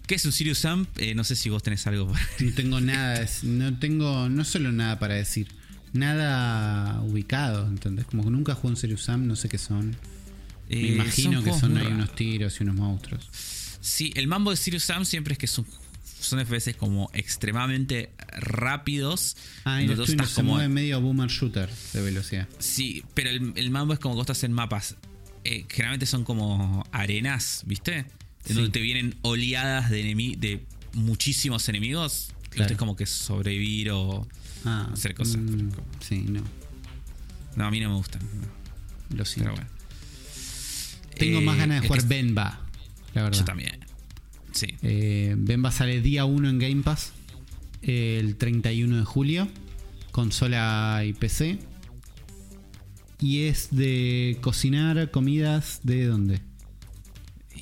¿Qué es un Sirius Sam? Eh, no sé si vos tenés algo para. No tengo nada, no tengo, no solo nada para decir, nada ubicado, ¿entendés? Como que nunca jugué un Serious Sam, no sé qué son. Me Eh, imagino que son ahí unos tiros y unos monstruos. Sí, el mambo de Sirius Sam siempre es que son, son FPS como extremadamente rápidos. Ah, y donde lo vos estoy viendo, estás se como- mueve medio boomer shooter de velocidad. Sí, pero el, el mambo es como que vos estás en mapas. eh, generalmente son como arenas, ¿viste? En Sí. donde te vienen oleadas de, de muchísimos enemigos. Claro. tenés como que sobrevivir o Ah, hacer cosas. mm, sí, no, No, a mí no me gustan. no. lo siento. Pero bueno. Tengo Eh, más ganas de jugar que- Benba, la verdad. Yo también. Sí. Eh, Benba sale día 1 en Game Pass, el 31 de julio, consola y PC. Y es de cocinar comidas de dónde?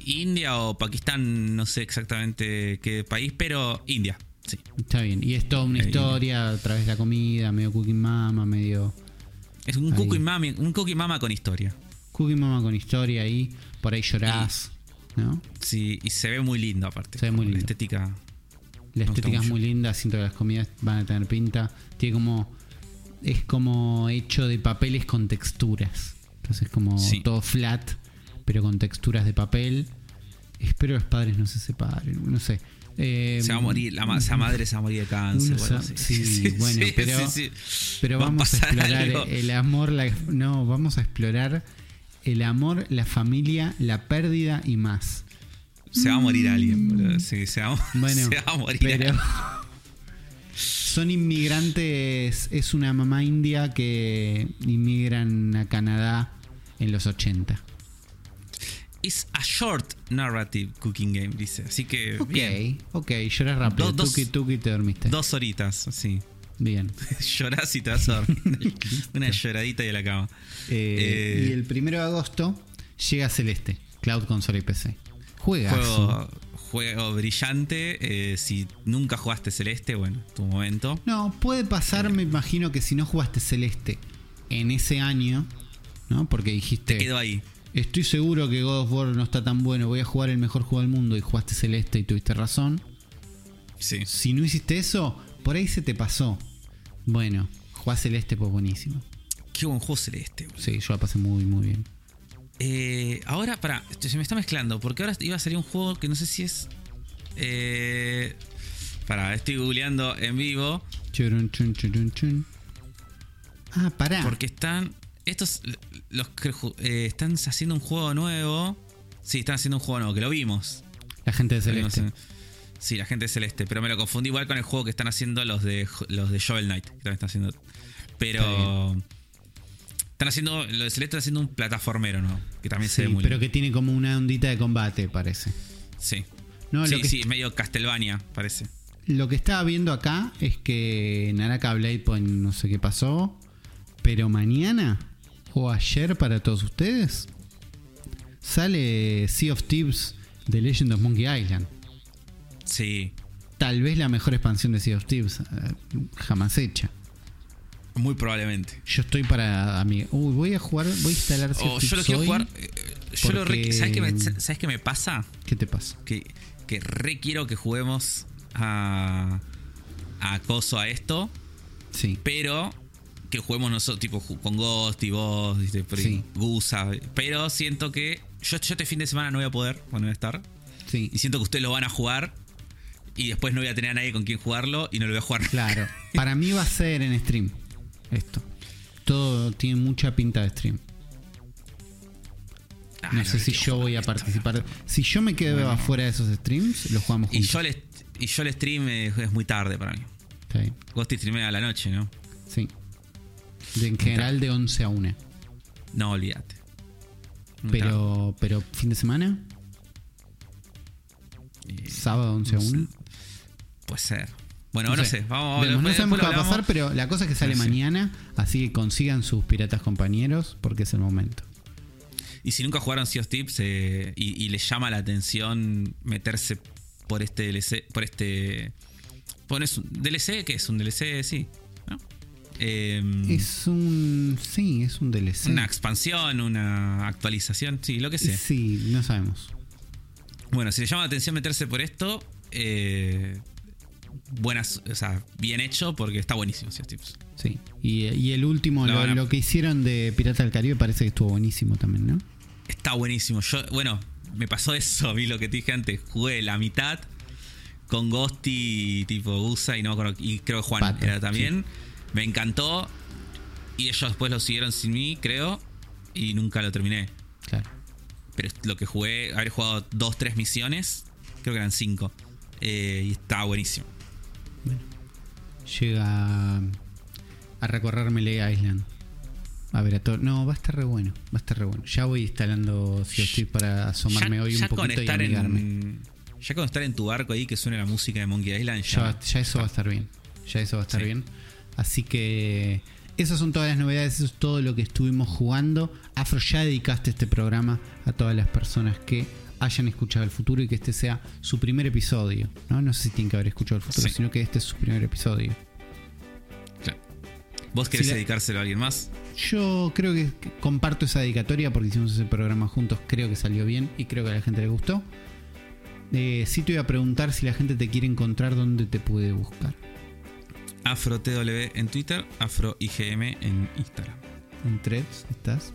India o Pakistán, no sé exactamente qué país, pero India. Sí. Está bien. Y es toda una Ahí. historia a través de la comida, medio Cooking Mama, medio Es un cookie, mama, un cookie mama con historia. Cooking Mama con historia ahí. Por ahí llorás, ¿no? Sí, y se ve muy lindo aparte. Se ve muy como la lindo. estética. La estética es muy linda, siento que las comidas van a tener pinta. Tiene como. Es como hecho de papeles con texturas. Entonces, como Sí. todo flat, pero con texturas de papel. Espero los padres no se separen, no sé. Eh, Se va a morir, la ma- esa madre se va a morir de cáncer. uno o algo sa- así. sí, bueno, pero- sí, sí. Pero Va vamos a, explorar algo. el amor, la, no, vamos a explorar el amor, la familia, la pérdida y más. Se va a morir alguien, boludo. Sí, se va, Bueno, se va a morir pero alguien. son inmigrantes, es una mamá india que inmigran a Canadá en los 80. It's a short narrative cooking game, dice. Así que, Ok, bien. ok, lloras rápido, Dos- dos- tuki tuki te dormiste. Dos horitas, sí. Bien. Llorás y te vas a dormir. Una lloradita y a la cama. Eh, Eh, y el primero de agosto llega Celeste, Cloud Console y PC. Juegazo. Juego, juego brillante. eh, si nunca jugaste Celeste, bueno, tu momento. No, puede pasar, me imagino que si no jugaste Celeste en ese año, ¿no? Porque dijiste, Te quedo ahí. Estoy seguro que God of War no está tan bueno, voy a jugar el mejor juego del mundo y jugaste Celeste y tuviste razón. Sí. Si no hiciste eso, por ahí se te pasó. Bueno, jugás Celeste, pues buenísimo. Qué buen juego Celeste. Sí, yo la pasé muy, muy bien. Eh, ahora, pará, se me está mezclando. Porque ahora iba a salir un juego que no sé si es. Eh, pará, estoy googleando en vivo. Churun, chun, churun, chun. Ah, pará. Porque están. Estos. Los que eh, están haciendo un juego nuevo. Sí, están haciendo un juego nuevo, que lo vimos. La gente de Lo vimos Celeste. Sí, la gente de Celeste. Pero me lo confundí igual con el juego que están haciendo los de los de Shovel Knight. Que también están haciendo. Pero. Están haciendo. Los de Celeste están haciendo un plataformero, ¿no? Que también se ve muy pero que tiene como una ondita de combate, parece. Sí. No, sí, lo que sí, medio Castlevania, parece. Lo que estaba viendo acá es que Naraka Blade Point no sé qué pasó, pero mañana o ayer para todos ustedes sale Sea of Thieves The Legend of Monkey Island. Sí. Tal vez la mejor expansión de Sea of Thieves eh, jamás hecha. Muy probablemente. Yo estoy para amiga. Uy, voy a jugar, voy a instalar Sea Oh, of yo lo quiero hoy. jugar. eh, Yo lo re- porque- ¿sabes, qué me, ¿Sabes qué me pasa? ¿Qué te pasa? Que, que re quiero que juguemos a. a Coso a esto. Sí. Pero que juguemos nosotros, tipo con Ghost y vos, ¿viste? Sí. Gusa. Pero siento que. Yo, yo este fin de semana no voy a poder, bueno, no voy a estar. Sí. Y siento que ustedes lo van a jugar. Y después no voy a tener a nadie con quien jugarlo y no lo voy a jugar. Claro. Para mí va a ser en stream. Esto. Todo tiene mucha pinta de stream. Ah, No sé si yo voy a participar. Si yo me quedo Bueno. afuera de esos streams, los jugamos Y juntos. yo, el, y yo el stream es, es muy tarde para mí. Está bien. Streamea a la noche, ¿no? Sí. De, en general de 11 a 1. No, olvídate. Pero, pero fin de semana, Eh, sábado 11 a no sé. 1. Puede ser. Bueno, no, sé. Vamos, Vemos, no sabemos qué va a pasar, pero la cosa es que sale No sé. mañana. Así que consigan sus piratas compañeros porque es el momento. Y si nunca jugaron Sea of Tips eh, y, y les llama la atención meterse por este DLC, por este. Pones un DLC, que es un DLC, sí. Em, Es un. Sí, es un DLC. Una expansión, una actualización, sí, lo que sea. Sí, no sabemos. Bueno, si les llama la atención meterse por esto, eh, buenas, o sea, bien hecho porque está buenísimo Tips. Sí. Y, y el último, Lo lo, que hicieron de Pirata del Caribe parece que estuvo buenísimo también, ¿no? Está buenísimo. Yo, bueno, me pasó eso, vi lo que te dije antes. Jugué la mitad con Ghosty, tipo Gusa y no y creo que Juan Pato, era también. Me encantó. Y ellos después lo siguieron sin mí, creo. Y nunca lo terminé. Claro. Pero lo que jugué, haber jugado dos, tres misiones, creo que eran cinco. Eh, y estaba buenísimo. Llega a recorrerme Lee Island. A ver, a todo. No, va a estar re bueno. Va a estar re bueno. Ya voy instalando of Thieves para asomarme Ya- hoy un ya poquito y amigarme. en, ya con estar en tu barco ahí que suene la música de Monkey Island, Ya, ya, eso va a estar bien. Ya eso va a estar Sí. bien. Así que esas son todas las novedades, eso es todo lo que estuvimos jugando. Afro, ya dedicaste este programa a todas las personas que hayan escuchado el futuro y que este sea su primer episodio. No, no sé si tienen que haber escuchado el futuro, Sí. sino que este es su primer episodio. Claro. ¿Vos querés Si la- dedicárselo a alguien más? Yo creo que comparto esa dedicatoria porque hicimos ese programa juntos, creo que salió bien y creo que a la gente le gustó. Eh, sí te voy a preguntar si la gente te quiere encontrar, ¿dónde te puede buscar? AfroTW en Twitter, AfroIGM en Instagram. ¿En Threads estás?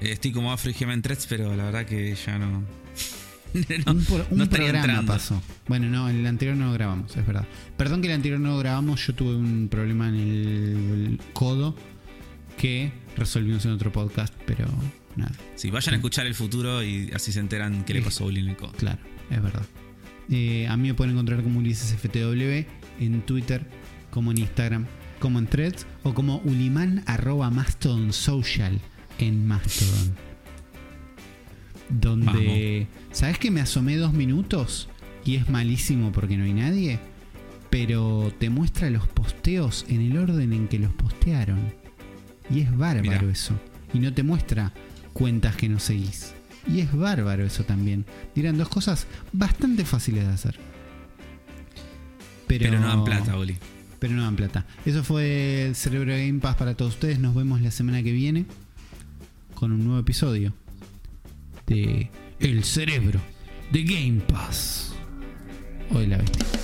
Eh, estoy como AfroIGM en Threads, pero la verdad que ya no. no, un un no programa entrando. pasó. Bueno, no, el anterior no lo grabamos, es verdad. Perdón que el anterior no lo grabamos, yo tuve un problema en el codo que resolvimos en otro podcast, pero nada, Sí, vayan a escuchar el futuro y así se enteran qué le pasó a Bullying en el codo. claro, es verdad. Eh, a mí me pueden encontrar como Ulises FTW en Twitter, como en Instagram, como en Threads o como uliman arroba Mastodon social en Mastodon. Donde, ¿sabes que me asomé dos minutos? Y es malísimo porque no hay nadie. Pero te muestra los posteos en el orden en que los postearon. Y es bárbaro Mirá. eso. Y no te muestra cuentas que no seguís. Y es bárbaro eso también. Dirán dos cosas bastante fáciles de hacer. Pero, Pero no dan plata, Oli. Pero no dan plata. Eso fue Cerebro Game Pass para todos ustedes. Nos vemos la semana que viene con un nuevo episodio de El Cerebro de Game Pass. De la bestia.